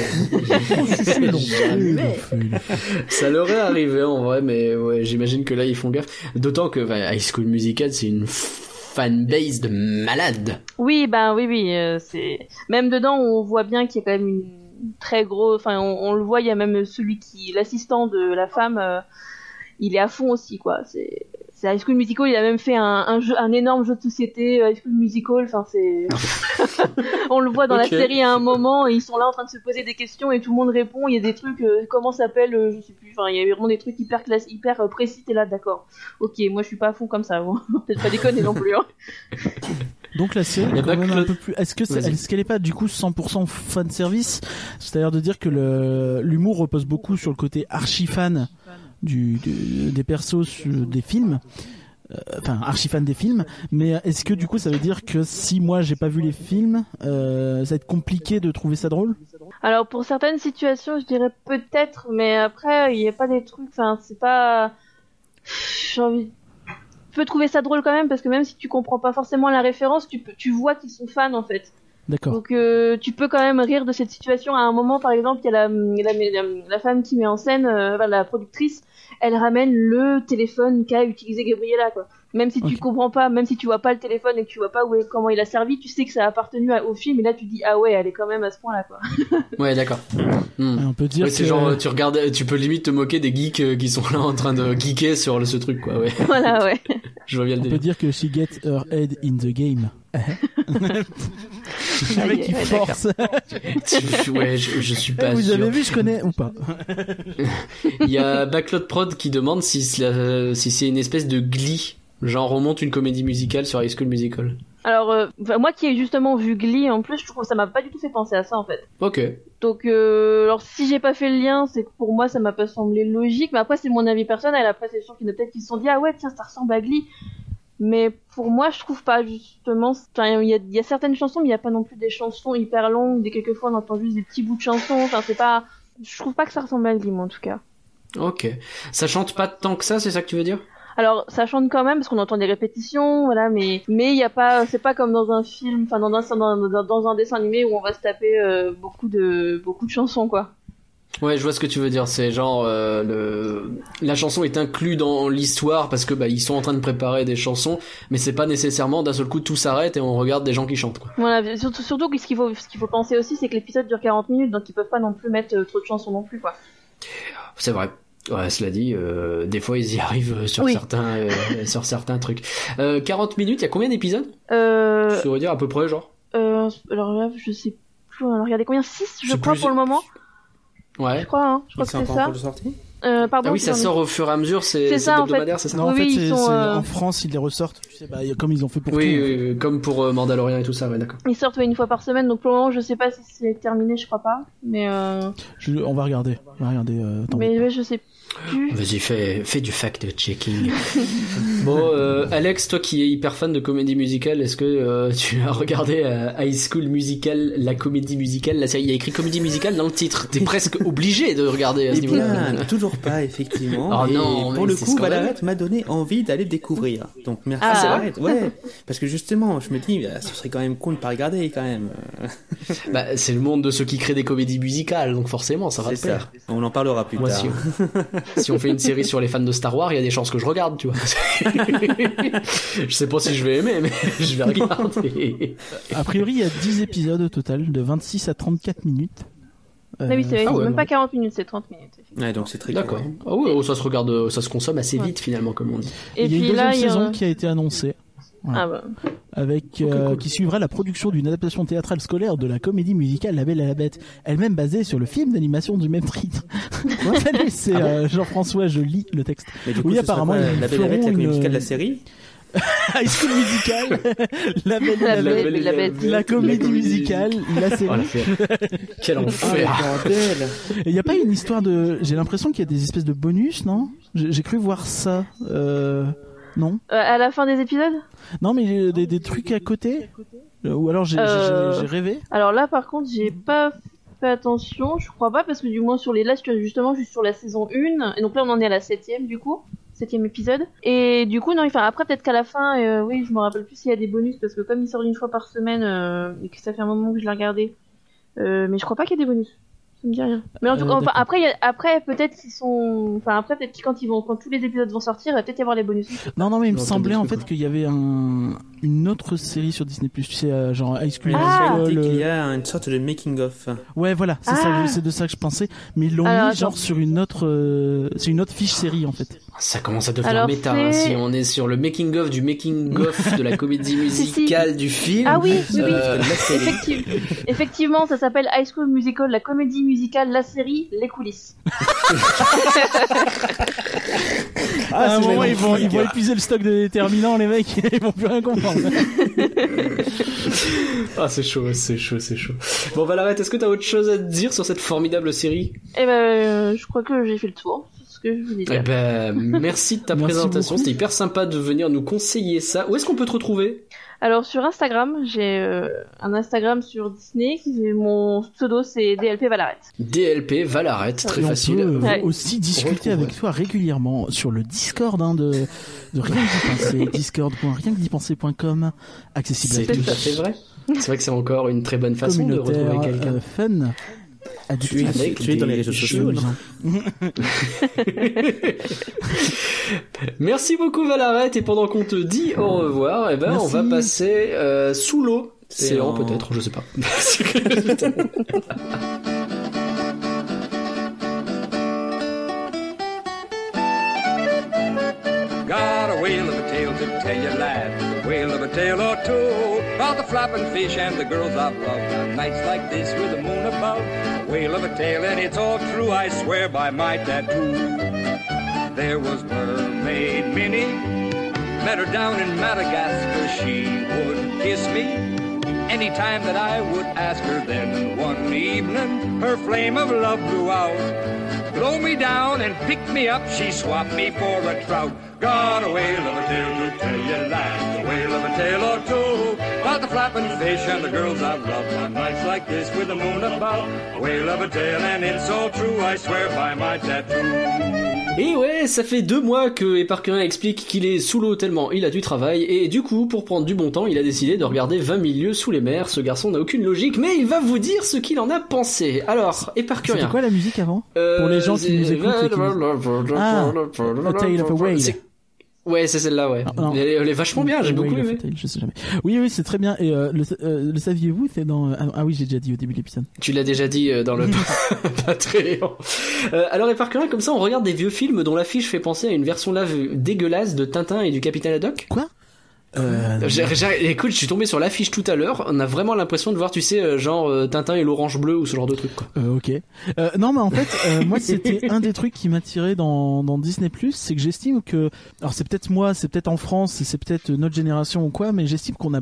Jamais. (laughs) Ça leur est arrivé en vrai, mais ouais, j'imagine que là ils font gaffe. D'autant que bah, High School Musical c'est une fanbase de malades. oui ben oui oui euh, c'est même dedans on voit bien qu'il y a quand même une très gros enfin on, on le voit il y a même celui qui l'assistant de la femme euh, il est à fond aussi quoi c'est c'est High School Musical il a même fait un, un jeu un énorme jeu de société euh, High School Musical enfin c'est (laughs) on le voit dans la série à un moment et ils sont là en train de se poser des questions et tout le monde répond il y a des trucs euh, comment s'appelle euh, je sais plus enfin il y a vraiment des trucs hyper classe hyper euh, précis t'es là d'accord ok moi je suis pas à fond comme ça bon. (laughs) peut-être pas déconner non plus hein. Donc la série est quand même un peu plus. Est-ce que qu'elle est pas du coup 100% fan service? C'est-à-dire de dire que le l'humour repose beaucoup sur le côté archi fan du, du- des persos des films. Euh, Enfin, archi fan des films, mais est-ce que du coup ça veut dire que si moi j'ai pas vu les films, euh, ça va être compliqué de trouver ça drôle? Alors pour certaines situations, je dirais peut-être, mais après il n'y a pas des trucs. Enfin, c'est pas. J'ai envie. Tu peux trouver ça drôle quand même parce que même si tu comprends pas forcément la référence, tu peux, tu vois qu'ils sont fans en fait. D'accord. Donc euh, tu peux quand même rire de cette situation. À un moment, par exemple, il y a la, la, la, la femme qui met en scène, euh, la productrice, elle ramène le téléphone qu'a utilisé Gabriella, quoi. Même si tu comprends pas, même si tu vois pas le téléphone et que tu vois pas où est- comment il a servi, tu sais que ça a appartenu à- au film et là tu dis ah ouais, elle est quand même à ce point-là, quoi. (laughs) Ouais, d'accord. Hmm. On peut dire Ouais, c'est que genre, tu regardes, tu peux limite te moquer des geeks euh, qui sont là en train de geeker sur le- ce truc, quoi, ouais. (laughs) voilà, ouais. (laughs) Je vois bien le on peut dire que she gets her head in the game. le mec qui force. Ouais, je, je suis pas Vous sûr. avez vu, je connais ou pas? Il y a Backlot Prod qui demande si c'est une espèce de glee. Genre, on monte une comédie musicale sur High School Musical. Alors, euh, moi qui ai justement vu Glee, en plus, je trouve que ça m'a pas du tout fait penser à ça, en fait. Ok. Donc, euh, alors si j'ai pas fait le lien, c'est que pour moi ça m'a pas semblé logique. Mais après, c'est mon avis personnel. Après, c'est sûr qu'il y en a peut-être qui se sont dit ah ouais tiens ça ressemble à Glee. Mais pour moi, je trouve pas justement. Enfin, il y y a certaines chansons, mais il y a pas non plus des chansons hyper longues. Des quelquefois on entend juste des petits bouts de chansons. Enfin, c'est pas. Je trouve pas que ça ressemble à Glee, moi en tout cas. Ok. Ça chante pas tant que ça, c'est ça que tu veux dire? Alors, ça chante quand même parce qu'on entend des répétitions, voilà, mais mais il y a pas, c'est pas comme dans un film, enfin dans un dans, dans, dans un dessin animé où on va se taper euh, beaucoup de beaucoup de chansons quoi. Ouais, je vois ce que tu veux dire. C'est genre euh, le... la chanson est inclue dans l'histoire parce que bah ils sont en train de préparer des chansons, mais c'est pas nécessairement d'un seul coup tout s'arrête et on regarde des gens qui chantent. Quoi. Voilà, surtout surtout ce qu'il faut ce qu'il faut penser aussi, c'est que l'épisode dure 40 minutes, donc ils peuvent pas non plus mettre euh, trop de chansons non plus quoi. C'est vrai. Ouais, cela dit, euh, des fois ils y arrivent sur Oui. certains euh, sur certains trucs. Euh, 40 minutes, il y a combien d'épisodes Euh, Je saurais dire à peu près genre. euh, alors là, je sais plus. Alors regardez combien? 6 je crois plus- pour le moment. Ouais. Je crois, hein. Je crois C'est que c'est ça. sortie Euh, pardon. Ah oui, ça sort au fur et à mesure, c'est C'est c'est ça, en fait. hebdomadaire, c'est ça? Non, en Oui, fait, sont, euh, en France, ils les ressortent, tu sais, bah, comme ils ont fait pour Oui, tout. oui, oui, comme pour euh, Mandalorian et tout ça, ouais, d'accord. Ils sortent ouais, une fois par semaine, donc pour le moment, je sais pas si c'est terminé, je crois pas. Mais euh... Je- on va regarder. On va regarder. euh, mais ouais, je sais. Vas-y, fais, fais du fact-checking. (laughs) bon, euh, Alex, toi qui es hyper fan de comédie musicale, est-ce que euh, tu as regardé euh, High School Musical, la comédie musicale, la série? Il y a écrit comédie musicale dans le titre. T'es presque (laughs) obligé de regarder à ce niveau-là. toujours pas, effectivement. Oh et non, pour le coup. Valorette m'a donné envie d'aller le découvrir. Donc merci Ah, c'est Valorette. Ouais, parce que justement, je me dis, bah, ce serait quand même con de pas regarder quand même. Bah, c'est le monde de ceux qui créent des comédies musicales, donc forcément, ça va te plaire. On en parlera plus Moi, tard. (laughs) si on, fait une série sur les fans de Star Wars, il y a des chances que je regarde, tu vois. (laughs) je sais pas si je vais aimer, mais (laughs) je vais regarder. A priori, il y a 10 épisodes au total, de 26 à 34 minutes. Euh, Ah oui, c'est vrai, ah c'est ouais, même pas 40 minutes, c'est 30 minutes. Ouais, donc c'est très D'accord. Ah ouais, oh, ça se regarde, ça se consomme assez vite finalement, comme on dit. Et il y a une puis deuxième là, il y a saison qui a été annoncée. Ah bah. avec euh, cool. qui suivra la production d'une adaptation théâtrale scolaire de la comédie musicale La Belle et la Bête, elle-même basée sur le film d'animation du même titre. (laughs) Salut, c'est euh, Jean-François, je lis le texte. Mais du coup, Oui, apparemment, quoi, la (laughs) belle et la bête, la comédie une- musicale de la série. High School Musical, La Belle et La la, Belle Bête, et la Bête. la comédie comédie musicale, la série. Quel Ah, enfer. il n'y a pas une histoire de. J'ai l'impression qu'il y a des espèces de bonus, non? J'ai j'ai cru voir ça. Euh... Non Euh, à la fin des épisodes? Non, mais euh, des, des trucs à côté Euh, Ou alors j'ai Euh, rêvé Alors là, par contre, j'ai pas fait attention. Je crois pas, parce que du moins sur les as justement juste sur la saison 1. Et donc là, on en est à la septième, du coup. Septième épisode. Et du coup, non, enfin, après, peut-être qu'à la fin, euh, oui, je me rappelle plus s'il y a des bonus, parce que comme il sort une fois par semaine, euh, et que ça fait un moment que je l'ai regardé. Euh, mais je crois pas qu'il y ait des bonus. Ça me dit rien. Mais en tout Euh, cas, enfin, après, il y a- après, peut-être qu'ils sont, enfin, après, peut-être que quand ils vont, quand tous les épisodes vont sortir, il va peut-être y avoir les bonus. Non, non, mais il me Non, semblait en fait qu'il y avait un... une autre série sur Disney+. Tu sais, euh, genre High School Ah. Il Musical. dit qu'il euh, y a une sorte de making of. Ouais, voilà, c'est ça, Ah. c'est de ça que je pensais. Mais ils l'ont Alors, mis genre attends. sur une autre, euh, c'est une autre fiche série en fait. Ça commence à devenir Alors, méta. hein. c'est- Si on est sur le making of du making of (laughs) de la comédie Si, si. musicale du film. Ah oui, oui, oui. euh, Effectivement, effectivement, ça s'appelle High School Musical, la comédie musicale, la série, les coulisses. (laughs) à un moment, ils vont, ils vont épuiser le stock de déterminants, les mecs, (laughs) ils vont plus rien comprendre. (laughs) Ah, c'est chaud, c'est chaud, c'est chaud. Bon, Valarette, est-ce que t'as autre chose à te dire sur cette formidable série? Eh ben, euh, je crois que j'ai fait le tour. C'est ce que je voulais Eh dire. ben, merci de ta Merci présentation. C'était hyper sympa de venir nous conseiller ça. Où est-ce qu'on peut te retrouver? Alors sur Instagram, j'ai euh, un Instagram sur Disney. Mon pseudo c'est DLP Valaret. DLP Valarette, très Et on facile. peut euh, Ouais. aussi discuter retrouve, avec toi régulièrement sur le Discord hein, de, de Rien que d'y penser, (laughs) discord.rienquedypenser.com, accessible à C'est tout tous. à fait vrai. C'est vrai que c'est encore une très bonne façon de retrouver quelqu'un. euh, fun. Tu es avec tu es dans les réseaux sociaux, non (laughs) Merci beaucoup Valarette et pendant qu'on te dit au revoir, eh ben Merci. on va passer euh, sous l'eau. C'est en- peut-être, je sais pas. (laughs) Got a whale of a tale to tell you, lad. Whale of a tale or two about the flapping fish and the girls I've loved on nights like this with the moon above. A whale of a tale, and it's all true. I swear by my tattoo. There was Mermaid Minnie, met her down in Madagascar. She would kiss me anytime that I would ask her. Then one evening, her flame of love blew out. Blow me down and pick me up, she swapped me for a trout. Got a whale of a tale to tell you, lads, a whale of a tale or two. About the flapping fish and the girls I've loved on nights like this with the moon above. A whale of a tale and it's so true, I swear by my tattoo. Et ouais, ça fait deux mois que Eparquin explique qu'il est sous l'eau tellement il a du travail, et du coup, pour prendre du bon temps, il a décidé de regarder 20 000 lieues sous les mers. Ce garçon n'a aucune logique, mais il va vous dire ce qu'il en a pensé. Alors, C'était Eparquin. quoi la musique avant? Euh, Pour les gens qui nous c'est- écoutent et qui Ah, A Tale of a Whale. Ouais, c'est celle-là, ouais. Ah, elle, est, elle est vachement bien, j'ai beaucoup aimé. Je sais jamais. Oui, oui, c'est très bien. Et euh, le, euh, le saviez-vous C'est dans. Ah, ah oui, j'ai déjà dit au début de l'épisode. Tu l'as déjà dit euh, dans le (laughs) (laughs) Patreon. Euh, alors, Eparquin, comme ça, on regarde des vieux films dont l'affiche fait penser à une version live dégueulasse de Tintin et du Capitaine Haddock? Quoi? Euh, J'ai- j'ai- écoute, je suis tombé sur l'affiche tout à l'heure. On a vraiment l'impression de voir, tu sais, euh, genre euh, Tintin et l'orange bleu ou ce genre de truc. Quoi. Euh, ok. Euh, non, mais en fait, euh, moi, c'était un des trucs qui m'attirait dans, dans Disney+, c'est que j'estime que, alors c'est peut-être moi, c'est peut-être en France, c'est peut-être notre génération ou quoi, mais j'estime qu'on a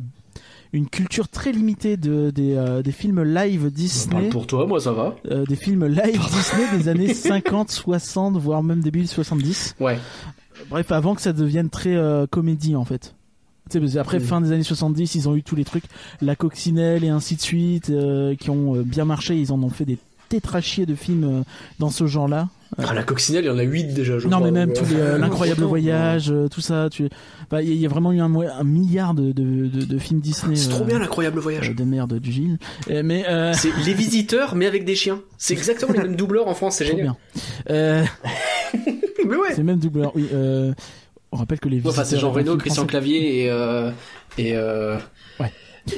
une culture très limitée de, des, euh, des films live Disney, pour toi, moi ça va. euh, des films live Disney des années (laughs) 50, 60, voire même début 70. Ouais. Bref, avant que ça devienne très euh, comédie en fait. Parce après Mm. fin des années 70, ils ont eu tous les trucs, la coccinelle et ainsi de suite, euh, qui ont euh, bien marché. Ils en ont fait des tétrachiers de films euh, dans ce genre-là. Ah, la coccinelle, il y en a 8 déjà, je non, crois. mais même tous les euh, (laughs) l'incroyable Ouais. voyage, euh, tout ça. Tu, bah, il y, a- il y a vraiment eu un, milliard de, de, de, de films Disney. C'est trop euh, bien l'incroyable voyage. euh, de merde du Gilles. Euh, mais euh, C'est (laughs) les visiteurs, mais avec des chiens. C'est exactement les mêmes doubleurs en France, c'est trop génial. bien. Euh, (laughs) Mais ouais. c'est le même doubleur. Oui. Euh, on rappelle que les Enfin, c'est visiteurs Jean Reno, Christian. Clavier et euh, et euh, Ouais.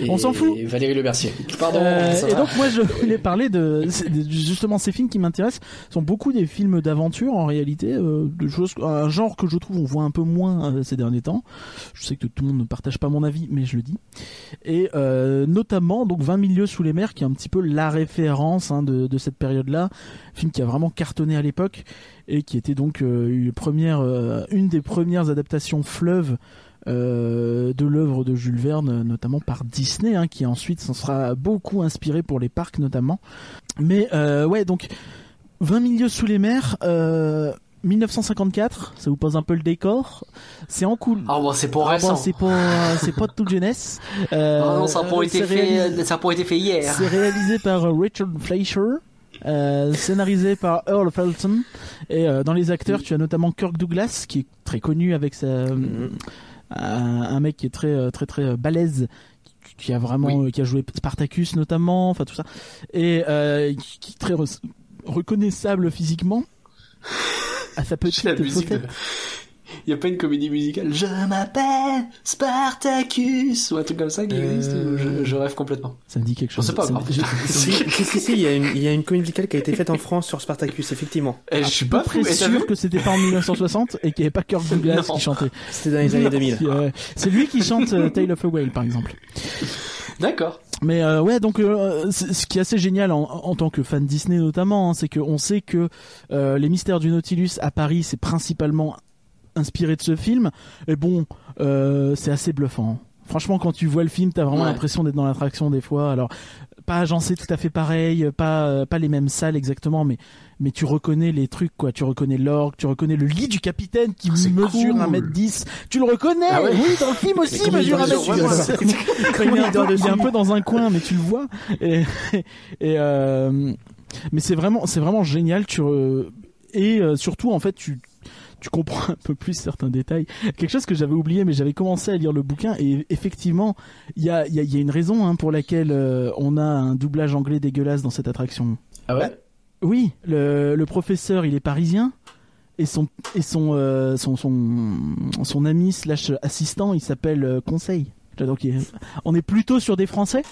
On s'en fout. Valérie Le Mercier. Pardon. Euh, et va. donc moi je voulais parler de, de- justement ces films qui m'intéressent sont beaucoup des films d'aventure en réalité, euh, de choses, un genre que je trouve on voit un peu moins euh, ces derniers temps. Je sais que tout le monde ne partage pas mon avis, mais je le dis. Et notamment donc 20 milieux sous les mers qui est un petit peu la référence hein, de, de cette période-là, film qui a vraiment cartonné à l'époque et qui était donc une première, une des premières adaptations fleuve euh, de l'œuvre de Jules Verne, notamment par Disney, hein, qui ensuite s'en sera beaucoup inspiré pour les parcs notamment. Mais euh, ouais, donc 20 milieux sous les mers. Euh, 1954, ça vous pose un peu le décor. C'est en cool. Ah bon, c'est pour Ah récent. bon, c'est pas, c'est pas de toute jeunesse. Euh, (laughs) Ah non, ça a pas été fait, ça a été fait hier. c'est réalisé par euh, Richard Fleischer, euh, scénarisé par Earl Felton. Et euh, dans les acteurs, tu as notamment Kirk Douglas, qui est très connu avec sa, Mm-hmm. Un, mec qui est très euh, très très euh, balèze, qui- a vraiment, Oui. euh, qui a joué Spartacus notamment, enfin tout ça, et qui, qui est très re- reconnaissable physiquement. À sa (laughs) petite La musique de- faussette. Il y a pas une comédie musicale. Je m'appelle Spartacus ou un truc comme ça qui Euh, existe. ou Je, je rêve complètement. Ça me dit quelque Je chose. sais pas. Ça me- pardon. je- (laughs) Si, si, il y, a une- il y a une comédie musicale qui a été faite en (laughs) France sur Spartacus, effectivement. Eh, je suis pas. Et vu sûr que c'était pas en 1960 et qu'il n'y avait pas Kirk Douglas qui chantait. C'était dans les années 2000. Euh, c'est lui qui chante euh, Tale of a Whale par exemple. D'accord. Mais euh, ouais, donc euh, ce qui est assez génial en, en tant que fan Disney notamment, hein, c'est qu'on sait que euh, les mystères du Nautilus à Paris, c'est principalement inspiré de ce film. Et bon, euh, c'est assez bluffant. Franchement, quand tu vois le film, t'as vraiment Ouais. l'impression d'être dans l'attraction des fois. Alors, pas agencé tout à fait pareil, pas euh, pas les mêmes salles exactement, mais mais tu reconnais les trucs quoi. Tu reconnais l'orgue, tu reconnais le lit du capitaine qui Ah, mesure cool. 1m10. Tu le reconnais Ah ouais Oui, dans le film aussi, (laughs) il mesure il mesure 1m10. vraiment Quand il est, un peu, il est un peu dans un coin, mais tu le vois. Et, (laughs) et euh, mais c'est vraiment, c'est vraiment génial. Tu re- et euh, surtout en fait, tu tu comprends un peu plus certains détails. Quelque chose que j'avais oublié, mais j'avais commencé à lire le bouquin et effectivement, il y a, il y, a, il y a une raison hein, pour laquelle euh, on a un doublage anglais dégueulasse dans cette attraction. Ah ouais? Oui, le, le professeur, il est parisien. Et son et son, euh, son son son ami slash assistant, il s'appelle euh, Conseil. Donc on est plutôt sur des Français?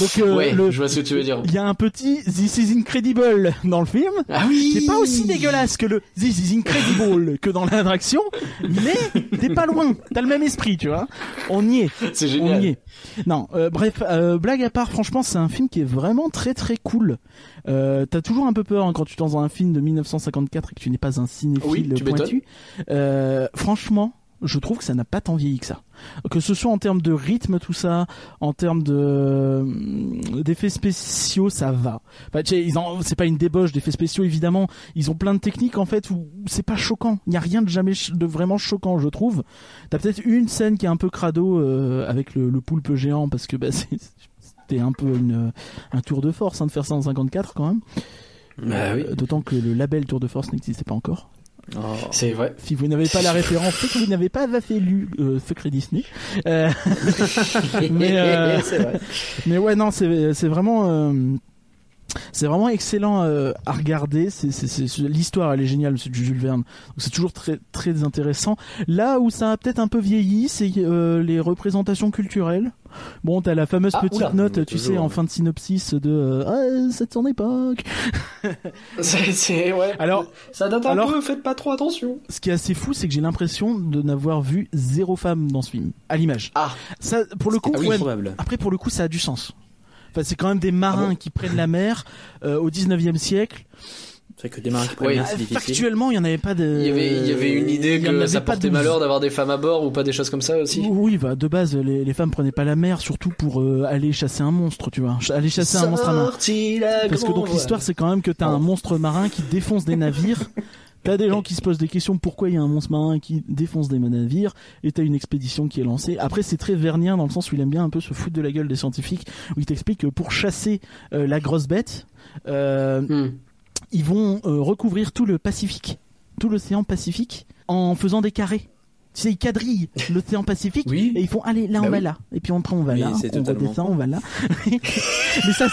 Donc euh, ouais. le- Je vois ce que tu veux dire. il y a un petit This is incredible dans le film, Ah oui. qui est pas aussi dégueulasse que le This is incredible (laughs) que dans l'attraction, mais t'es pas loin. T'as le même esprit, tu vois. On y est. C'est On génial. y est. Non, euh, bref, euh, blague à part, franchement, c'est un film qui est vraiment très très cool. Euh, T'as toujours un peu peur hein, quand tu es dans un film de 1954 et que tu n'es pas un cinéphile Oui, tu pointu. Franchement, je trouve que ça n'a pas tant vieilli que ça. Que ce soit en termes de rythme, tout ça, en termes de euh, d'effets spéciaux, ça va. Enfin, tu sais, ils en- c'est pas une débauche d'effets spéciaux évidemment. Ils ont plein de techniques en fait où c'est pas choquant. Il y a rien de jamais de vraiment choquant, je trouve. T'as peut-être une scène qui est un peu crado euh, avec le, le poulpe géant parce que bah, (laughs) c'était un peu une, un tour de force hein, de faire ça en 54 quand même. Bah oui. Euh, D'autant que le label Tour de Force n'existait pas encore. Oh. C'est vrai. Si vous n'avez pas la référence, c'est que vous n'avez pas assez lu euh, Secret Disney. Euh, (laughs) mais, euh, (laughs) vrai. mais ouais, non, c'est c'est vraiment. C'est vraiment excellent euh, à regarder. C'est, l'histoire, elle est géniale, c'est du Jules Verne. Donc c'est toujours très, très intéressant. Là où ça a peut-être un peu vieilli, c'est euh, les représentations culturelles. Bon, t'as la fameuse Ah, petite oula. note, tu Toujours. sais, en fin de synopsis de euh, ah, (laughs) c'est de son époque. C'est, ouais. Alors, ça date un alors- peu. Faites pas trop attention. ce qui est assez fou, c'est que j'ai l'impression de n'avoir vu zéro femme dans ce film, à l'image. Ah. Ça, pour le coup, Ah oui, ouais, après pour le coup, ça a du sens. Enfin, c'est quand même des marins qui prennent la mer euh, au 19e siècle. C'est vrai que des marins qui prennent c'est difficile. Factuellement, il y en avait pas de. Il y avait, il y avait une idée que avait ça pas portait de- malheur d'avoir des femmes à bord ou pas des choses comme ça aussi. Oui, bah, de base, les, les femmes prenaient pas la mer, surtout pour euh, aller chasser un monstre, tu vois. Aller chasser un monstre à main. La Parce que donc l'histoire, c'est quand même que t'as un monstre marin qui défonce des navires. (laughs) T'as des gens qui se posent des questions pourquoi il y a un monstre marin qui défonce des navires et t'as une expédition qui est lancée. Après c'est très vernien dans le sens où il aime bien un peu se foutre de la gueule des scientifiques où il t'explique que pour chasser euh, la grosse bête, euh, Hmm. ils vont euh, recouvrir tout le Pacifique, tout l'océan Pacifique en faisant des carrés. Tu sais, ils quadrillent l'océan Pacifique Oui. et ils font allez là Bah on va oui. là et puis on prend on va Oui, là, on totalement redescend, on va là. (laughs) Mais ça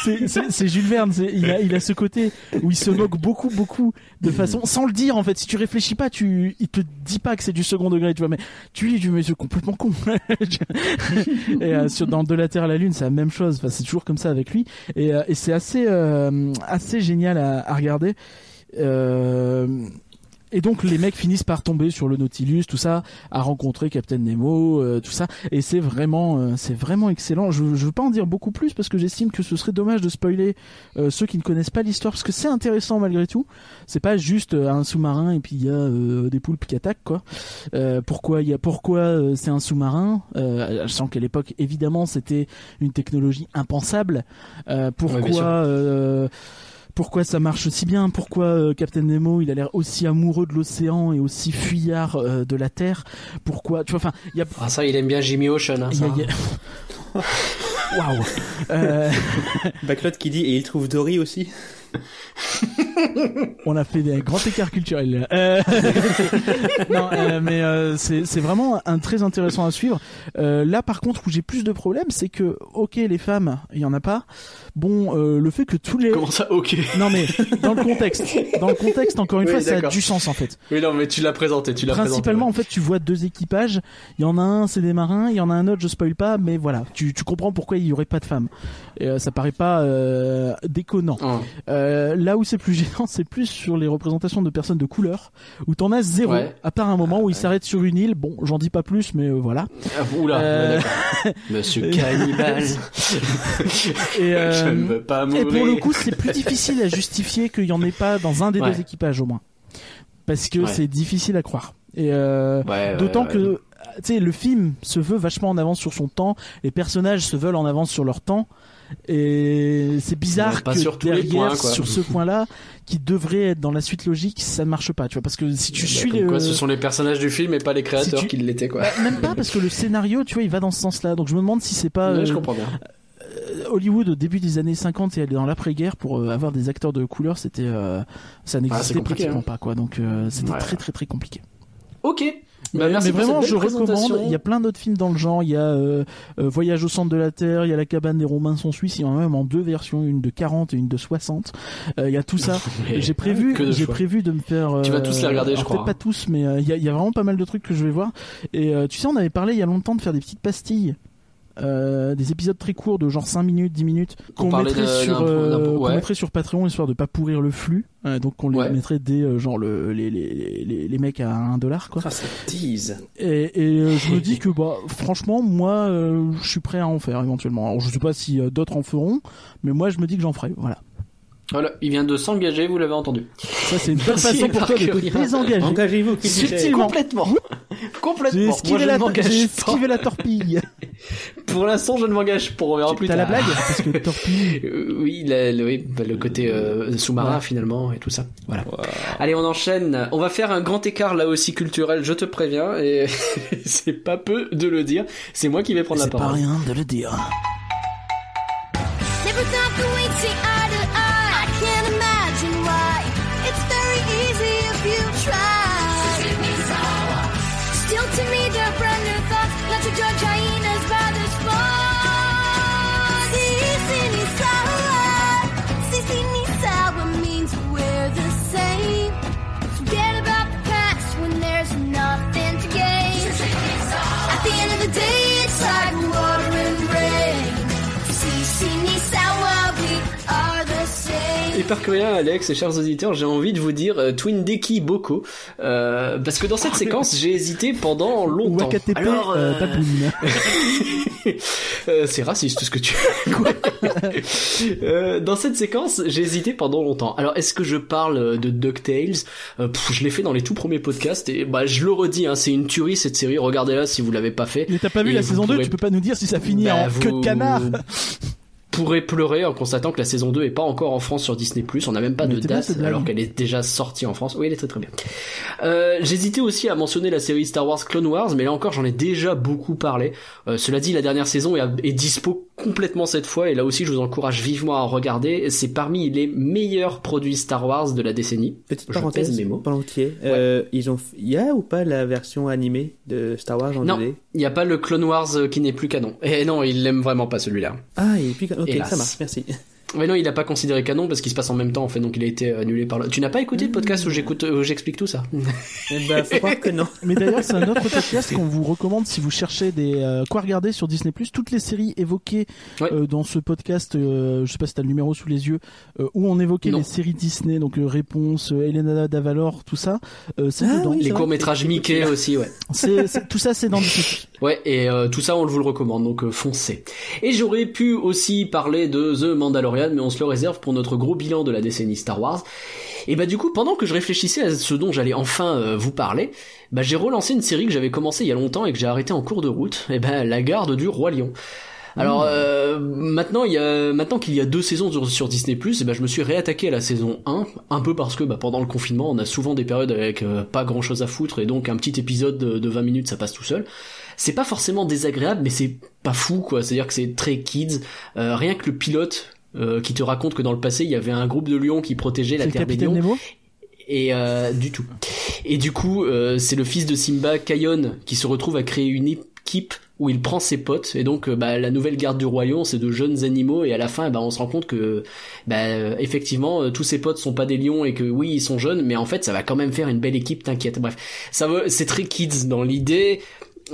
c'est Jules Verne, il a il a ce côté où il se moque beaucoup beaucoup de façon sans le dire en fait. Si tu réfléchis pas, tu il te dit pas que c'est du second degré, tu vois. Mais tu lis, tu mais c'est complètement con. (laughs) et euh, sur dans De la Terre à la Lune, c'est la même chose. Enfin, c'est toujours comme ça avec lui. Et, euh, et c'est assez euh, assez génial à, à regarder. Euh, et donc les mecs finissent par tomber sur le Nautilus, tout ça, à rencontrer Captain Nemo, euh, tout ça, et c'est vraiment, euh, c'est vraiment excellent. Je, je veux pas en dire beaucoup plus parce que j'estime que ce serait dommage de spoiler euh, ceux qui ne connaissent pas l'histoire, parce que c'est intéressant malgré tout. C'est pas juste euh, un sous-marin et puis il y a euh, des poulpes qui attaquent quoi. Euh, pourquoi il y a, pourquoi euh, c'est un sous-marin? Euh, Je sens qu'à l'époque évidemment c'était une technologie impensable. Euh, pourquoi euh, pourquoi ça marche si bien, pourquoi euh, Captain Nemo il a l'air aussi amoureux de l'océan et aussi fuyard euh, de la terre, pourquoi, tu vois, enfin, il y a, Ah ça, il aime bien Jimmy Ocean. Hein, ça. a- (laughs) Waouh. Euh, (laughs) Backlot qui dit et il trouve Dory aussi. (laughs) on a fait des grands écarts culturels. Euh, (laughs) non, euh, mais euh, c'est vraiment un très intéressant à suivre. Euh, là, par contre, où j'ai plus de problèmes, c'est que ok, les femmes, il y en a pas. Bon, le fait que tous les Comment ça Ok? non mais dans le contexte, dans le contexte, encore une Oui, fois, ça a du sens en fait. Oui, non, mais tu l'as présenté, tu l'as Principalement, présenté. en fait, tu vois deux équipages. Il y en a un, c'est des marins. Il y en a un autre, je spoil pas, mais voilà, tu, tu comprends pourquoi il y aurait pas de femmes. Et, ça paraît pas déconnant. Euh, là où c'est plus gênant, c'est plus sur les représentations de personnes de couleur, où t'en as zéro. Ouais. À part un moment où il s'arrête sur une île. Bon, j'en dis pas plus, mais euh, voilà. Ah, Oula, Euh, ouais. (laughs) Monsieur Cannibal. (laughs) Et, Je ne veux pas mourir. Et pour le coup, c'est plus difficile à justifier qu'il y en ait pas dans un des Ouais. deux équipages au moins, parce que Ouais. c'est difficile à croire. Et Ouais, ouais, D'autant ouais. que, tu sais, le film se veut vachement en avance sur son temps, les personnages se veulent en avance sur leur temps, et c'est bizarre que sur derrière, points, sur ce point-là, qui devrait être dans la suite logique, ça ne marche pas, tu vois, parce que si tu Bah, suis les... quoi, ce sont les personnages du film et pas les créateurs Si tu- qui l'étaient, quoi. Bah, même pas parce que le scénario, tu vois, il va dans ce sens-là. Donc je me demande si c'est pas Ouais, je euh, comprends bien. Hollywood au début des années 50 et dans l'après-guerre pour euh, avoir des acteurs de couleur, c'était euh, ça n'existait compliqué, pratiquement hein. pas quoi. Donc euh, c'était Ouais. très très très compliqué. Ok. Bah, mais, vraiment, je recommande. Il y a plein d'autres films dans le genre. Il y a euh, euh, Voyage au centre de la Terre, il y a La cabane des Romains sont suisses. Il y en a même en deux versions, une de 40 et une de 60. Euh, il y a tout ça. (laughs) J'ai prévu, j'ai prévu de me faire. Tu vas euh, tous les regarder, je crois, Peut-être pas tous, mais euh, il y, a, il y a vraiment pas mal de trucs que je vais voir. Et euh, tu sais, on avait parlé il y a longtemps de faire des petites pastilles. Euh, des épisodes très courts de genre 5 minutes, 10 minutes qu'on parlait mettrait, sur, euh, ouais. mettrait sur Patreon histoire de pas pourrir le flux. Euh, donc on les Ouais. mettrait des euh, genre le, les, les, les, les mecs à 1 dollar quoi. Ah, ça tease. Et, et euh, je me dis (laughs) que bah franchement moi euh, je suis prêt à en faire éventuellement. Alors je sais pas si euh, d'autres en feront, mais moi je me dis que j'en ferai. Voilà. Voilà, il vient de s'engager, vous l'avez entendu. Ça c'est une bonne Merci, façon pour toi de te désengager. Engagez-vous. (laughs) Complètement. J'ai Complètement. Moi, esquivé, la, j'ai esquivé la torpille. (laughs) Pour l'instant, je ne m'engage pas. On verra plus T'as la tard. blague Parce que (laughs) torpille. Euh, oui, la- le, oui, bah, le côté euh, sous-marin Ouais. finalement et tout ça. Voilà. Allez, on enchaîne. On va faire un grand écart là aussi culturel, je te préviens, et c'est pas peu de le dire. C'est moi qui vais prendre la C'est pas parole. rien de le dire. Par curieux, Alex et chers auditeurs, j'ai envie de vous dire euh, Twin Deki Boko, euh, parce que dans cette séquence, j'ai hésité pendant longtemps. Wakatepe, Alors, euh, euh. (laughs) (laughs) Euh, c'est raciste ce que tu Quoi (laughs) Euh, Dans cette séquence, j'ai hésité pendant longtemps. Alors, est-ce que je parle de DuckTales? Euh, pff, Je l'ai fait dans les tout premiers podcasts et bah je le redis, hein, c'est une tuerie cette série. Regardez-la si vous l'avez pas fait. Mais t'as pas vu Et la saison 2, pourrez- tu peux pas nous dire si ça finit Bah, en queue de canard. Pourrez pleurer en constatant que la saison 2 est pas encore en France sur Disney+. On n'a même pas Mais de date alors qu'elle est déjà sortie en France. Oui, elle est très très bien. Euh, J'hésitais aussi à mentionner la série Star Wars Clone Wars, mais là encore j'en ai déjà beaucoup parlé. Euh, cela dit, la dernière saison est, est dispo complètement cette fois, et là aussi je vous encourage vivement à regarder. C'est parmi les meilleurs produits Star Wars de la décennie. Petite Je parenthèse, pèse mes mots. euh, ils ont, il y a ou pas la version animée de Star Wars en Non, 2D il n'y a pas le Clone Wars euh, qui n'est plus canon. Et non, il l'aime vraiment pas celui-là. Ah, et puis, ok, Hélas. ça marche, merci. Mais non, il n'a pas considéré canon parce qu'il se passe en même temps en fait, donc il a été annulé par le. Tu n'as pas écouté le podcast où j'écoute, où j'explique tout ça? (laughs) Eh ben, faut croire que non. Mais d'ailleurs, c'est un autre podcast qu'on vous recommande si vous cherchez des euh, quoi regarder sur Disney+. Toutes les séries évoquées Ouais. euh, dans ce podcast, euh, je sais pas si t'as le numéro sous les yeux, euh, où on évoquait Non. les séries Disney, donc euh, Réponse, euh, Elena Davalor, tout ça. euh, c'est Ah dedans. oui, Les courts métrages Mickey aussi, ouais. (laughs) C'est- c'est- tout ça, c'est dans Disney+. Ouais, et euh, tout ça, on vous le recommande, donc euh, foncez. Et j'aurais pu aussi parler de The Mandalorian, mais on se le réserve pour notre gros bilan de la décennie Star Wars. Et bah du coup, pendant que je réfléchissais à ce dont j'allais enfin euh, vous parler, bah j'ai relancé une série que j'avais commencé il y a longtemps et que j'ai arrêté en cours de route. Et ben La Garde du Roi Lion. Alors euh, maintenant il y a maintenant qu'il y a deux saisons sur, sur Disney et ben je me suis réattaqué à la saison 1 un peu parce que bah, pendant le confinement on a souvent des périodes avec euh, pas grand chose à foutre et donc un petit épisode de, de 20 minutes ça passe tout seul. C'est pas forcément désagréable mais c'est pas fou quoi, c'est-à-dire que c'est très kids. Euh, rien que le pilote euh, qui te raconte que dans le passé il y avait un groupe de lions qui protégeait la terre des lions Nemo et euh, du tout. Et du coup, euh, c'est le fils de Simba, Kayon, qui se retrouve à créer une équipe où il prend ses potes. Et donc, euh, bah, la nouvelle garde du royaume, c'est de jeunes animaux. Et à la fin, bah, on se rend compte que, bah, euh, effectivement, tous ses potes sont pas des lions et que oui, ils sont jeunes, mais en fait, ça va quand même faire une belle équipe. T'inquiète. Bref, ça veut, c'est très kids dans l'idée.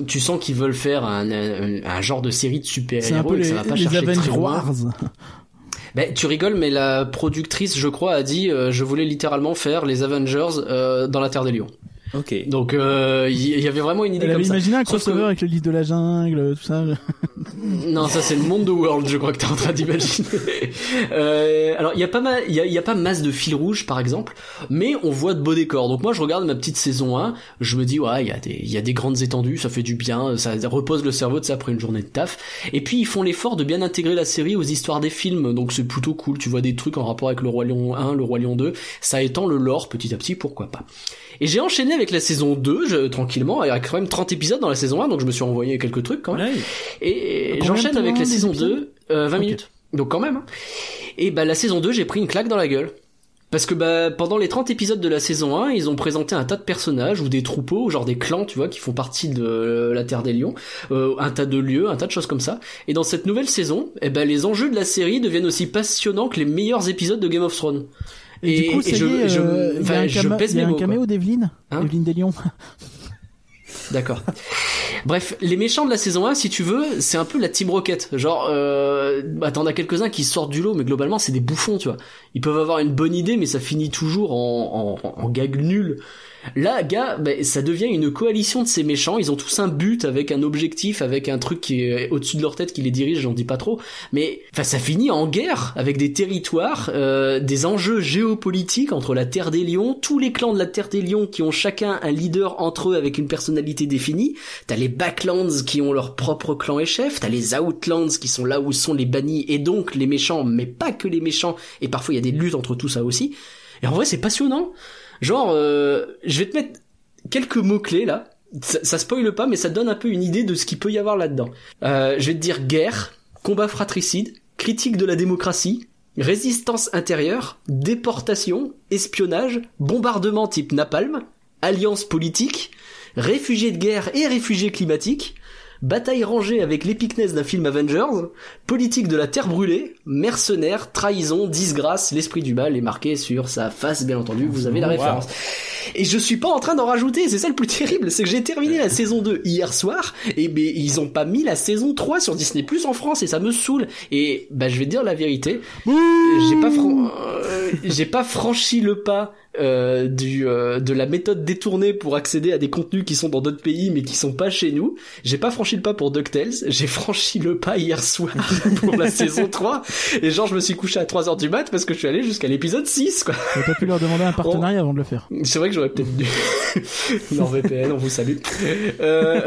Tu sens qu'ils veulent faire un, un, un genre de série de super-héros peu et que les, ça va pas les chercher Avengers très loin. Wars. Ben, tu rigoles, mais la productrice, je crois, a dit euh, je voulais littéralement faire les Avengers euh, dans la Terre des Lions. Ok. Donc euh, il y, y avait vraiment une idée Elle comme avait ça. imaginé un crossover que- avec le livre de la jungle, tout ça. (laughs) Non, ça c'est le monde de World, je crois que t'es en train d'imaginer. (laughs) Euh, alors il y a pas mal, il y a, il y a pas masse de fil rouge par exemple, mais on voit de beaux décors. Donc moi je regarde ma petite saison 1, je me dis ouais il y a des, il y a des grandes étendues, ça fait du bien, ça repose le cerveau de ça après une journée de taf. Et puis ils font l'effort de bien intégrer la série aux histoires des films, donc c'est plutôt cool. Tu vois des trucs en rapport avec le Roi Lion 1, le Roi Lion 2, ça étend le lore petit à petit, pourquoi pas. Et j'ai enchaîné avec la saison 2, je- tranquillement, il y a quand même 30 épisodes dans la saison 1, donc je me suis envoyé quelques trucs quand même. Ouais. Et j'enchaîne avec la saison épisodes 2, euh, 20 Ok. minutes. Donc quand même. hein. Et bah la saison 2, j'ai pris une claque dans la gueule. Parce que bah pendant les 30 épisodes de la saison 1, ils ont présenté un tas de personnages ou des troupeaux, genre des clans, tu vois, qui font partie de euh, la Terre des Lions, euh, un tas de lieux, un tas de choses comme ça. Et dans cette nouvelle saison, eh ben les enjeux de la série deviennent aussi passionnants que les meilleurs épisodes de Game of Thrones. Et, du coup, ça je, est, je- euh, il y a enfin, un, je pèse mes un mots, quoi. caméo d'Evelyne, Hein Evelyne des Lions. (laughs) D'accord. Bref, les méchants de la saison 1, si tu veux, c'est un peu la Team Rocket. Genre, euh, bah, t'en as quelques-uns qui sortent du lot, mais globalement, c'est des bouffons, tu vois. Ils peuvent avoir une bonne idée, mais ça finit toujours en, en, en gag nul. Là, gars, bah, ça devient une coalition de ces méchants. Ils ont tous un but avec un objectif, avec un truc qui est au-dessus de leur tête qui les dirige. J'en dis pas trop, mais enfin, ça finit en guerre avec des territoires, euh, des enjeux géopolitiques entre la Terre des Lions, tous les clans de la Terre des Lions qui ont chacun un leader entre eux avec une personnalité définie. T'as les Backlands qui ont leur propre clan et chef. T'as les Outlands qui sont là où sont les bannis et donc les méchants, mais pas que les méchants. Et parfois il y a des luttes entre tout ça aussi. Et en vrai, c'est passionnant. Genre, euh, je vais te mettre quelques mots-clés là. Ça, ça spoile pas, mais ça donne un peu une idée de ce qu'il peut y avoir là-dedans. Euh, je vais te dire guerre, combat fratricide, critique de la démocratie, résistance intérieure, déportation, espionnage, bombardement type napalm, alliance politique, réfugiés de guerre et réfugiés climatiques, bataille rangée avec l'épicness d'un film Avengers, politique de la terre brûlée, mercenaires, trahison, disgrâce, l'esprit du mal est marqué sur sa face, bien entendu, vous avez la référence. Et je suis pas en train d'en rajouter, c'est ça le plus (laughs) terrible, c'est que j'ai terminé la saison 2 hier soir, et ben ils ont pas mis la saison 3 sur Disney Plus en France, et ça me saoule. Et bah je vais te dire la vérité, j'ai pas fran- euh, j'ai pas franchi le pas euh, du euh, de la méthode détournée pour accéder à des contenus qui sont dans d'autres pays mais qui sont pas chez nous. J'ai pas franchi le pas pour DuckTales, j'ai (laughs) franchi le pas hier soir (laughs) pour la saison 3 et genre je me suis couché à 3h du mat parce que je suis allé jusqu'à l'épisode 6 quoi. T'as pas pu leur demander un partenariat avant de le faire. C'est vrai que j'aurais peut-être dû. (laughs) NordVPN, on vous salue. Euh,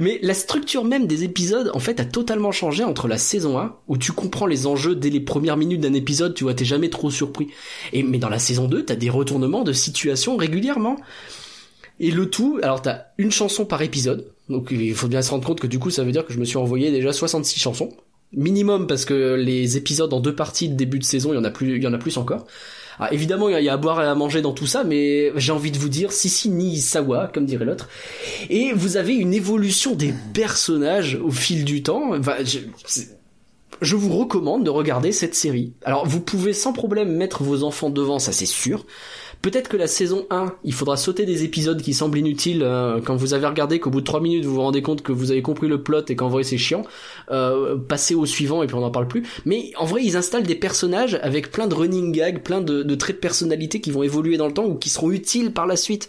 Mais la structure même des épisodes, en fait, a totalement changé entre la saison 1, où tu comprends les enjeux dès les premières minutes d'un épisode, tu vois, t'es jamais trop surpris. Et, mais dans la saison 2, t'as des retournements de situation régulièrement. Et le tout, alors t'as une chanson par épisode, Donc il faut bien se rendre compte que du coup ça veut dire que je me suis envoyé déjà 66 chansons minimum parce que les épisodes en deux parties de début de saison, il y en a plus il y en a plus encore. Ah, évidemment, il y a à boire et à manger dans tout ça, mais j'ai envie de vous dire, Sissi ni Sawa, comme dirait l'autre. Et vous avez une évolution des personnages au fil du temps. Je, je vous recommande de regarder cette série. Alors, vous pouvez sans problème mettre vos enfants devant, ça c'est sûr. Peut-être que la saison 1, il faudra sauter des épisodes qui semblent inutiles euh, quand vous avez regardé qu'au bout de 3 minutes vous vous rendez compte que vous avez compris le plot et qu'en vrai c'est chiant. Euh, passez au suivant et puis on n'en parle plus. Mais en vrai ils installent des personnages avec plein de running gags, plein de, de traits de personnalité qui vont évoluer dans le temps ou qui seront utiles par la suite.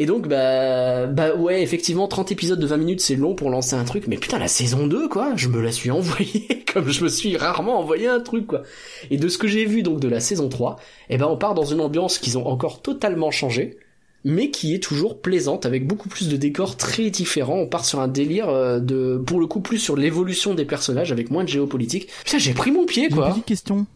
Et donc, bah, bah ouais, effectivement, 30 épisodes de 20 minutes, c'est long pour lancer un truc, mais putain, la saison 2, quoi, je me la suis envoyée (laughs) comme je me suis rarement envoyé un truc, quoi. Et de ce que j'ai vu, donc, de la saison 3, eh ben, on part dans une ambiance qu'ils ont encore totalement changé, mais qui est toujours plaisante, avec beaucoup plus de décors très différents. On part sur un délire euh, de, pour le coup, plus sur l'évolution des personnages, avec moins de géopolitique. Putain, j'ai pris mon pied, quoi. Une petite question.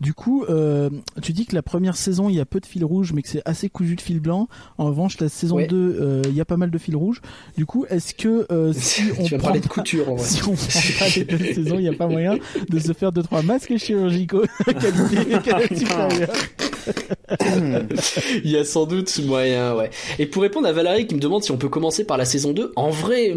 Du coup, euh, tu dis que la première saison, il y a peu de fil rouge, mais que c'est assez cousu de fil blanc. En revanche, la saison Ouais. 2, euh, il y a pas mal de fil rouge. Du coup, est-ce que euh, (laughs) si on tu vas prend parler de pas- couture, en vrai. si on prend pas les deux (laughs) saisons, il n'y a pas moyen de se faire deux trois masques chirurgicaux (laughs) qualité, qualité supérieure. Il y a sans doute moyen, ouais. Et pour répondre à Valérie qui me demande si on peut commencer par la saison 2, en vrai,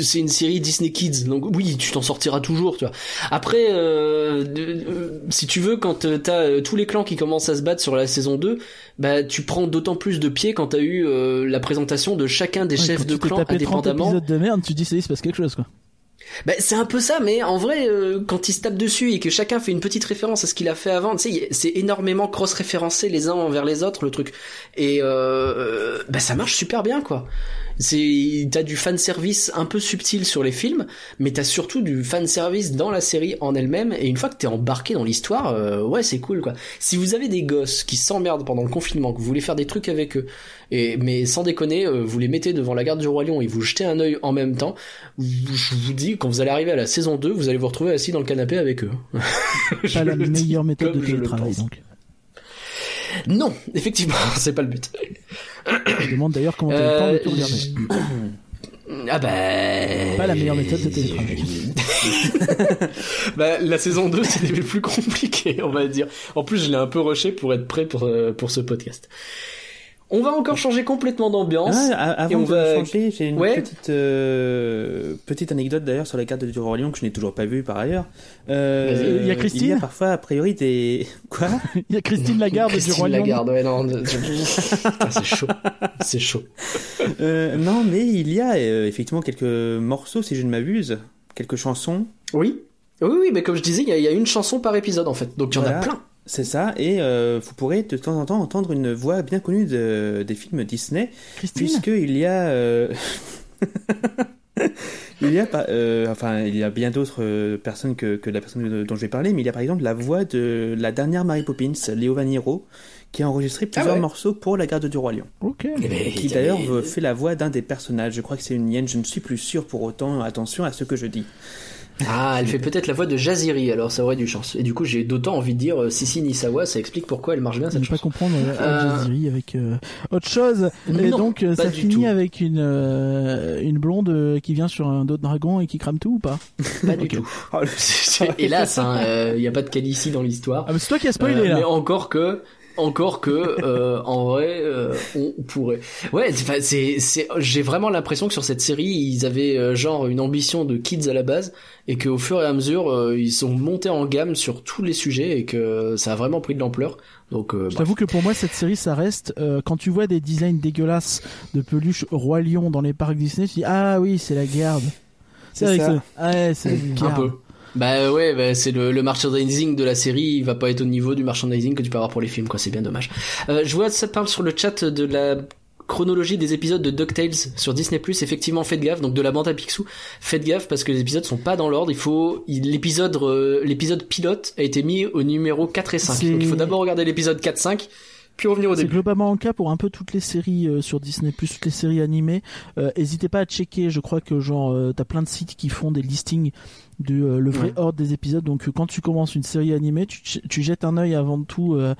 c'est une série Disney Kids, donc oui, tu t'en sortiras toujours, tu vois. Après, euh, euh, si tu veux, quand t'as euh, tous les clans qui commencent à se battre sur la saison 2, bah tu prends d'autant plus de pied quand t'as eu euh, la présentation de chacun des Ouais, chefs de clan tapé 30 indépendamment. de merde, tu dis, ça il se passe quelque chose, quoi. Bah, c'est un peu ça, mais en vrai, euh, quand ils se tapent dessus et que chacun fait une petite référence à ce qu'il a fait avant, tu sais, c'est énormément cross-référencé les uns envers les autres, le truc. Et euh, bah, ça marche super bien, quoi. C'est, t'as du fan service un peu subtil sur les films, mais t'as surtout du fan service dans la série en elle-même. Et une fois que t'es embarqué dans l'histoire, euh, ouais, c'est cool, quoi. Si vous avez des gosses qui s'emmerdent pendant le confinement, que vous voulez faire des trucs avec eux, et mais sans déconner, euh, vous les mettez devant la garde du roi lion et vous jetez un œil en même temps, je vous dis, quand vous allez arriver à la saison 2, vous allez vous retrouver assis dans le canapé avec eux. Pas la (laughs) meilleure méthode de télétravail, donc. Non, effectivement, (laughs) c'est pas le but. Je demande d'ailleurs comment t'as le temps de tout regarder. Ah bah... Pas la meilleure méthode de télétravail. (laughs) bah, la saison 2, c'était le plus compliqué, on va dire. En plus, je l'ai un peu rushé pour être prêt pour, euh, pour ce podcast. On va encore changer complètement d'ambiance. Ah, et avant on de va- changer, j'ai une Ouais. petite, euh, petite anecdote d'ailleurs sur la carte du Roi Lion que je n'ai toujours pas vue par ailleurs. Euh. Il y a Christine Il y a parfois a priori des (laughs) quoi Il y a Christine Lagarde du Christine Roi Lion. Lagarde, ouais, non, Putain, (laughs) c'est chaud. C'est chaud. Euh, Non, mais il y a euh, effectivement quelques morceaux si je ne m'abuse, quelques chansons. Oui. Oui, oui, mais comme je disais, il y, a- il y a une chanson par épisode en fait, donc il y en Voilà. a plein. C'est ça, et euh, vous pourrez de temps en temps entendre une voix bien connue de- des films Disney, Christine puisqu'il y a... euh, (laughs) il y a pas, euh, enfin, il y a bien d'autres euh, personnes que, que la personne dont je vais parler, mais il y a par exemple la voix de la dernière Mary Poppins, Léo Vaniro, qui a enregistré plusieurs ouais. morceaux pour la garde du roi lion. Ok. Eh ben, Et qui d'ailleurs fait la voix d'un des personnages. Je crois que c'est une hyène, je ne suis plus sûr pour autant. Attention à ce que je dis. Ah, elle fait peut-être la voix de Jaziri, alors ça aurait du chance. Et du coup, j'ai d'autant envie de dire euh, Sissi Nisawa, ça explique pourquoi elle marche bien Je cette ne pas chanson. comprendre euh, Euh, Jazeera avec euh, autre chose. Et Non, donc, euh, pas ça finit tout. avec une, euh, une blonde qui vient sur un autre dragon et qui crame tout ou pas? Pas du tout. (laughs) Oh, Hélas, hein, il n'y a pas de Calici dans l'histoire. Ah, mais c'est toi qui as spoilé Euh, là. Mais encore que, encore que, euh, en vrai, euh, on pourrait. Ouais, c'est- c'est, j'ai vraiment l'impression que sur cette série, ils avaient euh, genre une ambition de kids à la base, et qu'au fur et à mesure, euh, ils sont montés en gamme sur tous les sujets, et que ça a vraiment pris de l'ampleur. Donc, euh, Je bref. t'avoue que pour moi, cette série, ça reste. euh, quand tu vois des designs dégueulasses de peluches Roi Lion dans les parcs Disney, tu dis Ah oui, c'est la garde. C'est ça. Ah ouais, c'est la un peu. Bah ouais, bah c'est le, le merchandising de la série, il va pas être au niveau du merchandising que tu peux avoir pour les films, quoi. C'est bien dommage. Euh, je vois ça parle sur le chat de la chronologie des épisodes de DuckTales sur Disney+. Effectivement, faites gaffe. Donc de la bande à Picsou, faites gaffe parce que les épisodes sont pas dans l'ordre. Il faut l'épisode euh, l'épisode pilote a été mis au numéro 4 et 5. C'est- Donc il faut d'abord regarder l'épisode 4 5 puis revenir au C'est début. globalement le cas pour un peu toutes les séries euh, sur Disney+, toutes les séries animées. Euh, N'hésitez pas à checker, je crois que genre euh, t'as plein de sites qui font des listings de euh, le vrai Ouais. ordre des épisodes. Donc euh, quand tu commences une série animée, tu, tu jettes un œil avant tout euh,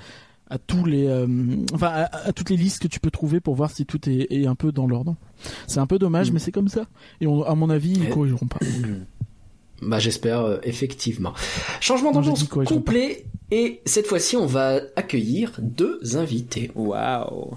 à tous les, euh, enfin à, à toutes les listes que tu peux trouver pour voir si tout est, est un peu dans l'ordre. C'est un peu dommage, Mm. mais c'est comme ça. Et on- à mon avis, ils corrigeront pas. Bah j'espère effectivement. Changement d'ambiance complet et cette fois-ci on va accueillir deux invités. Waouh.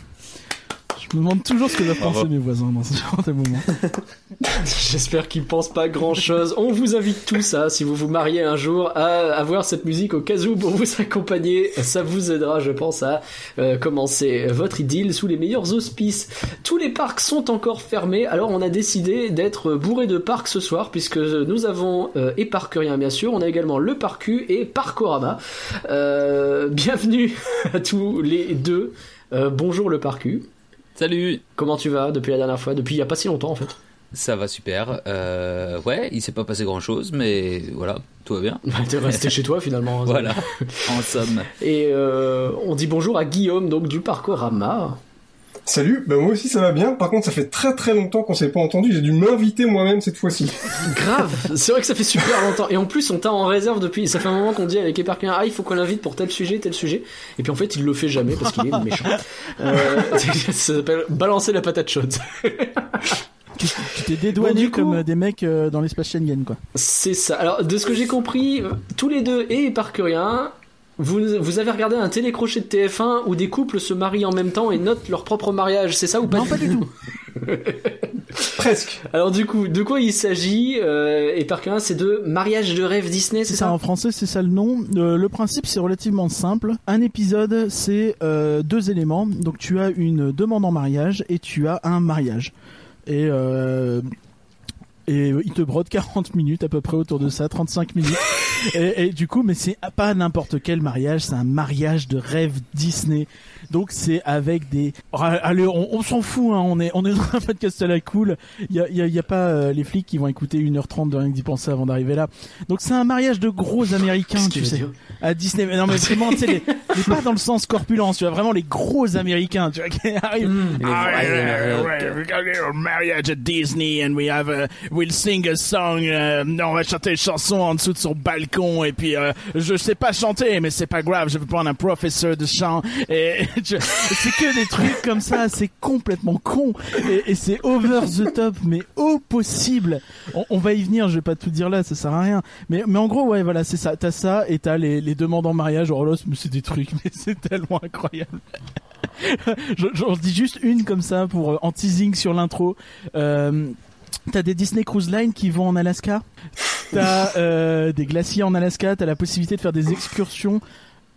Je me demande toujours ce que doivent penser mes voisins dans ce genre de moment. (laughs) J'espère qu'ils pensent pas grand chose. On vous invite tous, hein, si vous vous mariez un jour, à avoir cette musique au cas où pour vous accompagner. Ça vous aidera, je pense, à euh, commencer votre idylle sous les meilleurs auspices. Tous les parcs sont encore fermés, alors on a décidé d'être bourré de parcs ce soir, puisque nous avons euh, et Parcurien bien sûr, on a également le Parcu et Parcorama. Euh, bienvenue (laughs) à tous les deux. Euh, bonjour le Parcu. Salut Comment tu vas depuis la dernière fois? Depuis il y a pas si longtemps en fait. Ça va super. Euh, ouais, il s'est pas passé grand chose, mais voilà, tout va bien. (laughs) T'es resté chez toi finalement. hein. Voilà, en somme. Et euh, on dit bonjour à Guillaume, donc du Parcourama. Salut, bah moi aussi ça va bien. Par contre, ça fait très très longtemps qu'on s'est pas entendu. J'ai dû m'inviter moi-même cette fois-ci. (laughs) Grave, c'est vrai que ça fait super longtemps. Et en plus, on t'a en réserve depuis. Ça fait un moment qu'on dit avec Éparpillien, ah, il faut qu'on l'invite pour tel sujet, tel sujet. Et puis en fait, il le fait jamais parce qu'il est méchant. (laughs) Euh, (laughs) ça s'appelle balancer la patate chaude. tu t'es dédouané Bon, du coup- comme euh, des mecs euh, dans l'espace Schengen, quoi. C'est ça. Alors, de ce que j'ai compris, tous les deux et Éparcurien, vous, vous avez regardé un télécrochet de TF1 où des couples se marient en même temps et notent leur propre mariage. C'est ça ou pas Non, pas du tout. (laughs) Presque. Alors du coup, de quoi il s'agit euh, Éparcurien, c'est de mariage de rêve Disney, c'est C'est ça, ça? en français, c'est ça le nom. Euh, le principe, c'est relativement simple. Un épisode, c'est euh, deux éléments. Donc, tu as une demande en mariage et tu as un mariage. Et, et il te brode 40 (laughs) minutes à peu près autour de ça, 35 minutes. et, et du coup, mais c'est pas n'importe quel mariage, c'est un mariage de rêve Disney. Donc c'est avec des. Ah, Allez, on, on s'en fout, hein, on est on est (laughs) dans un podcast à la cool. Il y a, y a, y a pas euh, les flics qui vont écouter 1h30 de rien que d'y penser avant d'arriver là. Donc c'est un mariage de gros (laughs) américains, tu sais. À Disney. Mais non mais vraiment, tu sais, les, (laughs) mais pas dans le sens corpulence, tu vois, vraiment les gros américains, tu vois, qui arrivent. Hmm. Ah, ouais, ouais, ouais, we got a marriage at Disney and we have a, we'll sing a song. euh, on va chanter une chanson en dessous de son balcon et puis euh, je sais pas chanter mais c'est pas grave, je vais prendre un professeur de chant et c'est que des trucs comme ça, c'est complètement con et, c'est over the top mais au possible. On, va y venir, je vais pas tout dire là, ça sert à rien. Mais en gros ouais voilà c'est ça, t'as ça et t'as les, les demandes en mariage. Oh là mais c'est des trucs mais c'est tellement incroyable. je, je dis juste une comme ça pour euh, en teasing sur l'intro. Euh, T'as des Disney Cruise Line qui vont en Alaska? T'as euh, des glaciers en Alaska. T'as la possibilité de faire des excursions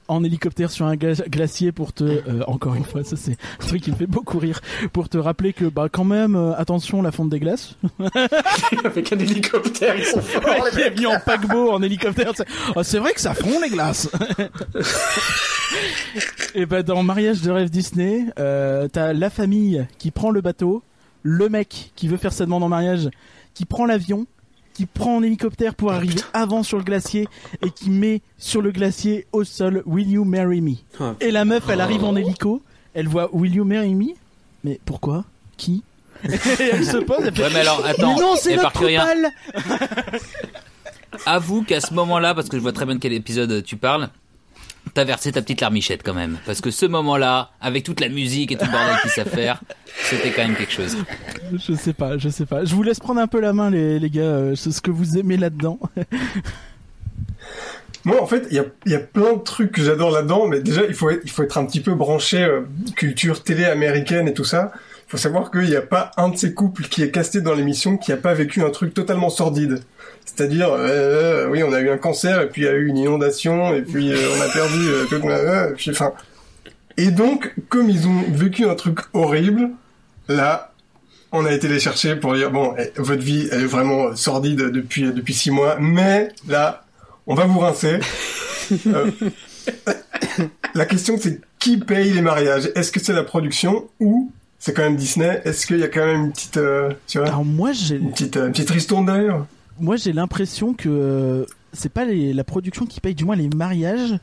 en hélicoptère sur un gla- glacier pour te euh, encore une fois ça c'est un truc qui me fait beaucoup rire. Pour te rappeler que bah quand même euh, attention la fonte des glaces. (laughs) Avec un hélicoptère, ils sont forts. en paquebot en hélicoptère c'est oh, c'est vrai que ça fond les glaces. (laughs) Et bah dans mariage de rêve Disney euh, t'as la famille qui prend le bateau le mec qui veut faire sa demande en mariage qui prend l'avion qui prend en hélicoptère pour arriver avant sur le glacier et qui met sur le glacier au sol Will you marry me? Ah, et la meuf elle arrive en hélico elle voit Will you marry me? Mais pourquoi? Qui? (laughs) Et elle se pose elle fait Ouais, mais alors, attends, mais non c'est notre Avoue qu'à ce moment-là, parce que je vois très bien de quel épisode tu parles, t'as versé ta petite larmichette quand même. Parce que ce moment-là, avec toute la musique et tout le bordel qu'ils savent faire, (laughs) c'était quand même quelque chose. Je sais pas, je sais pas. Je vous laisse prendre un peu la main, les, les gars. euh, C'est ce que vous aimez là-dedans. (laughs) Moi, en fait, il y a, il y a plein de trucs que j'adore là-dedans, mais déjà, il faut être, il faut être un petit peu branché euh, culture télé américaine et tout ça. Il faut savoir qu'il n'y a pas un de ces couples qui est casté dans l'émission qui a pas vécu un truc totalement sordide. C'est-à-dire, euh, oui, on a eu un cancer, et puis il y a eu une inondation, et puis euh, on a perdu euh, tout, euh, et puis, enfin. Et donc, comme ils ont vécu un truc horrible, là, on a été les chercher pour dire bon, eh, votre vie elle est vraiment sordide depuis depuis six mois, mais là, on va vous rincer. Euh, (coughs) la question c'est qui paye les mariages? Est-ce que c'est la production ou c'est quand même Disney? Est-ce qu'il y a quand même une petite, euh, tu vois, Alors moi, j'ai, une petite, euh, une petite ristourne derrière moi, j'ai l'impression que euh, c'est pas les, la production qui paye, du moins les mariages.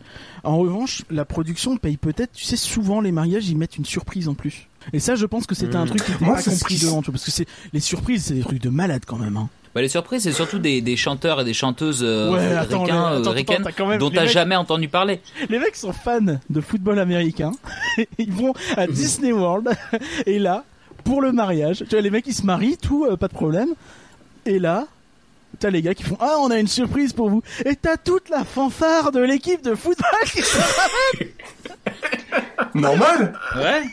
En revanche, la production paye peut-être. Tu sais, souvent les mariages, ils mettent une surprise en plus. Et ça, je pense que c'était un Mm. truc qui était Moi, pas compris qui- dedans, tu vois, parce que c'est les surprises, c'est des trucs de malade quand même. Hein. Bah, les surprises, c'est surtout des, des chanteurs et des chanteuses euh, Ouais, attends, ricains, les- euh, attends, ricaines attends, dont t'as mecs- jamais entendu parler. Les mecs sont fans de football américain. (laughs) ils vont à Disney World et là, pour le mariage, tu vois, les mecs ils se marient, tout, euh, pas de problème. Et là, t'as les gars qui font Ah, on a une surprise pour vous. Et t'as toute la fanfare de l'équipe de football qui se Normal Ouais.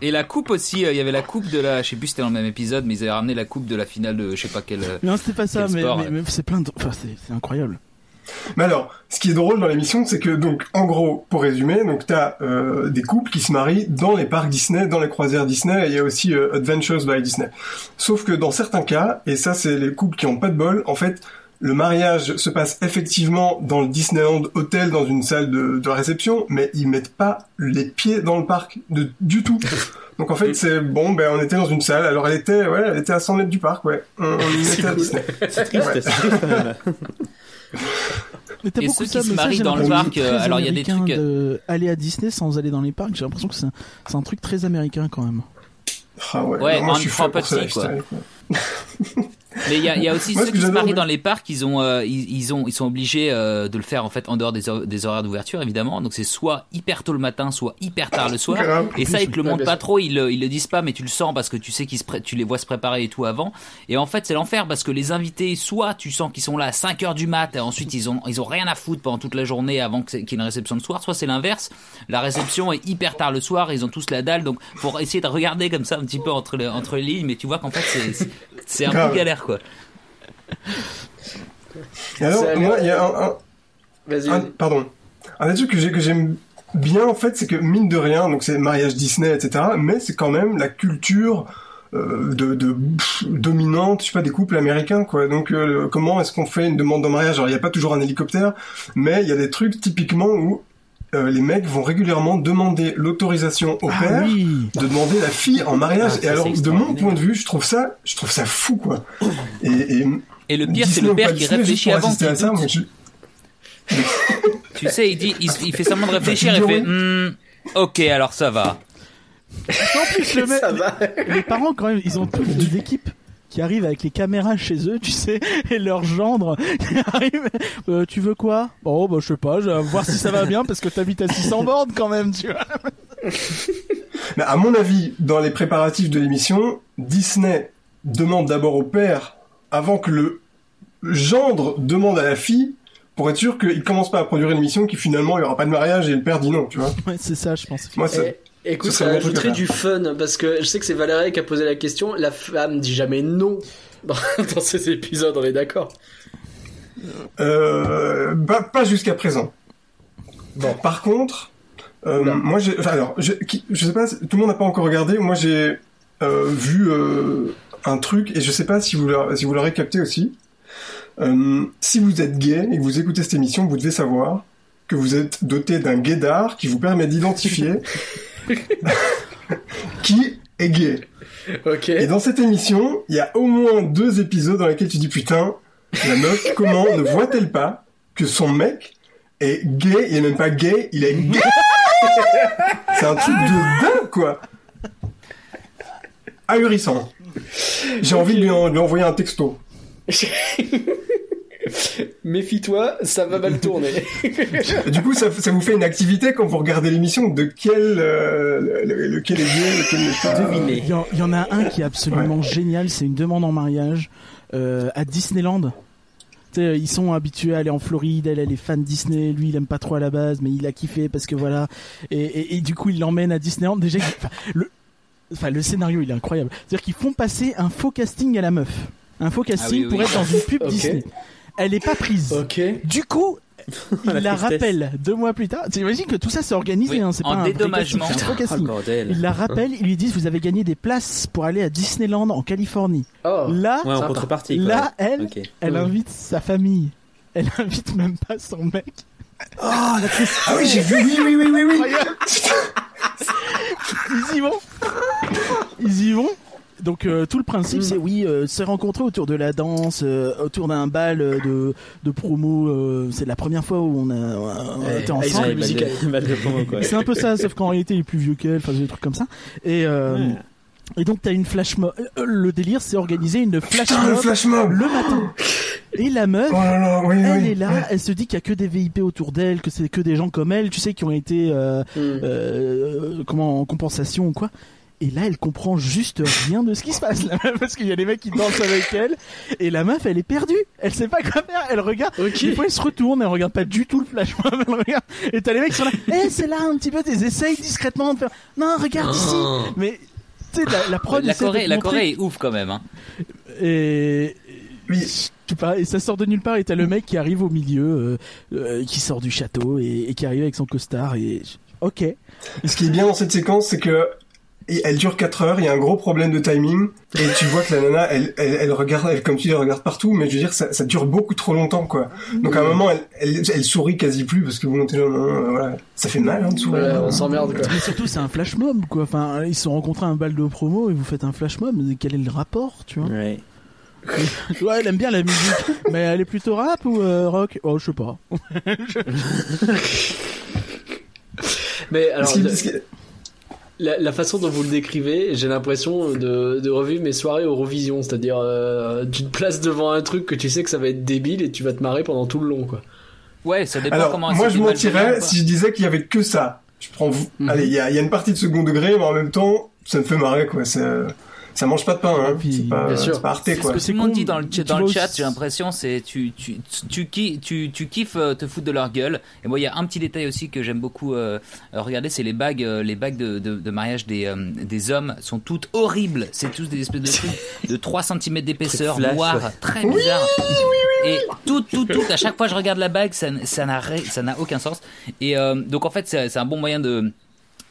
Et la coupe aussi, euh, il y avait la coupe de la, je sais plus si c'était dans le même épisode, mais ils avaient ramené la coupe de la finale de je sais pas quel. Non, c'était pas ça, mais, c'est plein de. Enfin, c'est c'est incroyable. Mais alors, ce qui est drôle dans l'émission, c'est que donc, en gros, pour résumer, donc t'as euh, des couples qui se marient dans les parcs Disney, dans les croisières Disney, et il y a aussi euh, Adventures by Disney. Sauf que dans certains cas, et ça c'est les couples qui ont pas de bol, en fait, le mariage se passe effectivement dans le Disneyland Hotel, dans une salle de, de réception, mais ils mettent pas les pieds dans le parc de, du tout. Donc en fait, (laughs) c'est bon, ben on était dans une salle. Alors elle était, ouais, elle était à 100 mètres du parc, ouais. On, on y (laughs) était à. Disney. C'est triste, Ouais. c'est triste. (laughs) Mais t'as Et beaucoup ceux ça, qui se marient dans le parc, euh, alors il y a des trucs- de aller à Disney sans aller dans les parcs. J'ai l'impression que c'est un, c'est un truc très américain quand même. Ah ouais, Ouais, non, moi je suis petit, quoi. (laughs) Mais il y a, il y a aussi Moi, ceux qui se marient mais- dans les parcs, ils ont, euh, ils, ils ont, ils sont obligés euh, de le faire en fait en dehors des, hor- des horaires d'ouverture évidemment. Donc c'est soit hyper tôt le matin, soit hyper tard le soir. Grave. Et ça ils te le montrent pas trop, ils, le- ils le disent pas, mais tu le sens parce que tu sais qu'ils se tu les vois se préparer et tout avant. Et en fait c'est l'enfer parce que les invités, soit tu sens qu'ils sont là à 5 heures du mat, et ensuite ils ont, ils ont rien à foutre pendant toute la journée avant qu'il y ait une réception le soir. Soit c'est l'inverse, la réception est hyper tard le soir, ils ont tous la dalle. Donc pour essayer de regarder comme ça un petit peu entre les, entre les lignes, mais tu vois qu'en fait c'est- c'est un Grave. peu galère quoi. Et alors, moi, il y a un, un- Vas-y, un- pardon. Un des trucs que j'ai- que j'aime bien, en fait, c'est que, mine de rien, donc c'est mariage Disney, etc., mais c'est quand même la culture euh, de, de pff, dominante, je sais pas, des couples américains, quoi. Donc, euh, comment est-ce qu'on fait une demande en mariage? Alors, il n'y a pas toujours un hélicoptère, mais il y a des trucs, typiquement, où euh, les mecs vont régulièrement demander l'autorisation au Ah père oui de demander la fille en mariage. Ah, et alors, de mon point de vue, je trouve ça, je trouve ça fou, quoi. Et, et Et le pire, c'est le père qui réfléchit avant. à ça, doute. moi, je- (laughs) Tu sais, il dit, il, il fait semblant de réfléchir et fait, Hmm, ok, alors ça va. En plus, le (laughs) mec- les parents quand même, ils ont toutes des équipes qui arrivent avec les caméras chez eux, tu sais, et leur gendre qui arrive. Euh, tu veux quoi? Oh bah je sais pas, je vais voir si ça va bien parce que t'habites à 600 bornes quand même, tu vois. (laughs) Mais à mon avis, dans les préparatifs de l'émission, Disney demande d'abord au père, avant que le gendre demande à la fille, pour être sûr qu'il commence pas à produire une émission qui finalement il y aura pas de mariage et le père dit non, tu vois. Ouais, c'est ça, je pense. Moi, ça, écoute, ça ajouterait du fun parce que je sais que c'est Valérie qui a posé la question. La femme dit jamais non (laughs) dans, ces épisodes, on est d'accord. euh, pas, pas jusqu'à présent. Bon. Par contre, euh, moi, j'ai, enfin, alors, je, qui- je sais pas, tout le monde n'a pas encore regardé. Moi, j'ai euh, vu euh, un truc et je sais pas si vous l'aurez, si vous l'aurez capté aussi. Euh, si vous êtes gay et que vous écoutez cette émission, vous devez savoir que vous êtes doté d'un gaydar qui vous permet d'identifier (laughs) (laughs) qui est gay. Ok. Et dans cette émission, il y a au moins deux épisodes dans lesquels tu dis putain, la meuf, comment ne voit-elle pas que son mec est gay, il est même pas gay, il est gay (laughs) C'est un truc de dingue, quoi Ahurissant. J'ai envie de lui, en- de lui envoyer un texto. (laughs) Méfie-toi, ça va mal tourner. Du coup, ça, ça vous fait une activité quand vous regardez l'émission de quel, euh, le- le- lequel est gay, lequel n'est pas. Devinez. Il y, y en a un qui est absolument génial, c'est une demande en mariage euh, à Disneyland. Ils sont habitués à aller en Floride, elle, elle est fan Disney, lui il aime pas trop à la base, mais il a kiffé parce que voilà. Et, et, et du coup il l'emmène à Disneyland. Déjà, enfin, le, enfin, le scénario il est incroyable. C'est-à-dire qu'ils font passer un faux casting à la meuf. Un faux casting oui, pour oui. être dans une pub. (laughs) Disney. Elle est pas prise. ok. Du coup, (laughs) il La la, tristesse. rappelle deux mois plus tard. T'imagines que tout ça c'est organisé, Oui, hein, c'est pas un dédommagement. un Oh. Ils la rappellent, ils lui disent vous avez gagné des places pour aller à Disneyland en Californie. Oh. Là, Ouais, en Sympa. contrepartie. là, elle, elle invite sa famille. Elle (laughs) invite même pas son mec. Ah oui, j'ai vu, oui, oui, oui, oui, oui. Ils y vont. Ils y vont. Donc euh, tout le principe c'est oui, euh, se rencontrer autour de la danse, euh, autour d'un bal euh, de, de promo. euh, c'est la première fois où on a, on a Ouais, été ensemble. C'est un peu ça, sauf qu'en réalité il est plus vieux qu'elle, enfin des trucs comme ça. Et euh, Ouais. et donc t'as une flash mob. Le délire c'est organiser une flash Putain, le mob flash mob le matin. Et la meuf, Oh là là, oui, elle oui. est là, elle se dit qu'il y a que des VIP autour d'elle, que c'est que des gens comme elle, tu sais, qui ont été euh, Mm. euh, comment en compensation ou quoi. Et là, elle comprend juste rien de ce qui se passe, parce qu'il y a des mecs qui dansent avec elle, et la meuf, elle est perdue. Elle sait pas quoi faire. Elle regarde. Ok. Des fois, elle se retourne, elle regarde pas du tout le flash mob, (laughs) elle regarde. Et t'as les mecs qui sont là. Eh, c'est là un petit peu. Des essayes discrètement de faire. Non, regarde ici. Mais tu sais, la, la prod. La Corée, la Corée est ouf quand même. Hein. Et Oui. je sais pas, et ça sort de nulle part et t'as le mec qui arrive au milieu, euh, euh, qui sort du château et, et qui arrive avec son costard et ok. Et ce qui est bien dans cette séquence, c'est que et elle dure 4 heures, il y a un gros problème de timing, et tu vois que la nana, elle, elle, elle regarde, elle, comme tu dis, elle regarde partout, mais je veux dire, ça, ça dure beaucoup trop longtemps, quoi. Donc à un moment, elle, elle, elle sourit quasi plus, parce que vous montez là, non, non, voilà. Ça fait mal, hein, de sourire. Voilà, on s'emmerde quoi. Mais surtout c'est un flash mob quoi. Enfin ils se sont rencontrés à un bal de promo et vous faites un flash mob. mais Quel est le rapport tu vois Ouais. (laughs) Ouais elle aime bien la musique, mais elle est plutôt rap ou euh, rock? Oh je sais pas. (laughs) Mais alors, Ce qui- le- ce qui- la, la façon dont vous le décrivez, j'ai l'impression de, de revivre mes soirées Eurovision, c'est-à-dire euh, tu te places devant un truc que tu sais que ça va être débile et tu vas te marrer pendant tout le long quoi. Ouais, ça dépend Alors, comment moi, je mentirais si je disais qu'il y avait que ça. Je prends, vous. Mhm. allez, il y a, il y a une partie de second degré, mais en même temps, ça me fait marrer, quoi. Ça, ça mange pas de pain, hein. Puis, C'est pas, bien sûr. c'est pas C'est ce que Tout le monde dit dans le, dans chat, j'ai l'impression, c'est tu, tu, tu, tu, tu kiffes euh, te foutre de leur gueule. Et moi, il y a un petit détail aussi que j'aime beaucoup euh, regarder, c'est les bagues, euh, les bagues de, de, de mariage des, euh, des hommes sont toutes horribles. C'est tous des espèces de trucs (laughs) de 3 cm d'épaisseur, ouais. très bizarres. Et tout, tout, tout, à chaque fois que je regarde la bague, ça, n'a, ça n'a aucun sens. Et euh, donc en fait, c'est, c'est un bon moyen de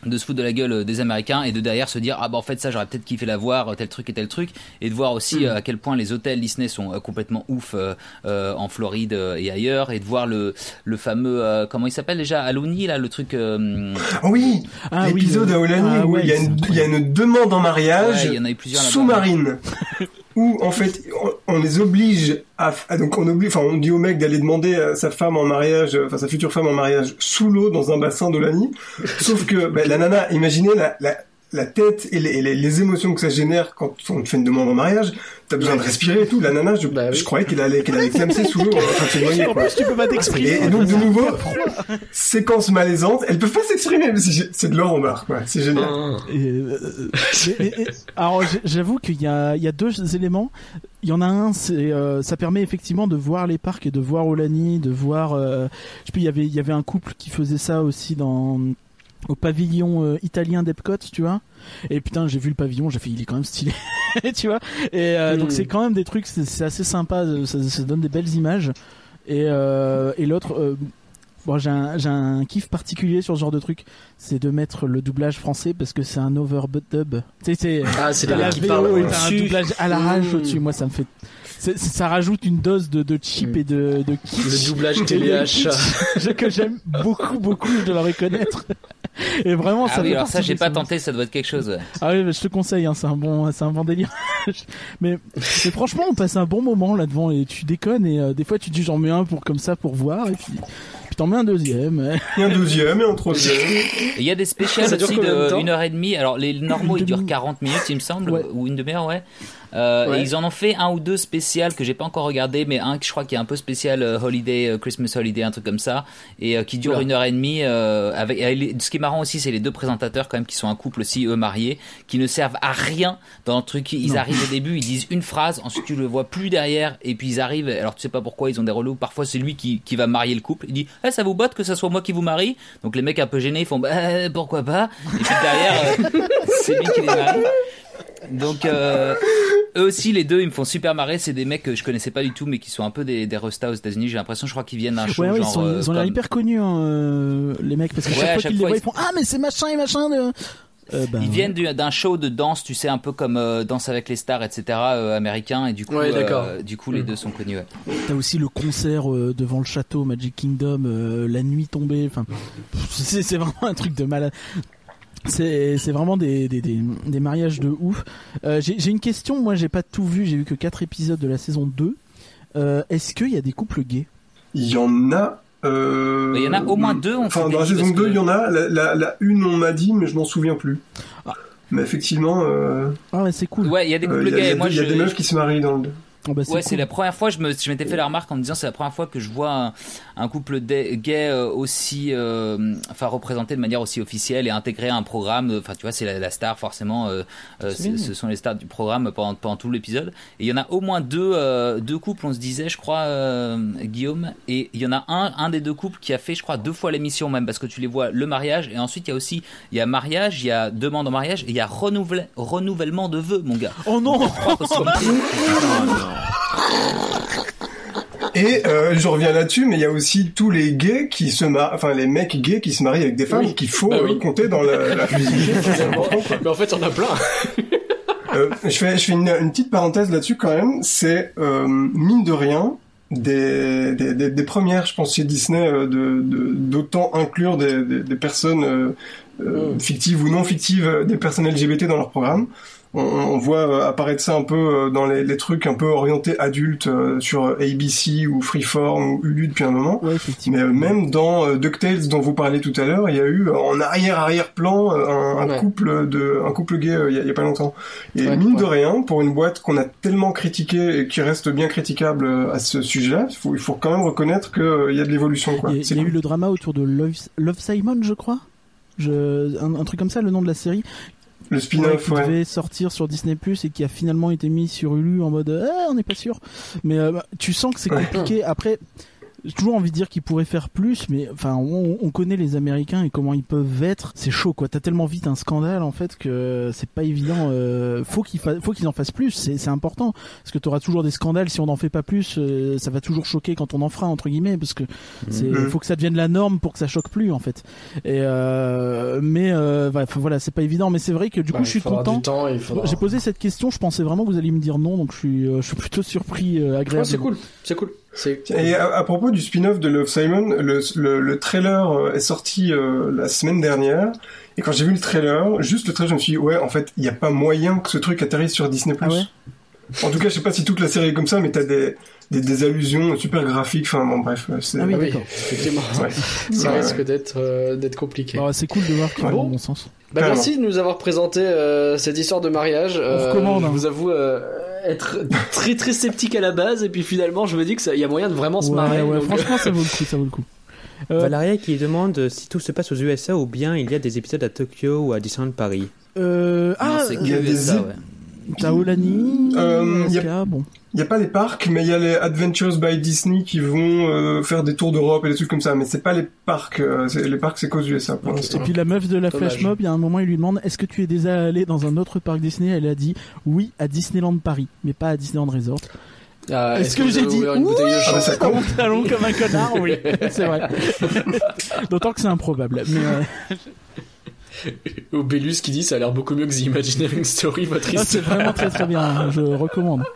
de se foutre de la gueule euh, des Américains et de derrière se dire ah bah en fait ça j'aurais peut-être kiffé la voir euh, tel truc et tel truc et de voir aussi euh, à quel point les hôtels Disney sont complètement ouf euh, euh, en Floride et ailleurs et de voir le le fameux euh, comment il s'appelle déjà? Aloni là le truc euh, Oh oui! Ah oui, L'épisode euh, à Olani ah où ouais, il y a une, il y a une demande en mariage ouais, il y en a eu plusieurs là-bas. sous-marine. (laughs) en fait, on, on les oblige à, donc on oblige, enfin, on dit au mec d'aller demander à sa femme en mariage, enfin, sa future femme en mariage sous l'eau dans un bassin d'Olani. Sauf que, ben, la nana, imaginez la, la, la tête et les, et les, les émotions que ça génère quand on te fait une demande en mariage. T'as besoin de respirer et tout. La nana, je, Bah oui. je croyais qu'elle allait, qu'elle allait clamser sous l'eau en train de s'éloigner, En plus tu peux pas t'exprimer. Et, et donc de nouveau, séquence malaisante. Elle peut pas s'exprimer, mais c'est c'est de l'or en barre, quoi. C'est génial. Et, euh, mais- mais- mais- alors j'avoue qu'il y a, il y a deux éléments. Il y en a un, c'est euh, ça permet effectivement de voir les parcs et de voir Olani, de voir. euh, je sais plus, il y avait il y avait un couple qui faisait ça aussi dans au pavillon euh, italien d'Epcot, tu vois. Et putain, j'ai vu le pavillon, j'ai fait il est quand même stylé, (laughs) tu vois. Et euh, donc Mm. c'est quand même des trucs, c'est assez sympa, ça, ça donne des belles images. Et euh, et l'autre. euh, Bon, j'ai un, un kiff particulier sur ce genre de truc, c'est de mettre le doublage français parce que c'est un overdub. Tu sais, c'est Ah, c'est la qui et t'as un doublage à l'arrache Mmh. au-dessus. Moi, ça me fait, ça rajoute une dose de, de cheap et de, de kitsch. Le doublage (laughs) téléachat. (laughs) que j'aime beaucoup, beaucoup, je dois le reconnaître. (laughs) Et vraiment, ah ça oui alors ça j'ai pas tenté ça doit être quelque chose ouais. Ah oui, mais je te conseille, hein, c'est un bon, c'est un bon délire. (laughs) mais, mais franchement, on passe un bon moment là devant et tu déconnes et euh, des fois tu te dis j'en mets un pour comme ça pour voir et puis, puis t'en mets un deuxième. Et un deuxième et un troisième. Et (laughs) il y a des spéciales Ça dure aussi de une heure et demie. Alors les normaux ils durent demi- 40 minutes il me semble Ouais. ou une demi-heure ouais. Euh, Ouais. Et ils en ont fait un ou deux spéciales que j'ai pas encore regardé, mais un que je crois qui est un peu spécial euh, Holiday, euh, Christmas Holiday, un truc comme ça, et euh, qui dure une heure et demie. Euh, avec, et ce qui est marrant aussi, c'est les deux présentateurs quand même qui sont un couple aussi eux mariés, qui ne servent à rien dans le truc. Ils Non. arrivent au début, ils disent une phrase, ensuite tu le vois plus derrière, et puis ils arrivent. Alors tu sais pas pourquoi ils ont des relous. Parfois c'est lui qui, qui va marier le couple. Il dit, Eh, ça vous botte que ça soit moi qui vous marie? Donc les mecs un peu gênés, ils font, bah pourquoi pas? Et puis derrière, euh, (laughs) c'est lui qui les marie. Donc euh, eux aussi les deux ils me font super marrer c'est des mecs que je connaissais pas du tout mais qui sont un peu des, des restas aux États-Unis j'ai l'impression je crois qu'ils viennent d'un show Ouais, ouais, ils, genre sont, euh, ils ont l'air comme- hyper connus, hein, euh, les mecs, parce que Ouais, chaque fois qu'ils les voient, ils- ils font Ah, mais c'est machin et machin de. Euh, ils viennent du- d'un show de danse tu sais un peu comme euh, Danse avec les stars etc euh, américain et du coup Ouais, euh, du coup les deux sont connus ouais. T'as aussi le concert euh, devant le château Magic Kingdom, euh, la nuit tombée. Enfin, (laughs) c'est vraiment un truc de malade. C'est vraiment des, des, des, des mariages de ouf. Euh, j'ai une question, moi j'ai pas tout vu, j'ai vu que 4 épisodes de la saison 2. Euh, Est-ce qu'il y a des couples gays? Il y en a. Euh... Mais il y en a au moins deux, on Enfin, dans la saison parce 2, que- il y en a. La, la, la une, on m'a dit, mais je m'en souviens plus. Ah. Mais effectivement, euh, Ah ouais, c'est cool. Ouais, il y a des euh, couples il y a, il y gays. il y a des meufs qui se marient dans le 2. Ah bah, c'est Ouais, c'est cool. la première fois, je me- je m'étais fait la remarque en me disant c'est la première fois que je vois un, un couple gay euh, aussi, euh, enfin représenté de manière aussi officielle et intégré à un programme. Enfin, tu vois, c'est la, la star forcément. euh, euh, ce sont les stars du programme pendant, pendant tout l'épisode. Et il y en a au moins deux, euh, deux couples, on se disait, je crois, euh, Guillaume. Et il y en a un, un des deux couples qui a fait, je crois, deux fois l'émission même parce que tu les vois le mariage et ensuite il y a aussi il y a mariage, il y a demande en mariage et il y a renouvelle- renouvellement de vœux, mon gars. Oh non (laughs) Et euh, je reviens là-dessus, mais il y a aussi tous les gays qui se marient, enfin les mecs gays qui se marient avec des femmes Oui. qu'il faut Bah oui. compter dans la, la. (laughs) Mais en fait, on a plein. Euh, je fais, je fais une, une petite parenthèse là-dessus quand même. C'est euh, mine de rien des, des, des, des premières, je pense, chez Disney euh, de de- d'autant inclure des, des, des personnes euh, euh, fictives ou non fictives, euh, des personnes LGBT dans leur programme. On, on voit euh, apparaître ça un peu euh, dans les, les trucs un peu orientés adultes euh, sur ABC ou Freeform ou Hulu depuis un moment. Ouais. Mais même dans DuckTales dont vous parlez tout à l'heure, il y a eu en arrière arrière plan un, un Ouais. couple de un couple gay il y, a, il y a pas longtemps. Et Ouais, mine de rien, pour une boîte qu'on a tellement critiquée et qui reste bien critiquable à ce sujet-là, il faut il faut quand même reconnaître que euh, il y a de l'évolution. Il y a, y eu le drama autour de Love, Love Simon, je crois. Je, un, un truc comme ça, le nom de la série. Le Ouais, spin-off, qui ouais. devait sortir sur Disney Plus et qui a finalement été mis sur Hulu en mode ah, on n'est pas sûr. Mais euh, bah, tu sens que c'est compliqué. Après, j'ai toujours envie de dire qu'ils pourraient faire plus, mais enfin on, on connaît les Américains et comment ils peuvent être. C'est chaud quoi. T'as tellement vite un scandale en fait que c'est pas évident. Euh, faut qu'ils fa- faut qu'ils en fassent plus. C'est c'est important parce que t'auras toujours des scandales si on n'en fait pas plus. euh, ça va toujours choquer quand on en fera entre guillemets parce que c'est Mhm. faut que ça devienne la norme pour que ça choque plus en fait. Et euh, mais euh, voilà, enfin, voilà c'est pas évident. Mais c'est vrai que du coup Bah, je suis content. faudra- J'ai posé cette question, je pensais vraiment que vous alliez me dire non, donc je suis, euh, je suis plutôt surpris, euh, Ouais, agréable. c'est cool, c'est cool. Et à, à propos du spin-off de Love Simon, le, le, le trailer euh, est sorti euh, la semaine dernière. Et quand j'ai vu le trailer, juste le trailer, je me suis dit, ouais, en fait, il n'y a pas moyen que ce truc atterrisse sur Disney+. Ah ouais? En tout cas, je sais pas si toute la série est comme ça, mais t'as des, des, des allusions super graphiques. Enfin, bon, bref, euh, c'est... Ah oui, Ah oui, effectivement. Ouais. Ça Ouais, risque ouais. d'être euh, d'être compliqué. Alors, c'est cool de voir qu'il dans le bon sens. Bah, merci de nous avoir présenté euh, cette histoire de mariage. Euh, recommande, Je hein. vous avoue euh, être très très sceptique à la base, et puis finalement, je me dis que ça, il y a moyen de vraiment se Ouais, marrer. ouais, donc- franchement, ça vaut le coup, ça vaut le coup. Euh, Valeria qui demande si tout se passe aux USA ou bien il y a des épisodes à Tokyo ou à Disneyland Paris. euh, Non, ah, c'est il y a des ça, ouais. t'as Olani, Euh, y a- bon. Il n'y a pas les parcs, mais il y a les Adventures by Disney qui vont euh, faire des tours d'Europe et des trucs comme ça. Mais c'est pas les parcs. euh, les parcs, c'est qu'aux USA pour l'instant. Et puis la meuf de la Dommage. Flash Mob, il y a un moment, il lui demande Est-ce que tu es déjà allé dans un autre parc Disney? Elle a dit Oui, à Disneyland Paris, mais pas à Disneyland Resort. Ah, Est-ce que j'ai dit une bouteille de oui Ah, ça dans compte. mon talon comme un connard Oui, (laughs) c'est vrai. D'autant que c'est improbable. Mais euh, (laughs) Au Bellus qui dit ça a l'air beaucoup mieux que The Imagineering Story, votre ah, c'est histoire. vraiment très très bien. Je recommande. (laughs)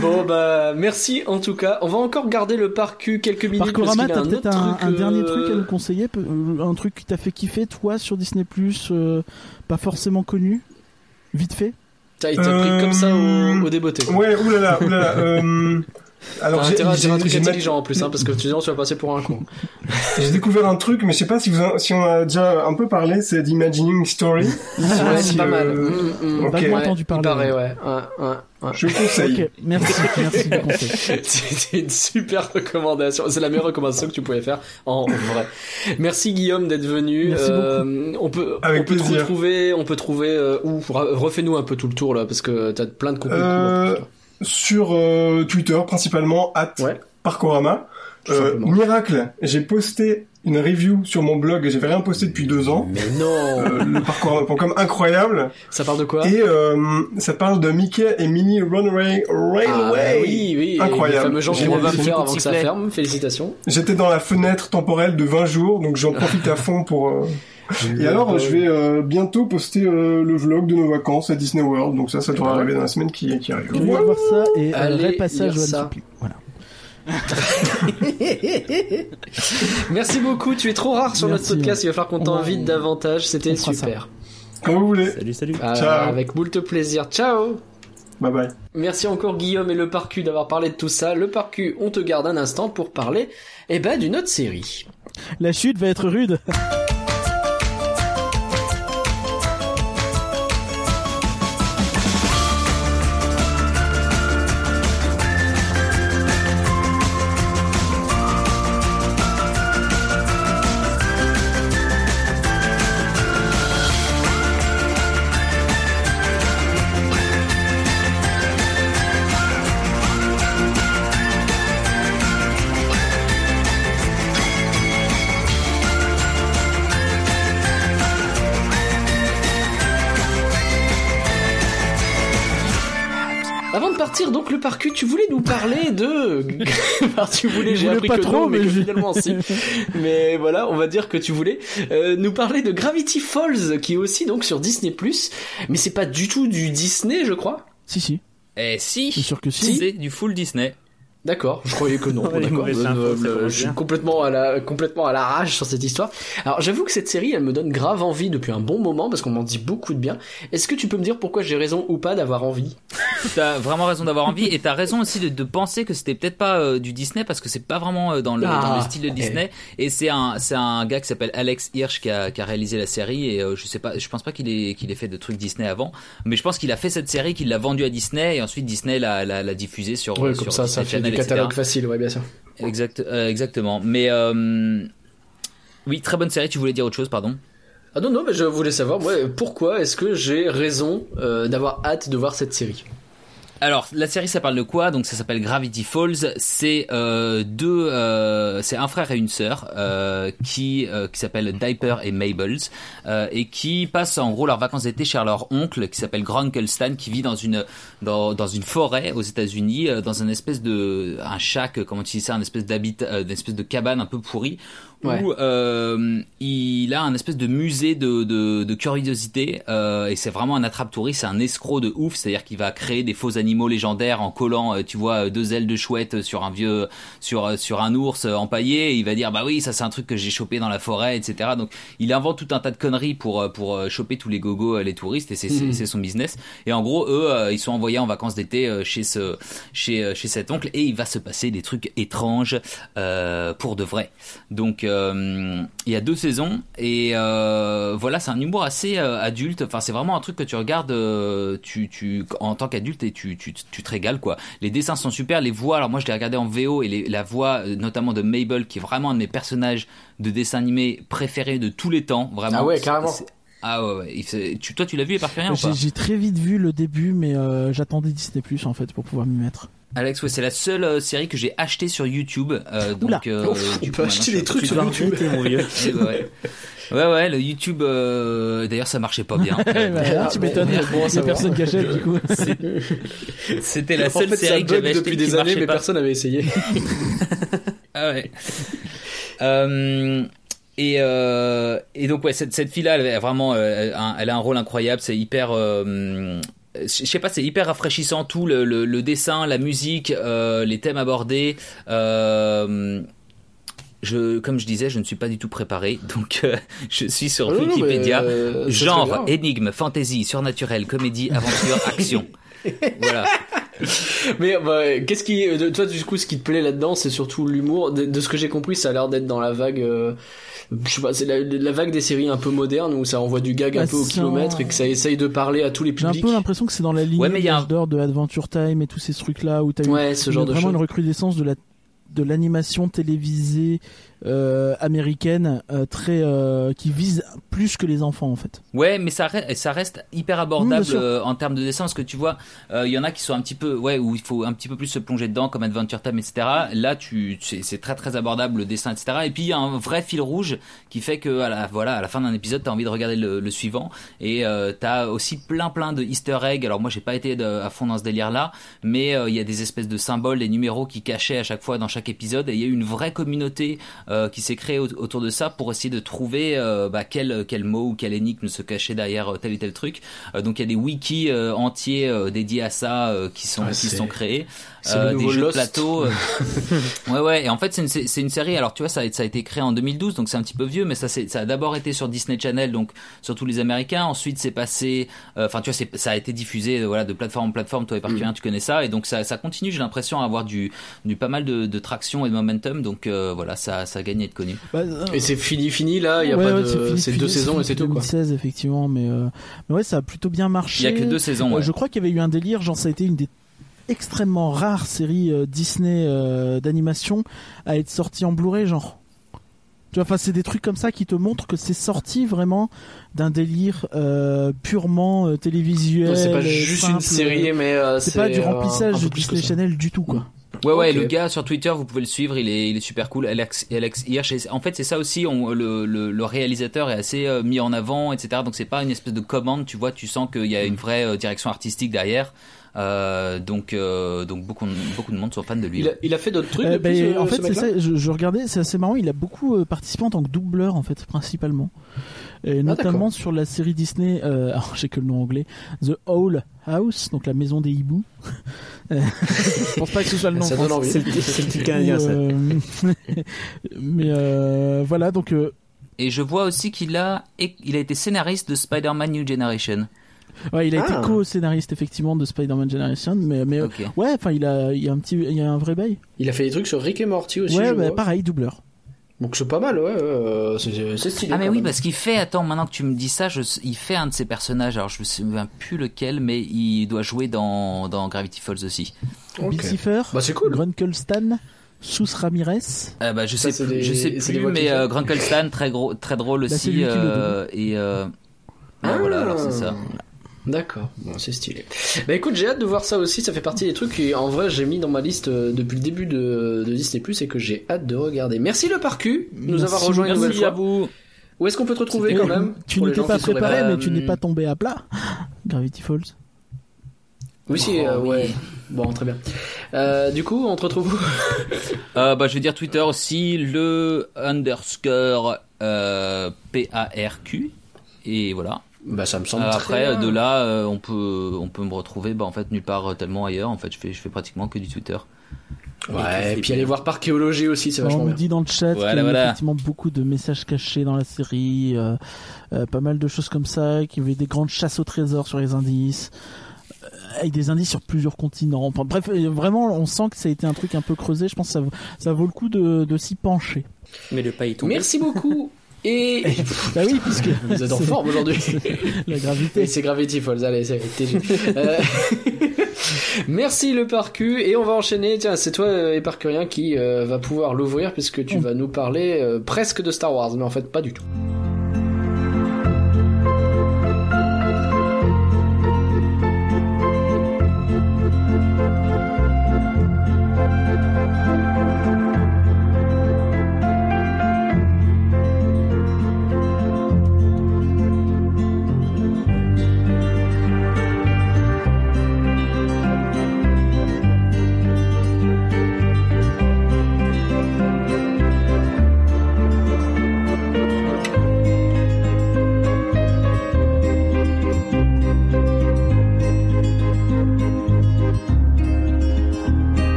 Bon bah merci en tout cas. On va encore garder le parcu quelques minutes. Parcorama, parce t'as qu'il a peut-être autre un, truc, un dernier euh, truc à nous conseiller euh, Un truc qui t'a fait kiffer, toi, sur Disney euh, pas forcément connu Vite fait? T'as été pris comme ça au, au débeauté. Ouais, oulala, oulala. (laughs) Alors j'ai intérêt à dire un truc intelligent en plus, hein, parce que sinon tu vas passer pour un con. (laughs) j'ai découvert un truc, mais je sais pas si vous en- si on a déjà un peu parlé, c'est d'Imagining Story. ouais, c'est si, pas mal. euh, Mm, mm. ok. Vaguement Ouais, entendu parler. paraît, ouais. Ouais, ouais, ouais. Je conseille. Ok, merci, merci du conseil. (laughs) C'était une super recommandation. C'est la meilleure recommandation que tu pouvais faire en vrai. Merci Guillaume d'être venu. Merci Euh, on peut, Avec on peut plaisir. retrouver, on peut trouver euh, où Re- Refais-nous un peu tout le tour là, parce que t'as plein de couples. Euh, sur euh, Twitter principalement at Ouais. Parkorama. Euh, miracle, j'ai posté une review sur mon blog et j'avais rien posté depuis deux ans. Mais non. Euh, le parcours.com incroyable Ça parle de quoi et euh, ça parle de Mickey et Minnie Runaway Ah, Railway. oui, oui, Incroyable. Fameux le faire coups de avant que ça ferme. Félicitations. J'étais dans la fenêtre temporelle de 20 jours, donc j'en profite à fond pour. euh, Et alors, je vais euh, bientôt poster euh, le vlog de nos vacances à Disney World, donc ça, ça devrait arriver dans la semaine qui, qui arrive. Voilà. voir ça et euh, Allez lire One ça. Supply. Voilà. (laughs) Merci beaucoup, tu es trop rare sur Merci, notre podcast, ouais. il va falloir qu'on On t'invite va- davantage, c'était super. Quand vous voulez. Salut, salut. Ah, Ciao. Avec moult plaisir. Ciao Bye bye. Merci encore Guillaume et le Parcu d'avoir parlé de tout ça. Le Parcu, on te garde un instant pour parler eh ben, d'une autre série. La chute va être rude. (laughs) (laughs) Enfin, tu voulais, Je j'ai appris pas que trop, non, mais, mais que je- finalement si. (laughs) Mais voilà, on va dire que tu voulais euh, nous parler de Gravity Falls, qui est aussi donc sur Disney+. Mais c'est pas du tout du Disney, je crois. Si, si. Eh si, C'est sûr que si. c'est du full Disney. D'accord, je croyais que non. (laughs) Ouais, euh, infos, ça je suis bien. complètement à la complètement à la rage sur cette histoire. Alors j'avoue que cette série, elle me donne grave envie depuis un bon moment parce qu'on m'en dit beaucoup de bien. Est-ce que tu peux me dire pourquoi j'ai raison ou pas d'avoir envie? T'as vraiment raison d'avoir envie et t'as raison aussi de, de penser que c'était peut-être pas euh, du Disney parce que c'est pas vraiment euh, dans le, Ah, dans le style de Disney et c'est un c'est un gars qui s'appelle Alex Hirsch qui a, qui a réalisé la série et euh, je sais pas je pense pas qu'il ait qu'il ait fait de trucs Disney avant mais je pense qu'il a fait cette série qu'il l'a vendue à Disney et ensuite Disney l'a diffusée sur Ouais, sur comme ça, ça Disney fait Channel, catalogue facile, ouais, bien sûr. Exact euh, exactement. Mais euh, oui très bonne série tu voulais dire autre chose pardon? Ah non non, mais je voulais savoir, pourquoi est-ce que j'ai raison euh, d'avoir hâte de voir cette série? Alors, la série, ça parle de quoi? Donc, ça s'appelle Gravity Falls. C'est euh, deux, euh, c'est un frère et une sœur euh, qui euh, qui s'appellent Diaper et Mabels euh, et qui passent en gros leurs vacances d'été chez leur oncle qui s'appelle Grunkelstan qui vit dans une dans, dans une forêt aux États-Unis euh, dans une espèce de un shack comment tu dis ça, un espèce d'habit, une espèce de cabane un peu pourrie Ouais. où euh, il a un espèce de musée de, de, de curiosité euh, et c'est vraiment un attrape-touriste, c'est un escroc de ouf, c'est-à-dire qu'il va créer des faux animaux légendaires en collant, euh, tu vois, deux ailes de chouette sur un vieux, sur euh, sur un ours euh, empaillé. Et il va dire bah oui, ça c'est un truc que j'ai chopé dans la forêt, etc. Donc il invente tout un tas de conneries pour euh, pour euh, choper tous les gogos, euh, les touristes et c'est c'est son business. Et en gros eux, euh, ils sont envoyés en vacances d'été euh, chez ce chez euh, chez cet oncle et il va se passer des trucs étranges euh, pour de vrai. Donc euh, il y a deux saisons et euh, voilà, c'est un humour assez euh, adulte. Enfin, c'est vraiment un truc que tu regardes, euh, tu, tu en tant qu'adulte et tu, tu, tu te régales quoi. Les dessins sont super, les voix. Alors moi, je l'ai regardé en VO et les- la voix, notamment de Mabel, qui est vraiment un de mes personnages de dessin animé préférés de tous les temps. Vraiment. Ah ouais, carrément. Ah ouais, ouais. Toi, tu l'as vu, ou J'ai pas? j'ai très vite vu le début, mais euh, j'attendais Disney Plus en fait pour pouvoir m'y mettre. Alex, ouais, c'est la seule euh, série que j'ai achetée sur YouTube. Euh, donc, euh, Ouf, on peut acheter des trucs sur YouTube. (laughs) mon vieux. (laughs) Ouais, ouais. Le YouTube, euh, d'ailleurs, ça marchait pas bien. (laughs) Bah, tu m'étonnes, bon, va. personne qui achète du coup. C'était la en seule fait, série que j'avais achetée depuis des années, mais pas. personne n'avait essayé. Ah ouais. Euh, et, euh, et donc ouais, cette, cette fille-là, elle a vraiment, elle a un rôle incroyable. C'est hyper, euh, je sais pas, c'est hyper rafraîchissant tout le, le, le dessin, la musique, euh, les thèmes abordés. Euh, je, comme je disais, je ne suis pas du tout préparé, (laughs) donc euh, je suis sur mais, Wikipédia. euh, Genre, énigme, fantasy, surnaturel, comédie, aventure, action. (laughs) voilà. Mais bah, qu'est-ce qui, de, toi du coup, ce qui te plaît là-dedans, c'est surtout l'humour. De, de ce que j'ai compris, ça a l'air d'être dans la vague. euh, je sais pas, c'est la, la vague des séries un peu modernes où ça envoie du gag un Bah, peu au kilomètre un- et que ça essaye de parler à tous les J'ai un publics. peu l'impression que c'est dans la ligne Ouais, mais il y a de Adventure Time et tous ces trucs là où t'as eu Ouais, ce genre de vraiment une recrudescence de la de l'animation télévisée euh, américaine euh, très euh, qui vise plus que les enfants en fait. Ouais, mais ça reste, ça reste hyper abordable en termes de dessin, parce que tu vois, il y en a qui sont un petit peu, ouais, où il faut un petit peu plus se plonger dedans, comme Adventure Time, etc. Là, tu, c'est très très abordable le dessin, etc. Et puis il y a un vrai fil rouge qui fait que, à la, voilà, à la fin d'un épisode, t'as envie de regarder le, le suivant, et t'as aussi plein plein de Easter eggs. Alors moi, j'ai pas été de- à fond dans ce délire-là, mais euh, il y a des espèces de symboles, des numéros qui cachaient à chaque fois dans chaque épisode, et il y a eu une vraie communauté euh, qui s'est créé au- autour de ça pour essayer de trouver euh, bah, quel quel mot ou quelle énigme se cachait derrière euh, tel et tel truc. Euh, donc il y a des wikis euh, entiers euh, dédiés à ça euh, qui sont Ouais, qui sont créés. le des jeux de plateau. (laughs) ouais ouais. Et en fait c'est une c'est une série. Alors tu vois ça a, ça a été créé en 2012 donc c'est un petit peu vieux mais ça c'est ça a d'abord été sur Disney Channel donc sur tous les Américains. Ensuite c'est passé. euh, Enfin tu vois c'est ça a été diffusé voilà de plateforme en plateforme. Toi et par tu connais ça et donc ça ça continue. J'ai l'impression à avoir du du pas mal de, de traction et de momentum donc euh, voilà ça ça à être connu. Bah, euh, Et c'est fini, fini là. Il y a ouais, pas ouais, de. fini, C'est fini, deux saisons et c'est tout quoi. 2016 effectivement, mais, euh, mais ouais, ça a plutôt bien marché. Il y a que deux saisons. Euh, Ouais. je crois qu'il y avait eu un délire, genre ça a été une des extrêmement rares séries euh, Disney euh, d'animation à être sortie en Blu-ray, genre. Tu vois, enfin, c'est des trucs comme ça qui te montrent que c'est sorti vraiment d'un délire euh, purement euh, télévisuel. C'est pas euh, juste simple. une série, mais euh, C'est pas du euh, remplissage de Disney. Channel du tout, quoi. Ouais ouais, le gars sur Twitter, vous pouvez le suivre, il est, il est super cool. Alex, Alex Hirsch. En fait, c'est ça aussi. On, le, le, le réalisateur est assez euh, mis en avant, etc. Donc c'est pas une espèce de commande. Tu vois, tu sens qu'il y a une vraie euh, direction artistique derrière. Euh, donc euh, donc beaucoup beaucoup de monde sont fans de lui. Il a, il a fait d'autres trucs Euh, depuis ben, ce- en ce fait, c'est mec-là? ça. Je, je regardais, c'est assez marrant. Il a beaucoup euh, participé en tant que doubleur, en fait, principalement, et notamment Ah, d'accord. sur la série Disney. Euh, (laughs) alors, j'ai que le nom anglais. The Owl House, donc la maison des hiboux. (laughs) Je pense pas que ce soit le nom. Ça donne français. envie. C'est le, petit canadien, (laughs) ça. euh, mais euh, voilà, donc euh, Et je vois aussi qu'il a il a été scénariste de Spider-Man New Generation. ouais, il a Ah. été co-scénariste effectivement de Spider-Man Generation, mais mais ouais, enfin, il a, il y a un petit, il y a un vrai bail. Il a fait des trucs sur Rick et Morty aussi. ouais, je bah, vois. pareil, doubleur. Donc c'est pas mal, ouais. euh, c'est c'est stylé. Ah mais quand oui même. parce qu'il fait attends maintenant que tu me dis ça je, il fait un de ses personnages alors je me souviens plus lequel mais il doit jouer dans, dans Gravity Falls aussi. Ok. Bill Cipher, Bah c'est cool. Grunkelstan, Sous Ramirez. Euh, bah, je Ça, sais plus, des- je sais plus mais euh, Grunkelstan très gros très drôle Bah, c'est aussi lui qui le euh, et euh, ah, voilà alors c'est ça. D'accord, bon, c'est stylé. Bah écoute, j'ai hâte de voir ça aussi, ça fait partie des trucs qui en vrai j'ai mis dans ma liste euh, depuis le début de, de Disney Plus et que j'ai hâte de regarder. Merci le parcu de nous Merci. avoir rejoint une nouvelle fois. à vous. Où est-ce qu'on peut te retrouver Et quand même Tu n'étais pas préparé, mais tu n'es pas tombé à plat. Gravity Falls. Oui, si, Oh, euh, oui. ouais. Bon, très bien. Euh, du coup, on te retrouve où? (laughs) Euh, bah, je vais dire Twitter aussi, le underscore euh, P-A-R-Q. Et voilà. Bah ça me semble Euh, très après, bien. de là, euh, on peut, on peut me retrouver, bah, en fait, nulle part euh, tellement ailleurs. En fait, je fais, je fais pratiquement que du Twitter. Ouais, et puis aller voir Parchéologie aussi, c'est On vachement nous bien. dit dans le chat Voilà, qu'il y a voilà. effectivement beaucoup de messages cachés dans la série, euh, euh, pas mal de choses comme ça, qu'il y avait des grandes chasses au trésor sur les indices, euh, avec des indices sur plusieurs continents. Enfin, bref, vraiment, on sent que ça a été un truc un peu creusé. Je pense que ça, vaut- ça vaut le coup de, de s'y pencher. Mais le pas y tomber. Merci beaucoup. (laughs) Et Bah oui, puisque vous êtes en forme aujourd'hui. (laughs) la gravité. C'est Gravity Falls, allez, c'est TG. Euh, (laughs) Merci le parcu et on va enchaîner. Tiens, c'est toi euh, Éparcurien qui euh, va pouvoir l'ouvrir puisque tu Mm. vas nous parler euh, presque de Star Wars, mais en fait pas du tout.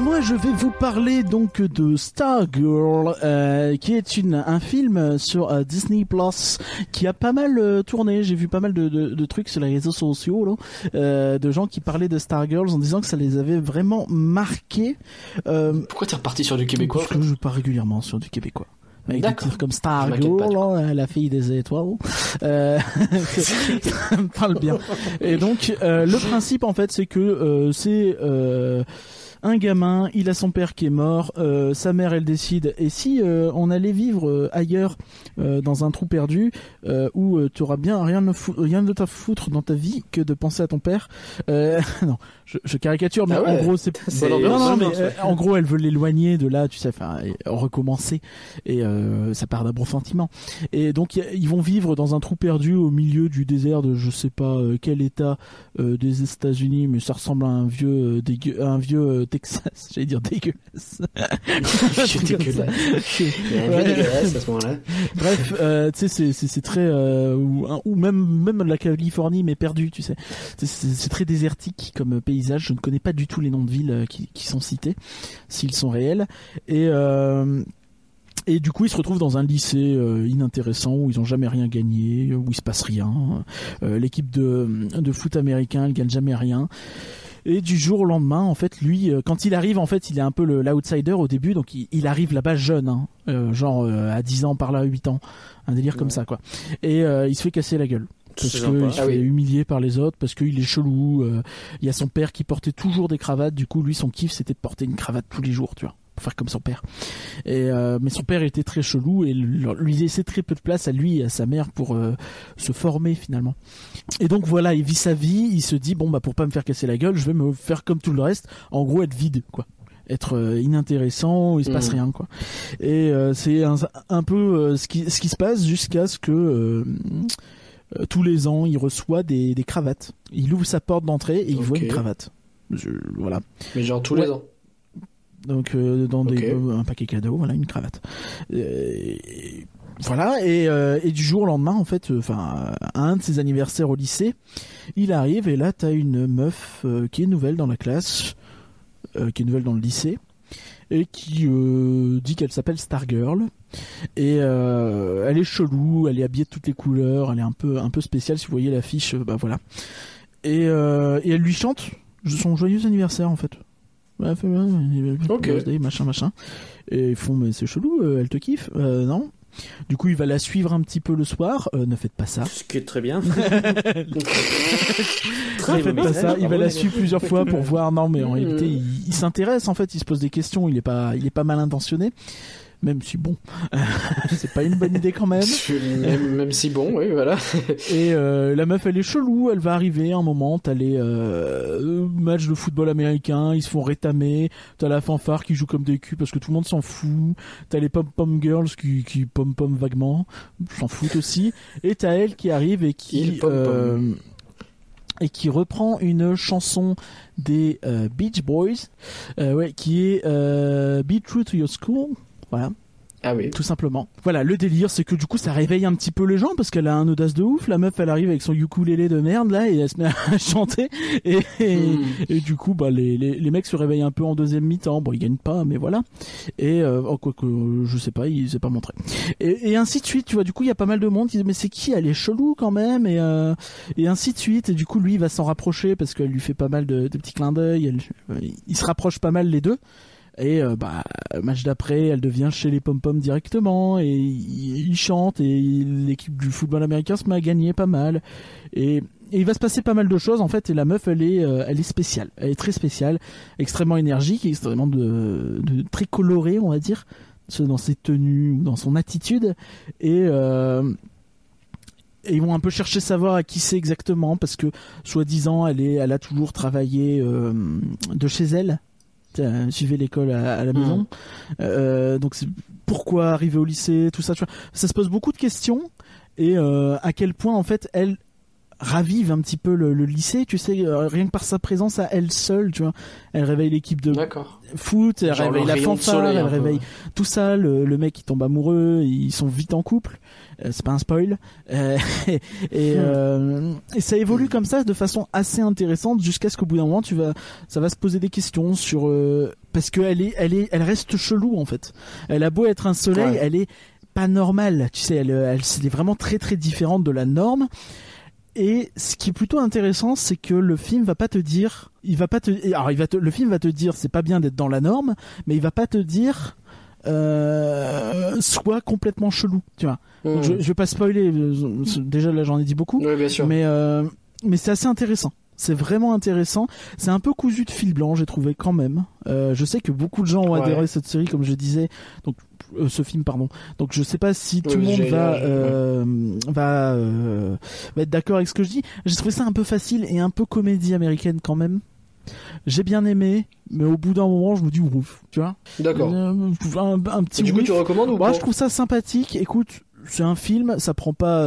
Bien moi je vais vous parler donc de Stargirl euh, qui est une un film sur euh, Disney Plus qui a pas mal euh, tourné. J'ai vu pas mal de, de, de trucs sur les réseaux sociaux là, euh, de gens qui parlaient de Stargirls en disant que ça les avait vraiment marqués. Pourquoi t'es reparti sur du québécois parce que je parle régulièrement sur du québécois. Avec des titres comme Stargirl, pas, là, la fille des étoiles. Euh, (laughs) ça me parle bien. Et donc, euh, le principe, en fait, c'est que euh, c'est un gamin, il a son père qui est mort, euh, sa mère, elle décide. Et si euh, on allait vivre euh, ailleurs, dans un trou perdu, où tu auras bien rien de, rien de ta foutre dans ta vie que de penser à ton père. (laughs) Non, je, je caricature, mais Ah ouais. en gros, c'est non, non, mais en gros, elle veut l'éloigner de là, tu sais, enfin, recommencer. Et ça part d'un bon sentiment. Et donc, y a- ils vont vivre dans un trou perdu au milieu du désert de je sais pas quel état des États-Unis, mais ça ressemble à un vieux, dégueu- à un vieux Texas. J'allais dire dégueulasse. (laughs) Dégueulasse. Un Ouais. peu dégueulasse à ce moment-là. Bref, euh, tu sais, c'est- très euh, ou, ou même même la Californie mais perdue, tu sais. C'est- très désertique comme paysage. Je ne connais pas du tout les noms de villes euh, qui, qui sont cités, s'ils sont réels. Et euh, et du coup, ils se retrouvent dans un lycée euh, inintéressant où ils ont jamais rien gagné, où il se passe rien. Euh, L'équipe de, de foot américain, elle gagne jamais rien. Et du jour au lendemain, en fait, lui, euh, quand il arrive, en fait, il est un peu le- l'outsider au début, donc il, il arrive là-bas jeune, hein, euh, genre euh, à 10 ans, par là, 8 ans, un délire comme ça, quoi. Et euh, il se fait casser la gueule. Parce C'est qu'il se Ah fait oui. humilier par les autres, parce qu'il est chelou. euh, Il y a son père qui portait toujours des cravates, du coup, lui, son kiff, c'était de porter une cravate tous les jours, tu vois, pour faire comme son père. Et euh, mais son père était très chelou et lui laissait très peu de place à lui et à sa mère pour euh, se former finalement. Et donc voilà, il vit sa vie, il se dit bon bah pour pas me faire casser la gueule, je vais me faire comme tout le reste, en gros être vide quoi. Être euh, inintéressant, il se passe Mhm. rien quoi. Et euh, c'est un, un peu euh, ce qui ce qui se passe jusqu'à ce que euh, tous les ans, il reçoit des, des cravates. Il ouvre sa porte d'entrée et il voit une cravate. Je- voilà. Mais genre tous Ouais. les ans. Donc euh, dans des, un paquet cadeau, voilà une cravate. Euh, et- voilà et, euh, et du jour au lendemain en fait, enfin à un de ses anniversaires au lycée, il arrive et là t'as une meuf qui est nouvelle dans la classe, qui est nouvelle dans le lycée et qui euh, dit qu'elle s'appelle Stargirl et euh, elle est chelou, elle est habillée de toutes les couleurs, elle est un peu un peu spéciale si vous voyez l'affiche, bah voilà. Et, euh, et elle lui chante son joyeux anniversaire en fait. Ok. birthday, machin machin. Et ils font mais c'est chelou, euh, elle te kiffe Euh, Non. Du coup, il va la suivre un petit peu le soir. Euh, ne faites pas ça. Ce qui est très bien. (laughs) Ne faites pas ça. Il va la suivre plusieurs fois pour (laughs) voir. Non, mais en Mhm. réalité, il, il s'intéresse. En fait, il se pose des questions. Il est pas, il est pas mal intentionné. Même si bon, (laughs) c'est pas une bonne idée quand même. même, même si bon, oui, voilà. (laughs) Et euh, la meuf, elle est chelou. Elle va arriver un moment. T'as les euh, matchs de football américain. Ils se font rétamer. T'as la fanfare qui joue comme des culs parce que tout le monde s'en fout. T'as les pom-pom girls qui, qui pom-pom vaguement. S'en foutent aussi. Et t'as elle qui arrive et qui... Euh, et qui reprend une chanson des Beach Boys, ouais, qui est Be True to Your School. Voilà Ah oui. tout simplement. Voilà, le délire, c'est que du coup, ça réveille un petit peu les gens parce qu'elle a un audace de ouf. La meuf, elle arrive avec son ukulélé de merde là et elle se met à (laughs) chanter et, et, Hmm. et du coup, bah les, les, les mecs se réveillent un peu en deuxième mi-temps. Bon, ils gagnent pas, mais voilà. Et euh, oh, quoi que je sais pas, il s'est pas montré. Et, et ainsi de suite. Tu vois, du coup, il y a pas mal de monde qui dit mais c'est qui Elle est chelou quand même et euh, et ainsi de suite. Et du coup, lui, il va s'en rapprocher parce qu'elle lui fait pas mal de, de petits clins d'œil. Elle- Il se rapproche pas mal les deux. Et euh, bah match d'après, elle devient chez les pom pom directement et il, chante et l'équipe du football américain se met à gagner pas mal. Et, il va se passer pas mal de choses en fait. Et la meuf, elle est, euh, elle est spéciale, elle est très spéciale, extrêmement énergique, extrêmement de, très colorée, on va dire, dans ses tenues ou dans son attitude. Et euh, et ils vont un peu chercher à savoir à qui c'est exactement parce que soi-disant elle est elle a toujours travaillé euh, de chez elle euh, suivait l'école à, à la maison. Euh, donc c'est pourquoi arriver au lycée tout ça tu vois. Ça se pose beaucoup de questions. Et euh, à quel point en fait elle ravive un petit peu le, le lycée tu sais euh, rien que par sa présence à elle seule tu vois elle réveille l'équipe de foot, elle Genre réveille le la fanfare, soleil, elle peu. réveille tout ça, le, le mec qui tombe amoureux, ils sont vite en couple, Euh, c'est pas un spoil, Euh, (laughs) et, et, euh, et ça évolue comme ça de façon assez intéressante jusqu'à ce qu'au bout d'un moment tu vas, ça va se poser des questions sur euh, parce que elle est, elle est, elle reste chelou en fait. Elle a beau être un soleil, Ouais. elle est pas normale, tu sais, elle, elle, elle est vraiment très très différente de la norme. Et ce qui est plutôt intéressant, c'est que le film va pas te dire, il va pas te, alors il va te, le film va te dire, c'est pas bien d'être dans la norme, mais il va pas te dire, euh, sois complètement chelou, tu vois. Donc, Hmm. je, je vais pas spoiler, euh, déjà là j'en ai dit beaucoup, Oui, bien sûr. mais euh, mais c'est assez intéressant. C'est vraiment intéressant. C'est un peu cousu de fil blanc, j'ai trouvé quand même. Euh, je sais que beaucoup de gens ont Ouais. adhéré à cette série, comme je disais. Donc euh, ce film, pardon. Donc je sais pas si tout le monde va euh, va euh, va être d'accord avec ce que je dis. J'ai trouvé ça un peu facile et un peu comédie américaine quand même. J'ai bien aimé, mais au bout d'un moment, je me dis ouf, tu vois. D'accord. Un, un petit Et du coup, tu recommandes ou Moi, pas je trouve ça sympathique. Écoute, c'est un film, ça prend pas.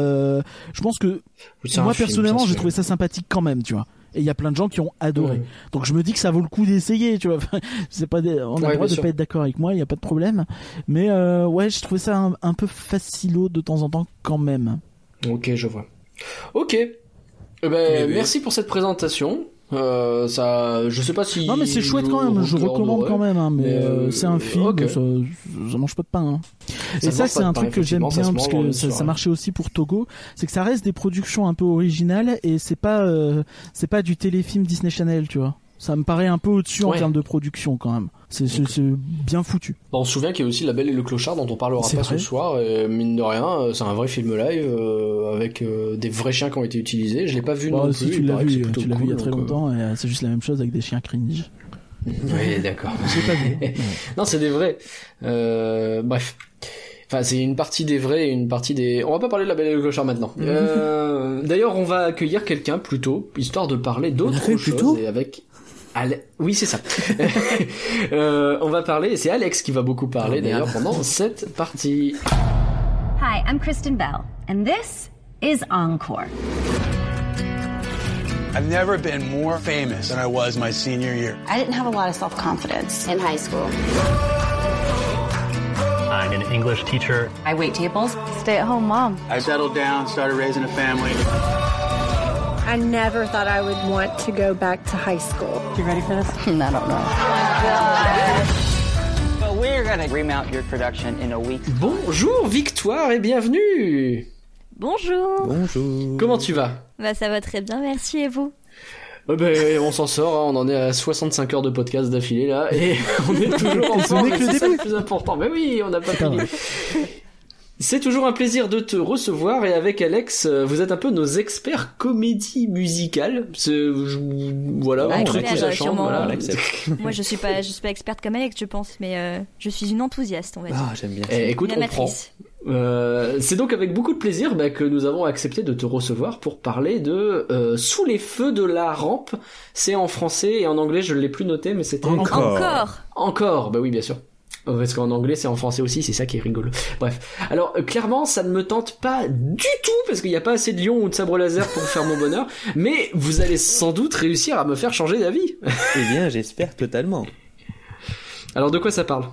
Je pense que Oui, moi personnellement, j'ai trouvé ça sympathique quand même, tu vois. Et il y a plein de gens qui ont adoré. Donc je me dis que ça vaut le coup d'essayer, tu vois. (laughs) c'est pas des... on a Ouais, le droit de sûr. pas être d'accord avec moi, il y a pas de problème. Mais euh, ouais, je trouvais ça un, un peu facilo de temps en temps quand même. Ok, je vois. Ok. Eh ben, oui. merci pour cette présentation. Euh, ça, je sais pas si. Non mais c'est chouette quand même, je recommande quand même, hein, mais, Mais, euh, euh, c'est un film, ok. ça, ça mange pas de pain. hein. Ça Et ça c'est un truc que j'aime bien parce que ça, marchait aussi pour Togo, c'est que ça reste des productions un peu originales et c'est pas euh, c'est pas du téléfilm Disney Channel, tu vois. Ça me paraît un peu au-dessus en termes de production quand même. C'est bien foutu. Bon, on se souvient qu'il y a aussi La Belle et le Clochard dont on parlera pas vrai. ce soir. Et mine de rien, euh, c'est un vrai film live euh, avec euh, des vrais chiens qui ont été utilisés. Je l'ai pas vu Bon, non si plus. tu l'as vu, tu l'as vu il y a très longtemps euh, c'est juste la même chose avec des chiens cringe. (laughs) Oui, d'accord. Pas vu. (laughs) Non, c'est des vrais. Bref. Enfin, c'est une partie des vrais et une partie des. On va pas parler de la Belle et le Clochard maintenant. (laughs) Euh, D'ailleurs, on va accueillir quelqu'un plutôt, histoire de parler d'autre fait chose plutôt et avec. Ale- Oui, c'est ça. (laughs) Euh, on va parler, et c'est Alex qui va beaucoup parler Oh, d'ailleurs pendant cette partie. Hi, I'm Kristen Bell, and this is Encore. I've never been more famous than I was my senior year. I didn't have a lot of self confidence in high school. I'm an English teacher. I wait tables. Stay at home mom. I settled down, started raising a family. I never thought I would want to go back to high school. You ready for this? (laughs) I don't know. Well, we're gonna remount your production in a week. Bonjour Victoire et bienvenue. Bonjour. Bonjour. Comment tu vas? Bah ça va très bien, merci et vous? Euh, ben, on s'en sort, hein, on en est à 65 heures de podcast d'affilée là, et (laughs) on est toujours (laughs) ensemble, n'est que le c'est ça début. le plus important. Mais oui, on n'a pas fini. C'est toujours un plaisir de te recevoir et avec Alex, euh, vous êtes un peu nos experts comédie musicale. Je- voilà, Ah, un truc clair, qui ça euh, chante, sûrement. voilà. (laughs) Moi je suis pas je suis pas experte comme Alex je pense mais euh, je suis une enthousiaste on va dire. Ah, j'aime bien. Eh, écoute, Une on prend. Euh, c'est donc avec beaucoup de plaisir bah, que nous avons accepté de te recevoir pour parler de euh, Sous les feux de la rampe. C'est en français et en anglais, je ne l'ai plus noté, mais c'était Encore. Encore. Encore, bah oui, bien sûr. Parce qu'en anglais, c'est en français aussi, c'est ça qui est rigolo. Bref. Alors, euh, clairement, ça ne me tente pas du tout, parce qu'il n'y a pas assez de lions ou de sabre laser pour faire mon bonheur, mais vous allez sans doute réussir à me faire changer d'avis. Eh bien, j'espère totalement. Alors, de quoi ça parle?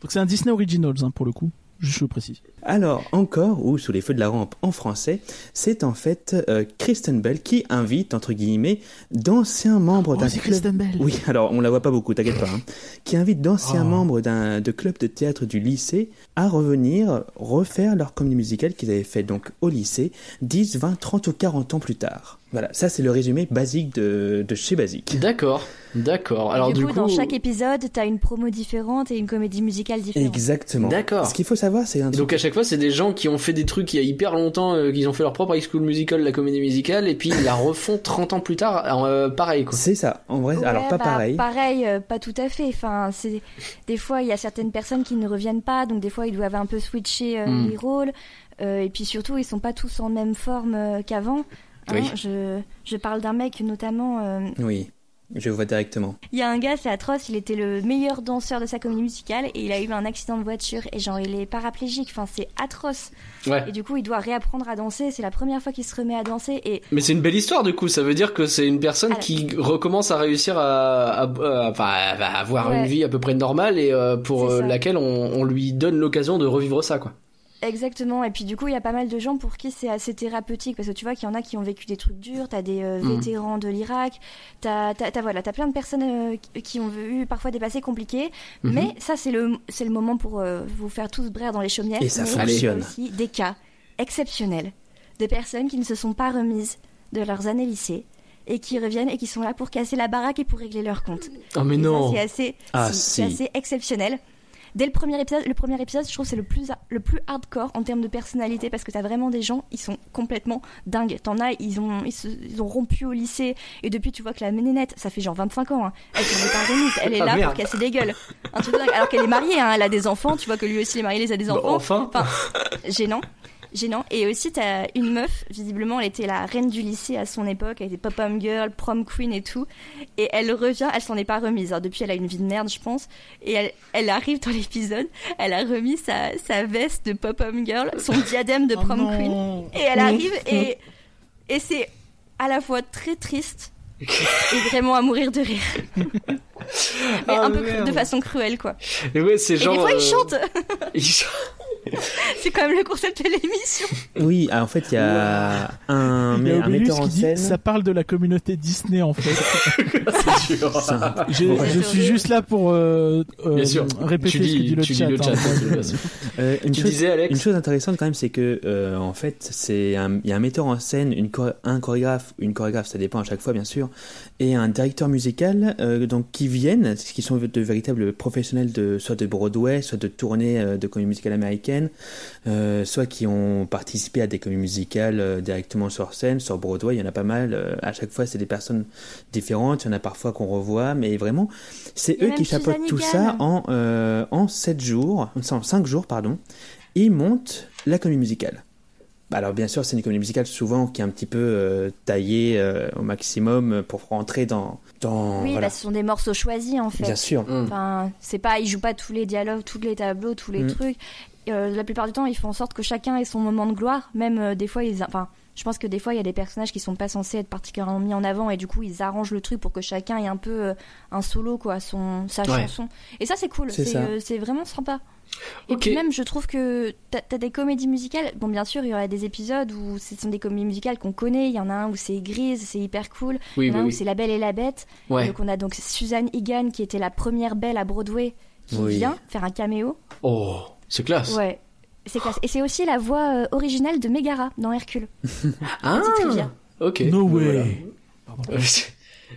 Donc c'est un Disney Originals hein, pour le coup. Je le précise. Alors, encore, ou sous les feux de la rampe en français, c'est en fait euh, Kristen Bell qui invite, entre guillemets, d'anciens membres Oh, d'un c'est club... Kristen Bell. Oui, alors on la voit pas beaucoup, t'inquiète pas. hein. Qui invite d'anciens Oh. membres d'un de club de théâtre du lycée à revenir refaire leur comédie musicale qu'ils avaient fait donc au lycée 10, 20, 30 ou 40 ans plus tard. Voilà, ça c'est le résumé basique de, de chez Basique. D'accord, d'accord. Alors, du, du coup, coup... dans chaque épisode t'as une promo différente et une comédie musicale différente. Exactement. D'accord. Ce qu'il faut savoir, c'est un donc à chaque fois, c'est des gens qui ont fait des trucs il y a hyper longtemps, euh, qu'ils ont fait leur propre high school musical, la comédie musicale, et puis ils la refont 30 ans plus tard, euh, pareil quoi. C'est ça, en vrai, Ouais, alors pas bah, pareil. Pareil, euh, pas tout à fait. Enfin, c'est des fois il y a certaines personnes qui ne reviennent pas, donc des fois ils doivent un peu switcher euh, Mm. les rôles. Euh, et puis surtout, ils sont pas tous en même forme euh, qu'avant. hein. Oui. Je, je parle d'un mec notamment. euh, Oui, je vois directement. Il y a un gars, c'est atroce, il était le meilleur danseur de sa comédie musicale et il a eu un accident de voiture et genre il est paraplégique. Enfin, c'est atroce. Ouais. Et du coup, il doit réapprendre à danser. C'est la première fois qu'il se remet à danser et Mais c'est une belle histoire du coup, ça veut dire que c'est une personne Alors- qui recommence à réussir à, à- à- enfin, à avoir Ouais. une vie à peu près normale et euh, pour euh, laquelle on, on lui donne l'occasion de revivre ça quoi. Exactement, et puis du coup, il y a pas mal de gens pour qui c'est assez thérapeutique, parce que tu vois qu'il y en a qui ont vécu des trucs durs, t'as des euh, Mhm. vétérans de l'Irak, t'as, t'as, t'as- voilà, t'as plein de personnes euh, qui- ont eu parfois des passés compliqués, Mhm. mais ça c'est le, c'est le moment pour euh, vous faire tous brère dans les chaumières. Et ça mais fonctionne. aussi des cas exceptionnels de personnes qui ne se sont pas remises de leurs années lycée et qui reviennent et qui sont là pour casser la baraque et pour régler leurs comptes. Oh mais Et ça, non. c'est assez, Ah, si, c'est si. assez exceptionnel. Dès le premier épisode, le premier épisode, je trouve que c'est le plus le plus hardcore en termes de personnalité parce que t'as vraiment des gens, ils sont complètement dingues. T'en as, ils ont ils, se- ils ont rompu au lycée et depuis tu vois que la ménénette, ça fait genre 25 ans, hein, elle est pas remise, elle est Ah, là merde. pour casser des gueules. Un truc de dingue. Alors qu'elle est mariée, hein, elle a des enfants, tu vois que lui aussi il est marié, il a des Bah, enfants. enfin. gênant. Gênant. Et aussi, t'as une meuf, visiblement, elle était la reine du lycée à son époque, elle était pop-up girl, prom queen et tout. Et elle revient, elle s'en est pas remise. Alors, depuis, elle a une vie de merde, je pense. Et elle, elle arrive dans l'épisode, elle a remis sa, sa veste de pop-up girl, son (laughs) diadème de Oh prom queen. Et elle arrive (laughs) et, et c'est à la fois très triste est vraiment à mourir de rire. (laughs) Mais Ah, un peu merde. de façon cruelle, quoi. Et ouais, c'est Et genre. des fois, il euh, chante. (laughs) il chante. (laughs) C'est quand même le concept de l'émission. Oui, ah, en fait, il y a un, mais, a un metteur en dit scène. ça parle de la communauté Disney en fait. C'est dur. je, je suis juste là pour euh, euh, Bien sûr. répéter Tu ce que dis- dit le tu dis chat. le hein. chat, je-. Euh, une Tu chose, disais, Alex Une chose intéressante quand même, c'est que euh, en fait, il y a un metteur en scène, une un chorégraphe, une chorégraphe, ça dépend à chaque fois bien sûr, et un directeur musical, euh, donc qui viennent, qui sont de véritables professionnels de soit de Broadway, soit de tournées euh, de comédie musicale américaine, euh, soit qui ont participé à des comédies musicales directement sur scène, sur Broadway, il y en a pas mal. à chaque fois, c'est des personnes différentes. Il y en a parfois qu'on revoit, mais vraiment, c'est eux qui chapeautent tout ça en en 7 jours, en 5 jours, pardon. Ils montent la comédie musicale. Bah Alors bien sûr, c'est une comédie musicale souvent qui est un petit peu euh, taillée euh, au maximum pour rentrer dans dans Oui, voilà. bah, ce sont des morceaux choisis en fait. Bien sûr. Enfin, c'est pas, ils jouent pas tous les dialogues, tous les tableaux, tous les Mm. trucs. Euh, la plupart du temps, ils font en sorte que chacun ait son moment de gloire. Même euh, des fois, ils, enfin, je pense que des fois, il y a des personnages qui sont pas censés être particulièrement mis en avant et du coup, ils arrangent le truc pour que chacun ait un peu euh, un solo, quoi, son sa Ouais. chanson. Et ça, c'est cool. C'est euh, vraiment sympa. Et puis même, je trouve que t'as as des comédies musicales. Bon, bien sûr, il y aura des épisodes où ce sont des comédies musicales qu'on connaît. Il y en a un où c'est grise, c'est hyper cool. Oui, il y en a oui, un où oui. c'est La Belle et la Bête. Ouais. Donc on a donc Suzanne Egan qui était la première belle à Broadway qui Oui. vient faire un caméo. Oh, c'est classe. Ouais. C'est classe. Et c'est aussi la voix euh, originale de Megara dans Hercule. (laughs) Ah, Petit trivia. ok. No way. (laughs) voilà.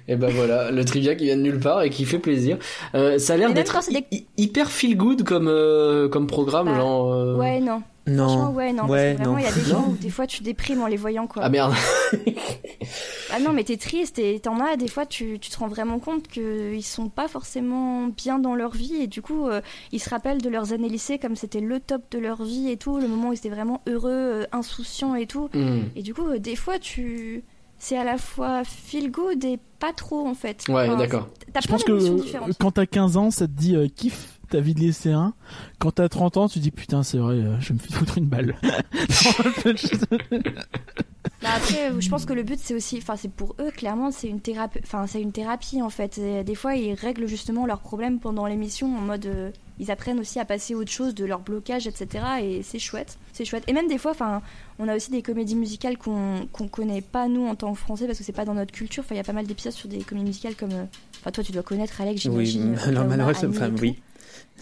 Et ben voilà, le trivia qui vient de nulle part et qui fait plaisir. Euh, ça a l'air d'être des- hyper feel good comme euh, comme programme, Bah, genre. euh, Ouais, non. Non. Franchement, ouais, non. Ouais, parce que vraiment, non. il y a des (laughs) Non. gens où des fois tu déprimes en les voyant, quoi. Ah merde. Ah non, mais t'es triste et t'en as, des fois, tu, tu te rends vraiment compte qu'ils sont pas forcément bien dans leur vie et du coup, euh, ils se rappellent de leurs années lycée comme c'était le top de leur vie et tout, le moment où ils étaient vraiment heureux, euh, insouciants et tout. Hmm. Et du coup, euh, des fois, tu. C'est à la fois feel good et pas trop en fait. Ouais, Enfin, d'accord. T'as Je pense que euh, différentes. quand t'as 15 ans, ça te dit euh, kiffe ta vie de lycéen. Quand t'as 30 ans, tu dis putain, c'est vrai, euh, je vais me fais foutre une balle. (laughs) Bah après, je pense que le but c'est aussi, enfin c'est pour eux clairement, c'est une thérapie, enfin c'est une thérapie en fait. Et des fois, ils règlent justement leurs problèmes pendant l'émission en mode, euh, ils apprennent aussi à passer à autre chose de leur blocage, etc. Et c'est chouette, c'est chouette. Et même des fois, enfin, on a aussi des comédies musicales qu'on qu'on connaît pas nous en tant que français parce que c'est pas dans notre culture. Enfin, il y a pas mal d'épisodes sur des comédies musicales comme, euh, enfin toi tu dois connaître Alex, Oui, j'imagine. malheureusement, Annie et enfin tout. oui.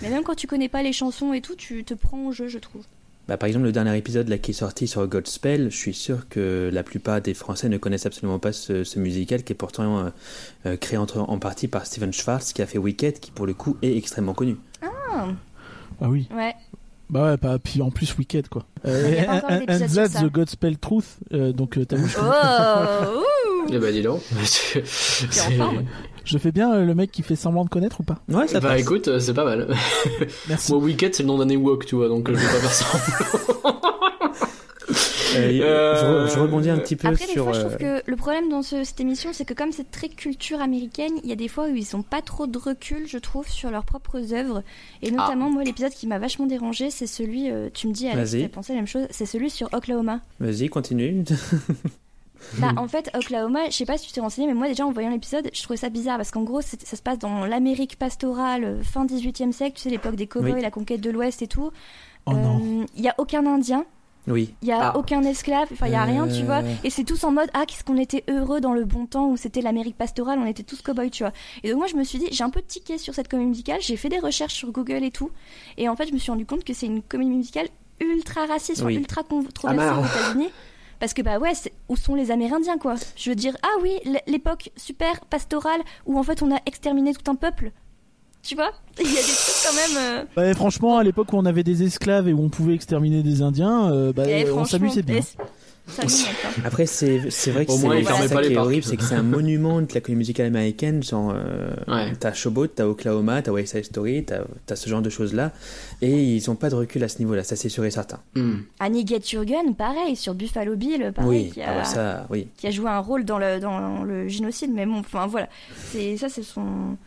Mais même quand tu connais pas les chansons et tout, tu te prends au jeu, je trouve. Bah, par exemple, le dernier épisode là, qui est sorti sur Godspell, je suis sûr que la plupart des Français ne connaissent absolument pas ce, ce musical qui est pourtant euh, euh, créé entre- en partie par Steven Schwartz qui a fait Wicked, qui pour le coup est extrêmement connu. Ah, oui. ouais. Bah ouais, bah, puis en plus Wicked quoi. (laughs) Pas encore and d'épisode sur that's the Godspell truth. euh, donc euh, t'as vu, je, Oh, ouh. Eh ben dis donc. (laughs) Je fais bien euh, le mec qui fait semblant de connaître ou pas? Ouais, ça Bah passe. écoute, euh, c'est pas mal. Merci. (laughs) Moi, Wicked, c'est le nom d'un Ewok, tu vois, donc euh, je vais pas faire ça. Euh, Euh, je, re- je rebondis un petit peu Après, sur. fois, je euh, trouve que le problème dans ce- cette émission, c'est que comme c'est très culture américaine, il y a des fois où ils ont pas trop de recul, je trouve, sur leurs propres œuvres. Et notamment, moi, l'épisode qui m'a vachement dérangé, c'est celui, euh, tu me dis, Alex, tu as pensé la même chose, c'est celui sur Oklahoma. Vas-y, continue. Bah, (laughs) en fait, Oklahoma, je sais pas si tu t'es renseigné, mais moi, déjà, en voyant l'épisode, je trouvais ça bizarre parce qu'en gros, ça se passe dans l'Amérique pastorale, euh, fin 18e siècle, tu sais, l'époque des cowboys, Oui. la conquête de l'Ouest et tout. Oh non. Euh, Il y a aucun Indien. Oui. Il y a Ah. aucun esclave, enfin il y a rien, tu Euh. vois. Et c'est tous en mode ah qu'est-ce qu'on était heureux dans le bon temps où c'était l'Amérique pastorale, on était tous cow-boys, tu vois. Et donc moi je me suis dit j'ai un peu tiqué sur cette comédie musicale, j'ai fait des recherches sur Google et tout, et en fait je me suis rendu compte que c'est une comédie musicale ultra raciste, Oui. ultra Ah, controversée merde. aux États-Unis. Parce que bah ouais, où sont les Amérindiens quoi Je veux dire ah oui l'époque super pastorale où en fait on a exterminé tout un peuple, tu vois (laughs) Il y a des trucs quand même. euh, Ouais, franchement, à l'époque où on avait des esclaves et où on pouvait exterminer des Indiens, euh, bah, eh, on s'amusait bien. eh, hein. Après, c'est c'est vrai que c'est moins, c'est ça pas qui est horrible, c'est que c'est un monument de la comédie musicale américaine. Genre, euh, Ouais. t'as Showboat, t'as Oklahoma, t'as West Side Story, t'as as ce genre de choses là, et ils ont pas de recul à ce niveau-là, ça c'est sûr et certain. Hmm. Annie Get Your Gun, pareil, sur Buffalo Bill, pareil, oui, qui, ah a, ouais, ça, oui. qui a joué un rôle dans le, dans le génocide, mais bon, enfin voilà. C'est, ça, ce sont,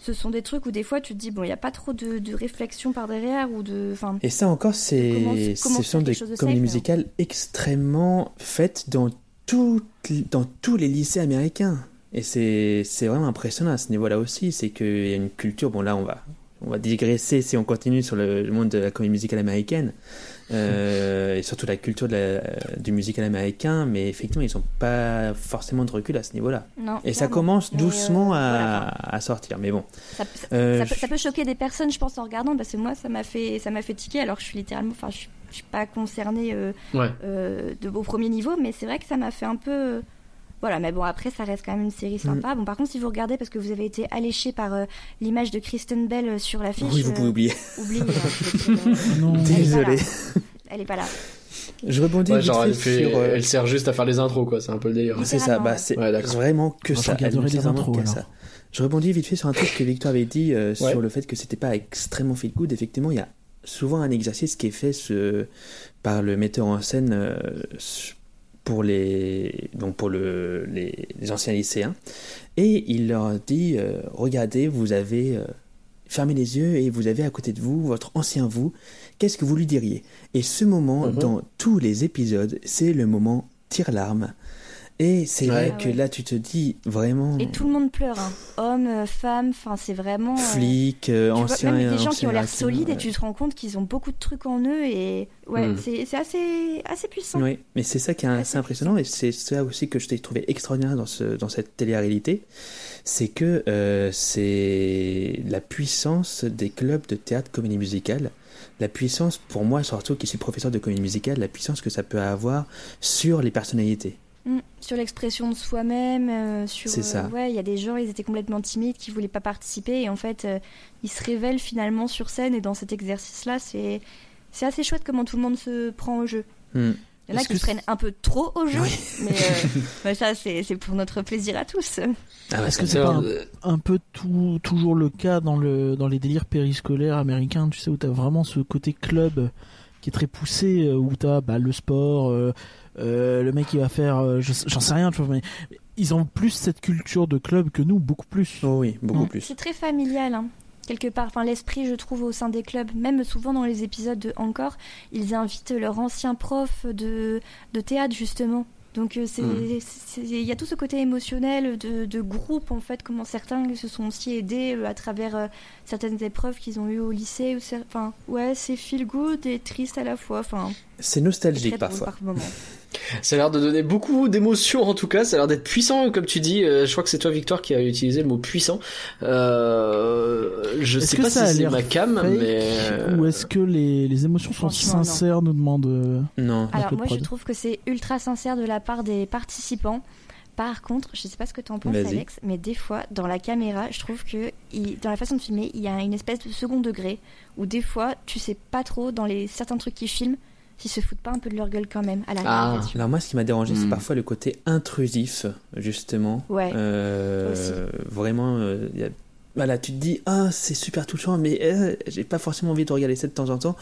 ce sont des trucs où des fois tu te dis, bon, il n'y a pas trop de, de réflexion par derrière ou de. Enfin, Et ça encore, c'est ce sont des de comédies safe, musicales extrêmement faites dans, toutes- dans tous les lycées américains. Et c'est vraiment impressionnant à ce niveau-là aussi. C'est qu'il y a une culture. Bon, là, on va, on va digresser si on continue sur le, le monde de la comédie musicale américaine. Euh, et surtout la culture de la- du musical américain. Mais effectivement, ils n'ont pas forcément de recul à ce niveau-là. Et ça commence Mais, doucement euh, à, voilà, à sortir. Mais bon. Ça, ça- Euh, ça peut, je- ça peut choquer des personnes, je pense, en regardant, parce que moi, ça m'a fait, ça m'a fait tiquer, alors que je suis littéralement, enfin, je, suis- je suis pas concernée euh, Ouais. euh, de, au premier niveau, mais c'est vrai que ça m'a fait un peu. Voilà, mais bon, après, ça reste quand même une série sympa. Bon, par contre, si vous regardez, parce que vous avez été alléché par euh, l'image de Kristen Bell euh, sur l'affiche. Oui, vous pouvez euh, oublier. oubliez, (laughs) hein, euh, Non. Désolé. là. Elle est pas là. Je rebondis Ouais, vite genre, fait elle, fait- sur. euh, elle sert juste à faire les intros, quoi. C'est un peu le délire. C'est ça, bah, c'est Ouais, vraiment que ça. Elle ne les intros. Je rebondis vite fait sur un truc que Victor avait dit euh, Ouais. sur le fait que c'était pas extrêmement feel good. Effectivement, il y a souvent un exercice qui est fait ce- par le metteur en scène euh, pour les donc pour le, les, les anciens lycéens. Et il leur dit euh, regardez vous avez euh, fermé les yeux et vous avez à côté de vous votre ancien vous. Qu'est-ce que vous lui diriez? Et ce moment Mhm. dans tous les épisodes c'est le moment tire-larme et c'est Ouais. vrai que là tu te dis vraiment Et tout le monde pleure, hein. hommes, euh, femmes, enfin, c'est vraiment. euh, flic euh, tu vois, même des gens qui ont l'air solides et tu te rends compte qu'ils ont beaucoup de trucs en eux et ouais, Mm. c'est c'est assez, assez puissant. Oui, mais c'est ça qui est assez impressionnant et c'est ça aussi que je t'ai trouvé extraordinaire dans, ce, dans cette télé-réalité, c'est que euh, c'est la puissance des clubs de théâtre comédie musicale, la puissance pour moi surtout qui suis professeur de comédie musicale, la puissance que ça peut avoir sur les personnalités. Mm. Sur l'expression de soi-même, euh, sur C'est ça. euh, ouais, il y a des gens, ils étaient complètement timides, qui voulaient pas participer et en fait, euh, ils se révèlent finalement sur scène et dans cet exercice-là, c'est c'est assez chouette comment tout le monde se prend au jeu. Hmm. Il y en a qui se prennent un peu trop au jeu, Oui. mais euh, (laughs) bah, ça c'est c'est pour notre plaisir à tous. Ah ouais, Est-ce que c'est pas un, un peu tout, toujours le cas dans, le, dans les délires périscolaires américains, tu sais, où t'as vraiment ce côté club qui est très poussé, où t'as bah, le sport, euh, le mec qui va faire, euh, je- j'en sais rien, tu vois, mais ils ont plus cette culture de club que nous, beaucoup plus. Oh oui, beaucoup plus. C'est très familial, hein, quelque part. Enfin, l'esprit, je trouve, au sein des clubs, même souvent dans les épisodes de Encore, ils invitent leur ancien prof de, de théâtre, justement. Donc, euh, Mm. c'est- il y a tout ce côté émotionnel de, de groupe, en fait, comment certains se sont aussi aidés à travers euh, certaines épreuves qu'ils ont eues au lycée. Ou cer- Enfin, ouais, c'est feel good et triste à la fois. Enfin, C'est nostalgique parfois. par moment. (laughs) Ça a l'air de donner beaucoup d'émotions en tout cas, ça a l'air d'être puissant comme tu dis. Euh, je crois que c'est toi Victor qui a utilisé le mot puissant. Euh, je Est-ce sais que pas ça si a c'est l'air ma cam, fake, mais euh, Ou est-ce que les, les émotions sont non. sincères, nous demande euh, Non. Alors moi je trouve que c'est ultra sincère de la part des participants. Par contre, je sais pas ce que tu en penses. Alex, mais des fois dans la caméra, je trouve que il- dans la façon de filmer, il y a une espèce de second degré où des fois tu sais pas trop dans les certains trucs qu'ils filment s'ils se foutent pas un peu de leur gueule quand même à la Ah. Alors moi, ce qui m'a dérangé, c'est Hmm. parfois le côté intrusif, justement. Ouais, Euh, vraiment, euh, y a- voilà, tu te dis, ah, c'est super touchant, mais euh, j'ai pas forcément envie de regarder ça de temps en temps.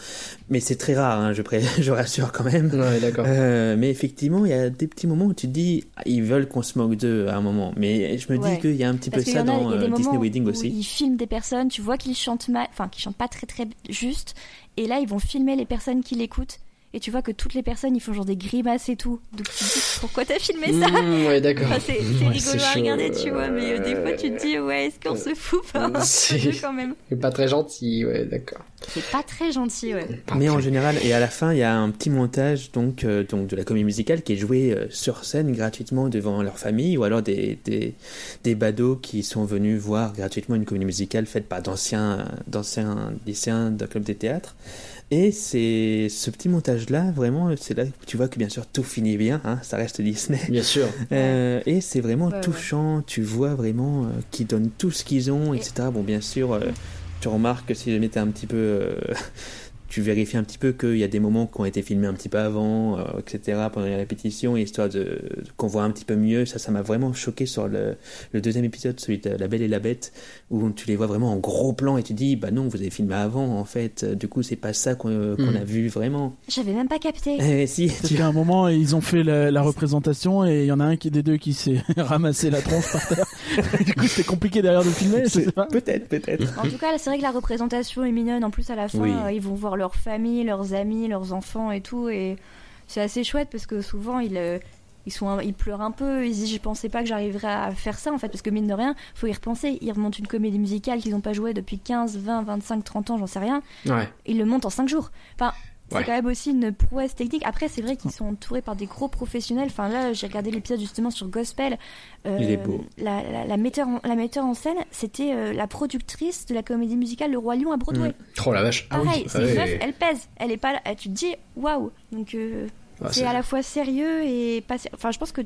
Mais c'est très rare, hein, je, pré- (laughs) je rassure quand même. ouais d'accord. Euh, mais effectivement, il y a des petits moments où tu te dis, ah, ils veulent qu'on se moque d'eux à un moment. Mais je me Ouais. dis qu'il y a un petit Parce peu ça a, dans euh, Disney Wedding où aussi. ils filment des personnes, tu vois qu'ils chantent mal, enfin qu'ils chantent pas très très juste, et là ils vont filmer les personnes qui l'écoutent. Et tu vois que toutes les personnes ils font genre des grimaces et tout. Donc tu te dis pourquoi t'as filmé ça Mmh, ouais d'accord. Enfin, c'est c'est Ouais, rigolo à regarder, tu vois, mais euh, des fois tu te dis, ouais, est-ce qu'on se fout pas (laughs) c'est- quand même C'est (laughs) pas très gentil, ouais d'accord. C'est pas très gentil, ouais. Mais en général, et à la fin, il y a un petit montage donc, euh, donc de la comédie musicale qui est joué euh, sur scène gratuitement devant leur famille ou alors des, des, des badauds qui sont venus voir gratuitement une comédie musicale faite par d'anciens d'anciens lycéens d'un club de théâtre. Et c'est ce petit montage-là, vraiment, c'est là que tu vois que bien sûr tout finit bien, hein, ça reste Disney. Bien sûr. (laughs) Euh, et c'est vraiment Ouais, ouais. touchant, tu vois vraiment euh, qu'ils donnent tout ce qu'ils ont, Et- etc. Bon, bien sûr, euh, tu remarques que si jamais t'es un petit peu. Tu vérifies un petit peu qu'il y a des moments qui ont été filmés un petit peu avant, euh, etc., pendant les répétitions, histoire de, qu'on voit un petit peu mieux. Ça, ça m'a vraiment choqué sur le, le deuxième épisode, celui de La Belle et la Bête, où tu les vois vraiment en gros plan et tu dis, bah non, vous avez filmé avant, en fait. Du coup, c'est pas ça qu'on, qu'on Mm. a vu vraiment. J'avais même pas capté. Eh, si, Parce tu qu'à un moment, ils ont fait la, la représentation et il y en a un qui des deux qui s'est (laughs) ramassé la tronche par terre. (laughs) du coup, c'était compliqué derrière de filmer, je sais pas. Peut-être, peut-être. En tout cas, c'est vrai que la représentation est mignonne. En plus, à la fin, Oui. euh, ils vont voir leur famille, leurs amis, leurs enfants et tout. Et c'est assez chouette parce que souvent, ils, euh, ils sont, un- ils pleurent un peu. Ils disent, je pensais pas que j'arriverais à faire ça en fait, parce que mine de rien, faut y repenser. Ils remontent une comédie musicale qu'ils n'ont pas joué depuis 15, 20, 25, 30 ans, j'en sais rien. Ouais. Ils le montent en 5 jours. Enfin, c'est Ouais. quand même aussi une prouesse technique. Après, c'est vrai qu'ils sont entourés par des gros professionnels. Enfin, là, j'ai regardé l'épisode justement sur Gospel. Euh, Il est beau. La, la, la metteur, en, la metteur en scène, c'était euh, la productrice de la comédie musicale Le Roi Lion à Broadway. Oh la vache. Pareil, c'est Ah oui. meuf, elle pèse. Elle est pas là. Tu te dis, waouh. Donc, euh, Ah, c'est c'est- à la fois sérieux et pas. Enfin, je pense que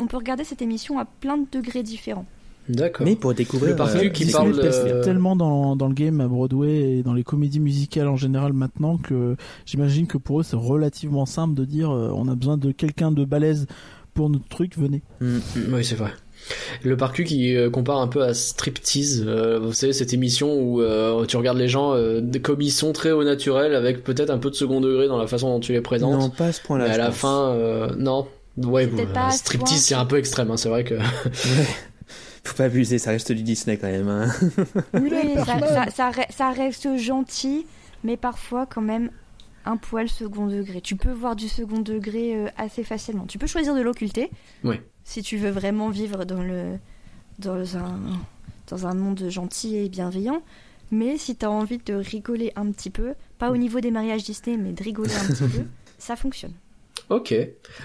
on peut regarder cette émission à plein de degrés différents. D'accord. Mais pour découvrir. Le parfum euh, qui c'est parle C'est tellement dans, dans le game à Broadway et dans les comédies musicales en général maintenant que j'imagine que pour eux c'est relativement simple de dire euh, on a besoin de quelqu'un de balèze pour notre truc, venez. Mm, Oui, c'est vrai. Le parcu qui euh, compare un peu à Striptease, euh, vous savez cette émission où euh, tu regardes les gens euh, comme ils sont très au naturel avec peut-être un peu de second degré dans la façon dont tu les présentes. Non, pas à ce point-là. À la pense. fin, euh, non. Ouais, bon, ce Striptease c'est un peu extrême, hein, c'est vrai que. (laughs) Faut pas abuser, ça reste du Disney quand même. hein. (laughs) Oui, ça, ça, ça re- ça reste gentil, mais parfois quand même un poil second degré. Tu peux voir du second degré euh, assez facilement. Tu peux choisir de l'occulter Ouais. si tu veux vraiment vivre dans le dans un dans un monde gentil et bienveillant. Mais si tu as envie de rigoler un petit peu, pas au niveau des mariages Disney, mais de rigoler un petit (laughs) peu, ça fonctionne. Ok.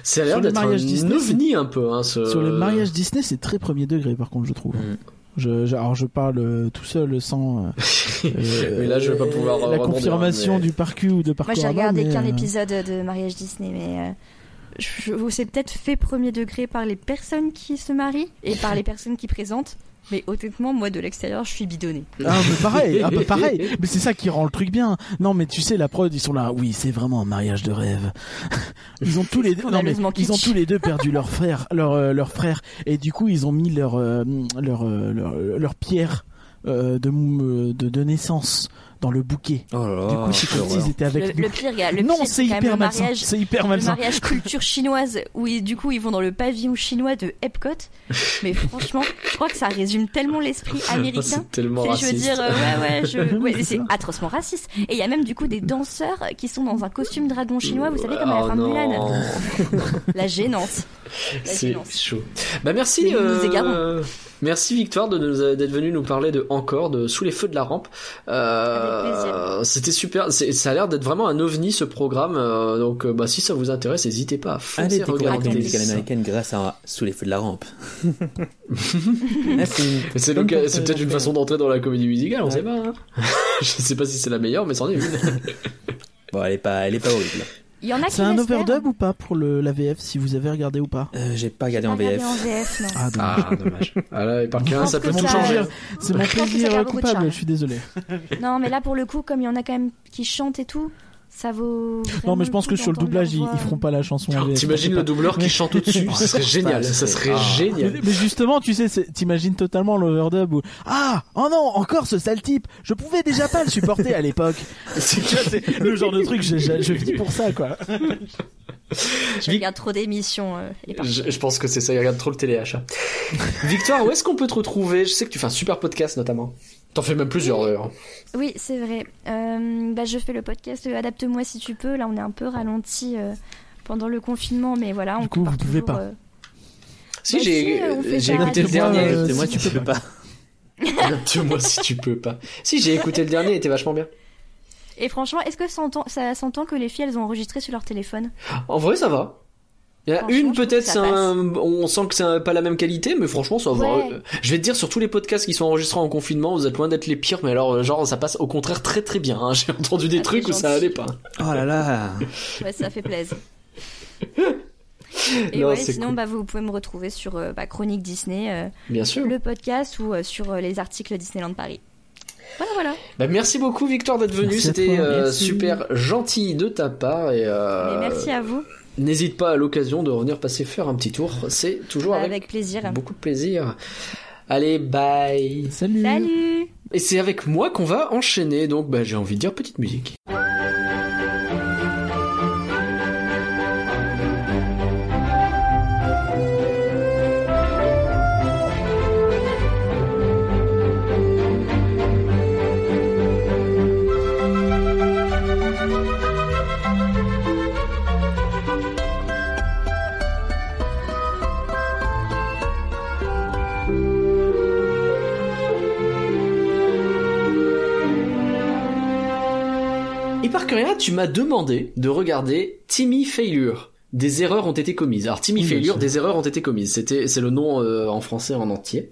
Ça a l'air Sur les d'être un mariages Disney, ovni un peu, hein, ce. Sur les mariages Disney, c'est très premier degré par contre, je trouve. Mm. Je, je- alors je parle euh, tout seul sans euh, (laughs) Mais là, je vais pas pouvoir, la confirmation mais- du parcu ou de parcours. Moi, j'ai regardé mais, qu'un euh, épisode de mariage Disney, mais euh, c'est peut-être fait premier degré par les personnes qui se marient et par les personnes qui présentent. Mais honnêtement, moi, de l'extérieur, je suis bidonnée. Ah, mais pareil, ah, bah, pareil. (laughs) Mais c'est ça qui rend le truc bien. Non, mais tu sais, la prod, ils sont là. Oui, c'est vraiment un mariage de rêve. (laughs) Ils ont tous les deux, non, mais ils ont tous les deux perdu leur frère, leur, euh, leur frère. Et du coup, ils ont mis leur, euh, leur, euh, leur, leur pierre, euh, de, de naissance dans le bouquet. Oh là là, Du coup, c'est comme quelle s'ils étaient Le, avec nous. le pire, gars, le non, pire, c'est hyper le malsain. mariage, C'est hyper le malsain. mariage culture chinoise où ils- du coup ils vont dans le pavillon chinois de Epcot. Mais franchement, je crois que ça résume tellement l'esprit (laughs) américain. C'est tellement C'est- Je veux raciste. dire, euh, ouais, ouais, je, (laughs) ouais, c'est atrocement raciste. Et il y a même du coup des danseurs qui sont dans un costume dragon chinois, vous savez, comme à la Oh fin de. Mulan. La gênance. La C'est chaud. Bah merci. Mais nous nous euh, égarons. Merci Victoire d'être venu nous parler de encore de sous les feux de la rampe. Euh, C'était super. Ça a l'air d'être vraiment un ovni ce programme. euh, donc euh, bah si ça vous intéresse, n'hésitez pas à foncer Allez découvrir la regarder. comédie musicale américaine grâce à Sous les feux de la rampe. (laughs) C'est peut-être une façon d'entrer dans la comédie musicale, on sait pas. hein. (laughs) Je sais pas si c'est la meilleure, mais c'en est une. (laughs) Bon, elle est pas, elle est pas horrible. Il y en a qui C'est un overdub ou pas pour le, la VF, si vous avez regardé ou pas Euh, J'ai pas regardé en VF. en VF, non. Ah, dommage. Ah dommage. Ah là, et par pense ça peut tout ça- changer. C'est mon plaisir coupable, je suis désolé. Non, mais là pour le coup, comme il y en a quand même qui chantent et tout, ça vaut. Non, mais je pense que sur le doublage, ils, feront pas la chanson. (laughs) T'imagines le doubleur qui chante au-dessus, (laughs) ce serait génial, ça serait Ah. Mais, génial. mais justement, tu sais, t'imagines totalement l'overdub où ah oh non encore ce sale type, je pouvais déjà pas le supporter à l'époque. (laughs) C'est le genre de truc, je, je, je vis pour ça quoi. Je regarde trop d'émissions. euh, Je, je pense que c'est ça, il regarde trop le téléachat. Victoire, où est-ce qu'on peut te retrouver? Je sais que tu fais un super podcast notamment. T'en fais même plusieurs d'ailleurs. Oui, c'est vrai. Euh, bah, je fais le podcast euh, Adapte-moi si tu peux. Là, on est un peu ralenti euh, pendant le confinement, mais voilà. on Du coup, vous pouvez toujours, pas. euh, Si Bah j'ai si, écouté le Adapte-moi, dernier. euh, moi, si tu peux pas. (laughs) Adapte-moi si tu peux pas. Si j'ai écouté le dernier, il était vachement bien. Et franchement, est-ce que ça s'entend- ça s'entend que les filles, elles ont enregistré sur leur téléphone? En vrai, ça va. Il y en a Franchement, une peut-être, c'est un- on sent que c'est pas la même qualité, mais franchement ça va. Ouais. Euh, Je vais te dire sur tous les podcasts qui sont enregistrés en confinement, vous êtes loin d'être les pires, mais alors euh, genre ça passe au contraire très très bien. hein. (laughs) J'ai entendu des Ah, trucs où ça allait pas. Oh là là. (laughs) Ouais, ça fait plaisir. (laughs) Et Non, ouais, sinon, cool. bah, vous pouvez me retrouver sur euh, bah, Chronique Disney, euh, Bien sûr. le podcast ou euh, sur euh, les articles Disneyland Paris. Voilà, voilà. Bah, merci beaucoup Victoire d'être venu, c'était euh, super gentil de ta part et euh, Mais merci à vous. N'hésite pas à l'occasion de revenir passer faire un petit tour, c'est toujours avec, avec plaisir. beaucoup de plaisir. Allez, bye. Salut. Salut Et c'est avec moi qu'on va enchaîner, donc bah, j'ai envie de dire petite musique. Parkeria, tu m'as demandé de regarder Timmy Failure. Des erreurs ont été commises. Alors Timmy Oui, Failure, des erreurs ont été commises. C'était, c'est le nom euh, en français en entier.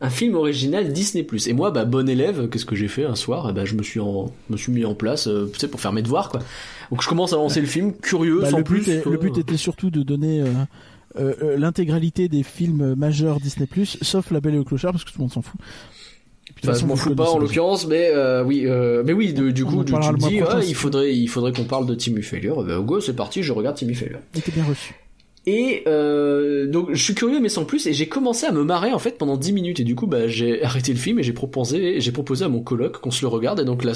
Un film original Disney+. Et moi, bah, bon élève, qu'est-ce que j'ai fait un soir? Ben, je me suis en, me suis mis en place, euh, tu sais, pour faire mes devoirs, quoi. Donc je commence à lancer le film, curieux, Bah, sans le, but plus. est- le but était surtout de donner euh, l'intégralité des films majeurs Disney+, sauf La Belle et le Clochard, parce que tout le monde s'en fout. De toute façon, je m'en fous pas en l'occurrence, mais euh, oui, euh, mais oui, de- du coup, tu, tu me dis, si il faudrait, il faudrait qu'on parle de Timmy Failure. Ben, go, c'est parti, je regarde Timmy Failure. Il était bien reçu. Et euh, donc je suis curieux mais sans plus et j'ai commencé à me marrer en fait pendant 10 minutes et du coup bah j'ai (laughs) arrêté le film et j'ai proposé j'ai proposé à mon coloc qu'on se le regarde et donc là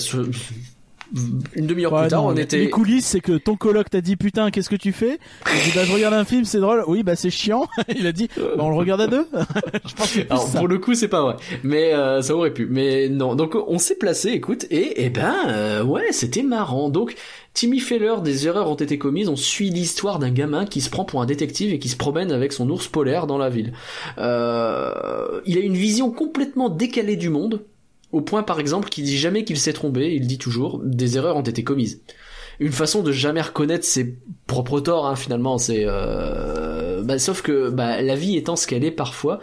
une demi-heure Ouais, plus tard non, on était Les coulisses, c'est que ton coloc t'a dit putain, qu'est-ce que tu fais Il dit bah je regarde un film, c'est drôle. Oui, bah c'est chiant. (laughs) Il a dit bah, on le regarde à deux. (laughs) je pense que plus Alors ça. pour le coup c'est pas vrai, mais euh, ça aurait pu. Mais non, donc on s'est placé, écoute, et eh ben euh, ouais c'était marrant. Donc Timmy Feller, des erreurs ont été commises. On suit l'histoire d'un gamin qui se prend pour un détective et qui se promène avec son ours polaire dans la ville. Euh, il a une vision complètement décalée du monde, au point par exemple qu'il dit jamais qu'il s'est trompé. Il dit toujours des erreurs ont été commises. Une façon de jamais reconnaître ses propres torts, hein, finalement. C'est euh, bah, sauf que bah, la vie étant ce qu'elle est parfois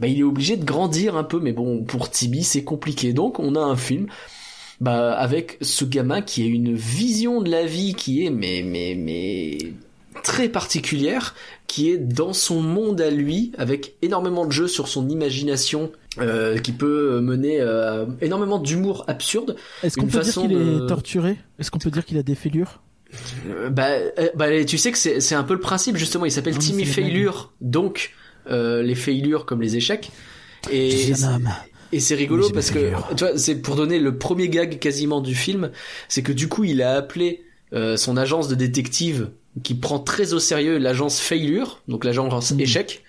bah, il est obligé de grandir un peu, mais bon, pour Tibi, c'est compliqué. Donc, on a un film, bah, avec ce gamin qui a une vision de la vie qui est, mais, mais, mais, très particulière, qui est dans son monde à lui, avec énormément de jeux sur son imagination, euh, qui peut mener euh, énormément d'humour absurde. Est-ce qu'on peut dire qu'il est torturé? Est-ce qu'on peut dire qu'il a des fêlures? Euh, bah, euh, bah, tu sais que c'est c'est un peu le principe justement. Il s'appelle Timmy Failure, donc euh, les failures comme les échecs. Et et c'est rigolo parce que tu vois, c'est pour donner le premier gag quasiment du film, c'est que du coup il a appelé euh, son agence de détective qui prend très au sérieux l'agence Failure, donc l'agence Mhm. échec.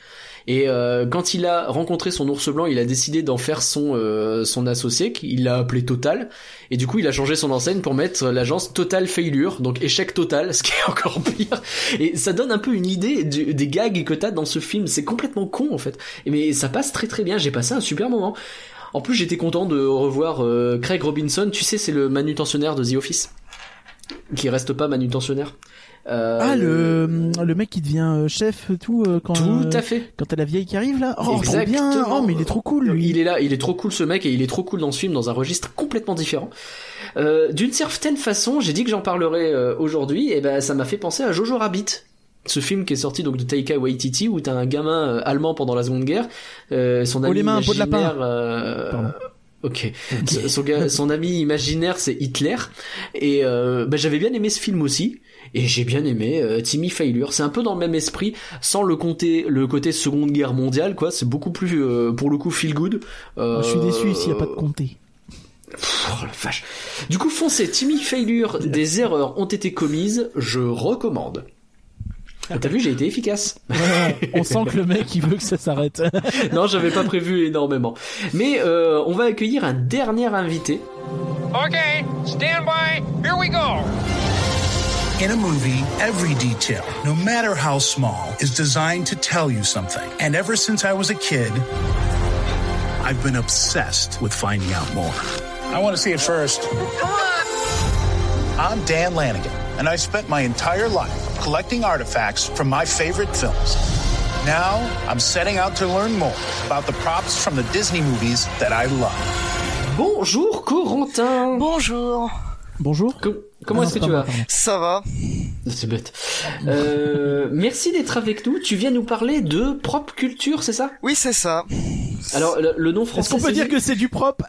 Et euh, quand il a rencontré son ours blanc, il a décidé d'en faire son euh, son associé, qu'il l'a appelé Total. Et du coup, il a changé son enseigne pour mettre l'agence Total Failure, donc échec total, (laughs) ce qui est encore pire. Et ça donne un peu une idée du- des gags que t'as dans ce film. C'est complètement con en fait. Mais ça passe très très bien. J'ai passé un super moment. En plus, j'étais content de revoir euh, Craig Robinson. Tu sais, c'est le manutentionnaire de The Office, qui reste pas manutentionnaire. Euh, Ah le le mec qui devient euh, chef et tout euh, quand Tout euh, à fait. quand t'as la vieille qui arrive là. Oh trop bien. Oh mais il est trop cool lui. Il est là, il est trop cool ce mec et il est trop cool dans ce film dans un registre complètement différent. Euh, D'une certaine façon, j'ai dit que j'en parlerai euh, aujourd'hui et ben ça m'a fait penser à Jojo Rabbit. Ce film qui est sorti donc de Taika Waititi où t'as un gamin euh, allemand pendant la Seconde Guerre, euh, son Oh, ami les mains, de lapin. euh. Ok. Son- Son, gars- son ami imaginaire c'est Hitler et euh, ben, j'avais bien aimé ce film aussi et j'ai bien aimé euh, Timmy Failure. C'est un peu dans le même esprit sans le côté le côté Seconde Guerre mondiale quoi. C'est beaucoup plus euh, pour le coup feel good. Euh, Oh, je suis déçu s'il y a pas de comté. Oh la vache. Du coup, foncez, Timmy Failure, des erreurs ont été commises, je recommande. Ah, T'as vu, j'ai été efficace. Ouais, on sent que le mec il veut que ça s'arrête. (laughs) non, j'avais pas prévu énormément. Mais euh, on va accueillir un dernier invité. Okay, stand by. Here we go. In a movie, every detail, no matter how small, is designed to tell you something. And ever since I was a kid, I've been obsessed with finding out more. I want to see it first. Come on! I'm Dan Lanigan, and I spent my entire life collecting artifacts from my favorite films. Now, I'm setting out to learn more about the props from the Disney movies that I love. Bonjour Corentin. Bonjour. Bonjour. Comment Ah est-ce que tu vas pardon. Ça va C'est bête. Euh, merci d'être avec nous. Tu viens nous parler de propre culture, c'est ça? Oui, c'est ça. Alors le, le nom Est-ce français. qu'on peut dire que c'est du propre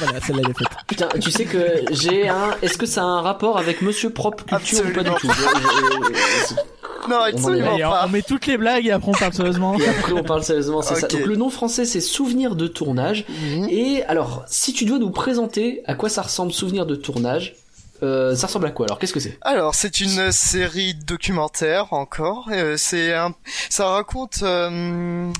Voilà, celle-là elle est faite. Putain, tu sais que j'ai un. Est-ce que ça a un rapport avec Monsieur Propre Culture ou pas du tout? Je- je- je- Non, On absolument on- pas. on met toutes les blagues et après on parle sérieusement. Et après on parle sérieusement, c'est ça. Mhm. Donc le nom français c'est Souvenir de tournage. Et alors, si tu dois nous présenter à quoi ça ressemble Souvenir de tournage, euh, ça ressemble à quoi alors Qu'est-ce que c'est? Alors, c'est une série documentaire encore. Euh, c'est un, ça raconte. euh,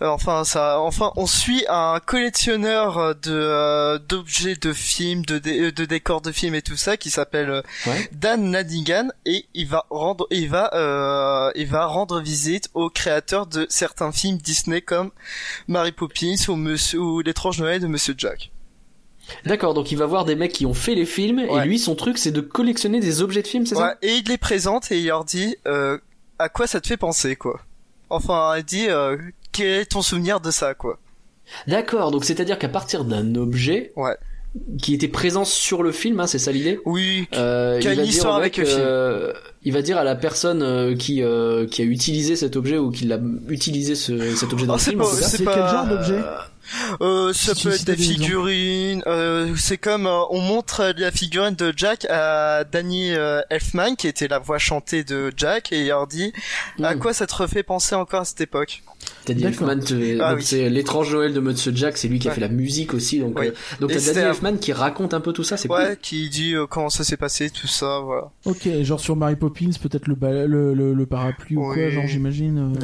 Enfin, ça, enfin, on suit un collectionneur de euh, d'objets de films, de, dé- de décors de films et tout ça, qui s'appelle euh, Ouais. Dan Nadigan, et il va rendre, il va, euh, il va rendre visite aux créateurs de certains films Disney comme Mary Poppins ou Monsieur ou l'étrange Noël de Monsieur Jack. D'accord, donc il va voir des mecs qui ont fait les films et lui son truc c'est de collectionner des objets de films, c'est Ouais, ça et il les présente et il leur dit euh, à quoi ça te fait penser, quoi? Enfin, il dit euh, quel est ton souvenir de ça, quoi? D'accord, donc c'est-à-dire qu'à partir d'un objet qui était présent sur le film, hein, c'est ça l'idée? Oui. Euh, il va une dire avec mec, le film. euh, il va dire à la personne euh, qui euh, qui a utilisé cet objet ou qui l'a utilisé ce, cet objet dans Ah, le c'est film. pas- en tout cas. Euh, ça Si peut être des figurines. Euh, c'est comme euh, on montre la figurine de Jack à Danny euh, Elfman qui était la voix chantée de Jack et il leur dit à quoi ça te refait penser encore à cette époque? Danny Elfman, Ah oui. c'est l'étrange Noël de Monsieur Jack, c'est lui qui a Ouais. fait la musique aussi. Donc, Oui. euh, donc t'as Danny Elfman qui raconte un peu tout ça, c'est Ouais, cool. qui dit euh, comment ça s'est passé, tout ça, voilà. Ok, genre sur Mary Poppins, peut-être le, le, le, le parapluie ou quoi, genre j'imagine.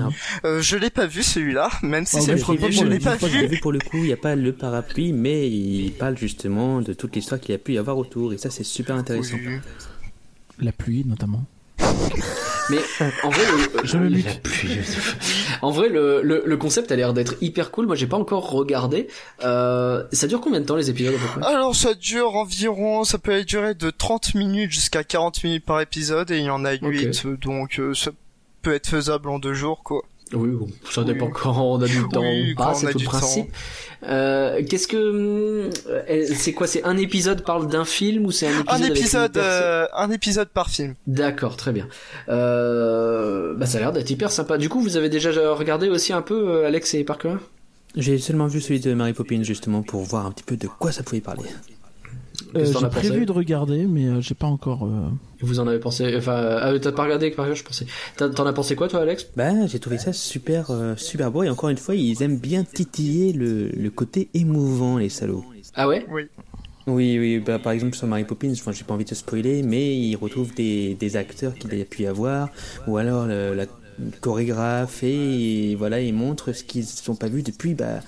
euh, Euh, je l'ai pas vu celui-là, même si Ah, c'est ouais, le premier, pas je l'ai pas vu. vu pour le coup, il n'y a pas le parapluie, mais il parle justement de toute l'histoire qu'il y a pu y avoir autour, et ça c'est super intéressant. La pluie notamment. (laughs) Mais en vrai, le, Je me mute. la pluie. en vrai, le, le, le concept a l'air d'être hyper cool. Moi, j'ai pas encore regardé. Euh, ça dure combien de temps les épisodes à peu près? Alors ça dure environ, ça peut durer de 30 minutes jusqu'à 40 minutes par épisode et il y en a 8, donc euh, ça peut être faisable en deux jours quoi. Oui, bon, ça dépend quand on a du temps Oui, ou pas, quand on c'est a tout le principe. Euh, Qu'est-ce que euh, c'est quoi C'est un épisode parle d'un film ou c'est un épisode Un épisode, euh, un épisode par film. D'accord, très bien. Euh, bah ça a l'air d'être hyper sympa. Du coup, vous avez déjà regardé aussi un peu euh, Alex et Parker? J'ai seulement vu celui de Mary Poppins justement pour voir un petit peu de quoi ça pouvait parler. Euh, Qu'est-ce que t'en j'ai as pensé prévu de regarder, mais euh, j'ai pas encore. euh, Vous en avez pensé Enfin, euh, t'as pas regardé avec Parker, je pensais. T'en as pensé quoi, toi, Alex? Bah, j'ai trouvé ça super, euh, super beau et encore une fois, ils aiment bien titiller le, le côté émouvant, les salauds. Ah ouais? Oui. Oui, oui, bah, par exemple sur Mary Poppins, enfin, j'ai pas envie de spoiler, mais ils retrouvent des, des acteurs qu'il a pu y avoir, ou alors le- la chorégraphe, et voilà, ils montrent ce qu'ils n'ont pas vu depuis bah,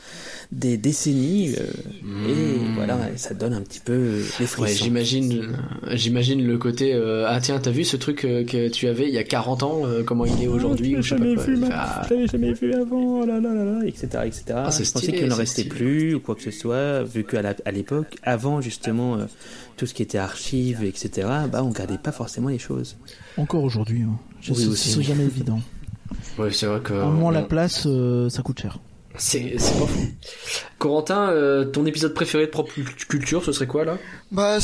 des décennies, euh, et voilà, ça donne un petit peu les frissons. Ouais, j'imagine, j'imagine le côté. euh, ah tiens, t'as vu ce truc euh, que tu avais il y a 40 ans, euh, comment il est aujourd'hui ou je sais pas jamais vu, ah, je l'avais jamais vu avant, oh là là là là, etc., etc. Ah, c'est je pensais qu'il n'en c'est restait stylé. plus ou quoi que ce soit, vu qu'à la- à l'époque, avant justement euh, tout ce qui était archives, etc., bah on gardait pas forcément les choses. Encore aujourd'hui. hein. Je Oui, c'est jamais évident. Ouais, c'est vrai que. À un moment, la on- place, euh, ça coûte cher. C'est pas fou. Corentin, euh, ton épisode préféré de propre culture, ce serait quoi là? Bah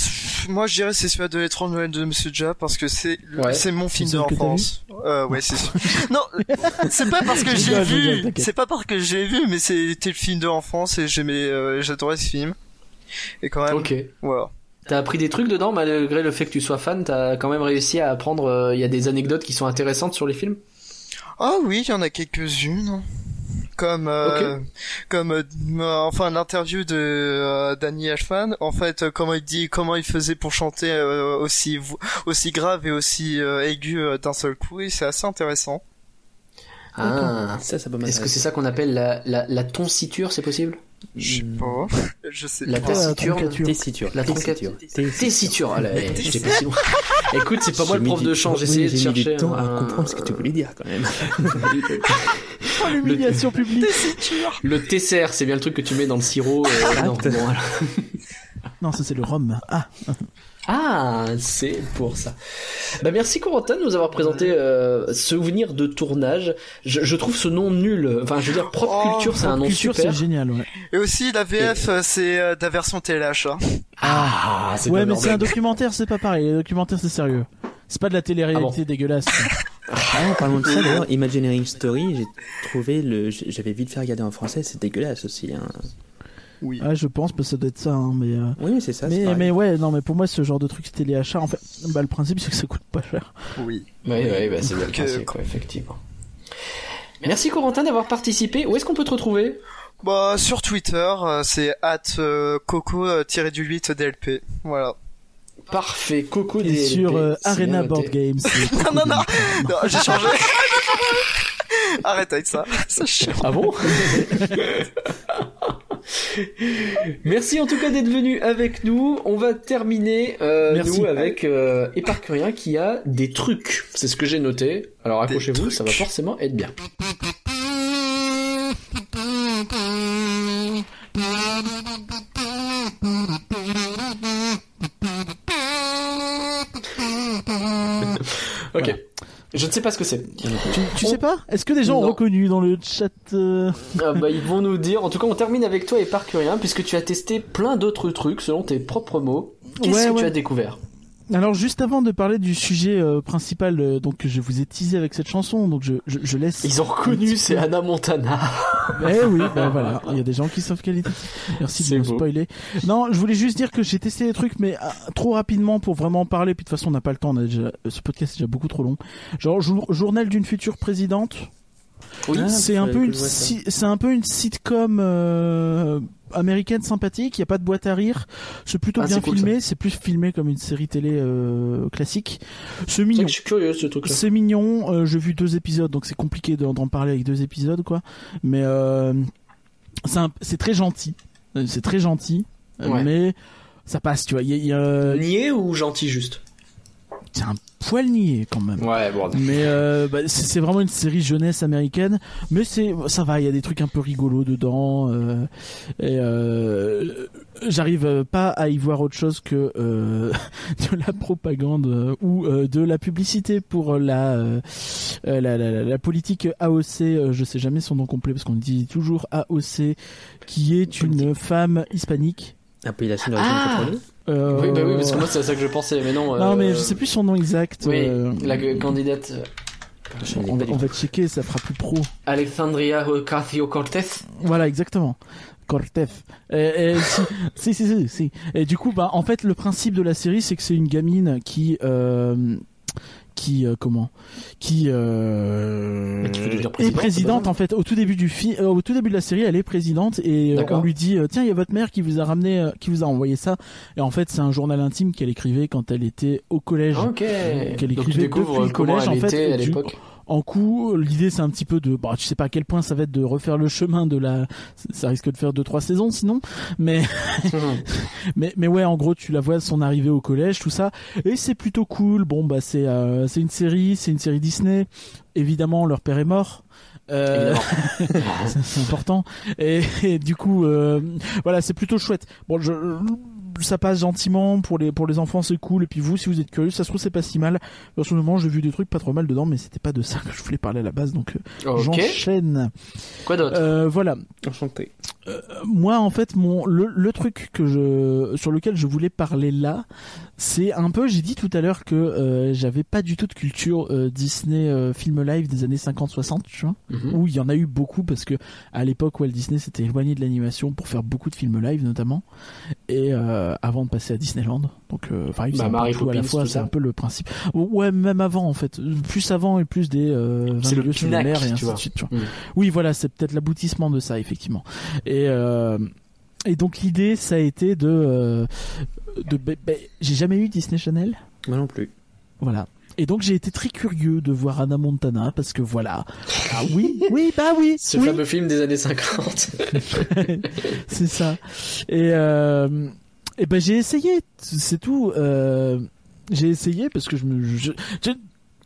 moi je dirais c'est celui de l'étrange Noël de Monsieur Jack parce que c'est Ouais. c'est mon film t'as d'enfance. Euh, ouais c'est sûr. (laughs) non, c'est pas parce que j'ai vu, c'est pas parce que j'ai vu mais c'était le film d'enfance et j'aimais euh, j'adorais ce film. Et quand même Ok. T'as appris des trucs dedans malgré le fait que tu sois fan. T'as quand même réussi à apprendre. euh, Il y a des anecdotes qui sont intéressantes sur les films? Ah oui, il y en a quelques-unes. Comme euh, comme euh, euh, enfin l'interview de euh, Danny Elfman. En fait euh, comment il dit comment il faisait pour chanter euh, aussi aussi grave et aussi euh, aigu euh, d'un seul coup. Et c'est assez intéressant. Ah. Ça, ça peut Est-ce que c'est ça qu'on appelle la, la, la tonsiture, c'est possible? Je sais pas. (laughs) Je sais La pas. troncature. Tessiture. La tessiture. troncature. Tessiture. Ah là, j'étais pas si loin. (laughs) Écoute, c'est pas moi J'ai le prof de chant, j'essayais de j'ai mis du chercher temps à comprendre ce que tu voulais dire quand même. (laughs) Oh, l'humiliation publique. Le TCR, c'est bien le truc que tu mets dans le sirop. euh. Non, ça c'est le rhum. Ah, Ah, c'est pour ça. Bah merci Corentin de nous avoir présenté euh, Souvenir de tournage. Je, je trouve ce nom nul. Enfin, je veux dire, propre Oh, culture, c'est un nom culture, super. c'est génial, ouais. Et aussi la VF c'est euh, de la version téléachat. Ah, c'est Ouais, pas mais normal. c'est un documentaire, c'est pas pareil. Les documentaires, c'est sérieux. C'est pas de la télé-réalité Ah bon dégueulasse. Ah, en parlant de ça, d'ailleurs, Imagineering Story, j'ai trouvé le, j'avais vite fait regarder en français, c'est dégueulasse aussi. Hein. Oui. Ah, je pense que ça doit être ça, hein, mais. euh, Oui, c'est ça. Mais, mais ouais, non, mais pour moi, ce genre de truc, c'était les achats. En fait, bah, le principe, c'est que ça coûte pas cher. Oui. Oui, oui, bah, c'est bien le principe, quoi, effectivement. Merci Corentin d'avoir participé. Où est-ce qu'on peut te retrouver? Bah sur Twitter euh, c'est at euh, coco-du8 DLP. Voilà. Parfait, Coco Et DLP, sur euh, Arena Board. Games. (laughs) non non non j'ai changé. (laughs) Arrête avec ça. C'est chiant. Ah bon? (laughs) (laughs) Merci en tout cas d'être venu avec nous. On va terminer euh, nous avec euh, qui a des trucs. C'est ce que j'ai noté. Alors accrochez-vous, ça va forcément être bien. (laughs) ok. Je ne sais pas ce que c'est. Tu, tu sais pas? Est-ce que des gens ont reconnu dans le chat euh, Ah bah, ils vont nous dire. En tout cas, on termine avec toi et Parcurien, puisque tu as testé plein d'autres trucs selon tes propres mots. Qu'est-ce Ouais, que ouais. tu as découvert? Alors juste avant de parler du sujet euh, principal, euh, donc je vous ai teasé avec cette chanson, donc je, je, je laisse. Ils ont reconnu, c'est Anna Montana. Eh oui, ben voilà, il y a des gens qui savent qualitatif. Merci de me spoiler. Non, je voulais juste dire que j'ai testé des trucs, mais ah, trop rapidement pour vraiment en parler. Puis de toute façon, on n'a pas le temps. On a déjà, euh, ce podcast est déjà beaucoup trop long. Genre jour- journal d'une future présidente. Oui, c'est Ah, un peu une, c'est un peu une sitcom euh, américaine sympathique. Il y a pas de boîte à rire. C'est plutôt Ah, bien cool, filmé. c'est plus filmé comme une série télé euh, classique. C'est mignon. je suis curieux ce truc-là. C'est mignon. euh, J'ai vu deux épisodes, donc c'est compliqué d'en parler avec deux épisodes, quoi. Mais euh, c'est très gentil. C'est très gentil, Ouais. mais ça passe, tu vois. Y a, il y a- Niais ou gentil juste? C'est un poil niais quand même. Ouais, bon. Mais euh, bah, c'est vraiment une série jeunesse américaine, mais c'est ça va. Il y a des trucs un peu rigolos dedans. euh, et euh, j'arrive pas à y voir autre chose que euh, (laughs) de la propagande euh, ou euh, de la publicité pour la la, la, la- politique AOC. je sais jamais son nom complet parce qu'on dit toujours AOC, qui est une femme hispanique. Appellation d'origine Ah contrôlée Euh, Oui, bah oui, parce que moi c'est à ça que je pensais, mais non. Non, euh, mais je sais plus son nom exact. Oui, euh, la candidate euh, on, va, on va checker, ça fera plus pro. Alexandria Ocasio-Cortez. Voilà, exactement. Cortez. Et, et (laughs) si, si, si, si, si. Et du coup, bah, en fait, le principe de la série, c'est que c'est une gamine qui, euh, qui, euh, comment, qui euh, est présidente, en fait. Au tout début du film, au tout début de la série, elle est présidente et euh, on lui dit, euh, tiens, il y a votre mère qui vous a ramené, euh, qui vous a envoyé ça. Et en fait, c'est un journal intime qu'elle écrivait quand elle était au collège. Qu'elle écrivait depuis le collège elle en fait. était à l'époque. En coup, l'idée c'est un petit peu de, bah, tu sais pas à quel point ça va être de refaire le chemin de la, ça risque de faire deux trois saisons sinon, mais, (laughs) mais, mais ouais, en gros, tu la vois son arrivée au collège, tout ça, et c'est plutôt cool. Bon, bah c'est, euh, c'est une série, c'est une série Disney. Évidemment, leur père est mort. Euh, c'est (laughs) c'est important. Et, et du coup, euh, voilà, c'est plutôt chouette. Bon, je, ça passe gentiment pour les pour les enfants, c'est cool. Et puis vous, si vous êtes curieux, ça se trouve c'est pas si mal. Personnellement, j'ai vu des trucs pas trop mal dedans, mais c'était pas de ça que je voulais parler à la base, donc euh, Ok. j'enchaîne. Quoi d'autre? Euh, voilà. Enchanté. Euh, moi, en fait, mon le, le truc que je sur lequel je voulais parler là, c'est un peu. J'ai dit tout à l'heure que euh, j'avais pas du tout de culture euh, Disney euh, film live des années 50-60, tu vois, Mhm. où il y en a eu beaucoup parce que à l'époque Walt Disney s'était éloigné de l'animation pour faire beaucoup de films live notamment, et euh, avant de passer à Disneyland. Donc, euh, enfin, Bah, Mary tout à la Poppins, fois. C'est un peu le principe. Ouais, même avant en fait, plus avant et plus des euh, C'est 20 le mer et ainsi vois. de suite. tu vois. Mm. Oui, voilà, c'est peut-être l'aboutissement de ça, effectivement. Et, euh, et donc l'idée, ça a été de... de j'ai jamais eu Disney Channel. Moi non plus. Voilà. Et donc j'ai été très curieux de voir Anna Montana parce que voilà. Ah oui, oui, bah oui. (laughs) Ce oui. fameux film des années 50. (laughs) c'est ça. Et, euh, et ben j'ai essayé, c'est tout. Euh, j'ai essayé parce que je me, j'ai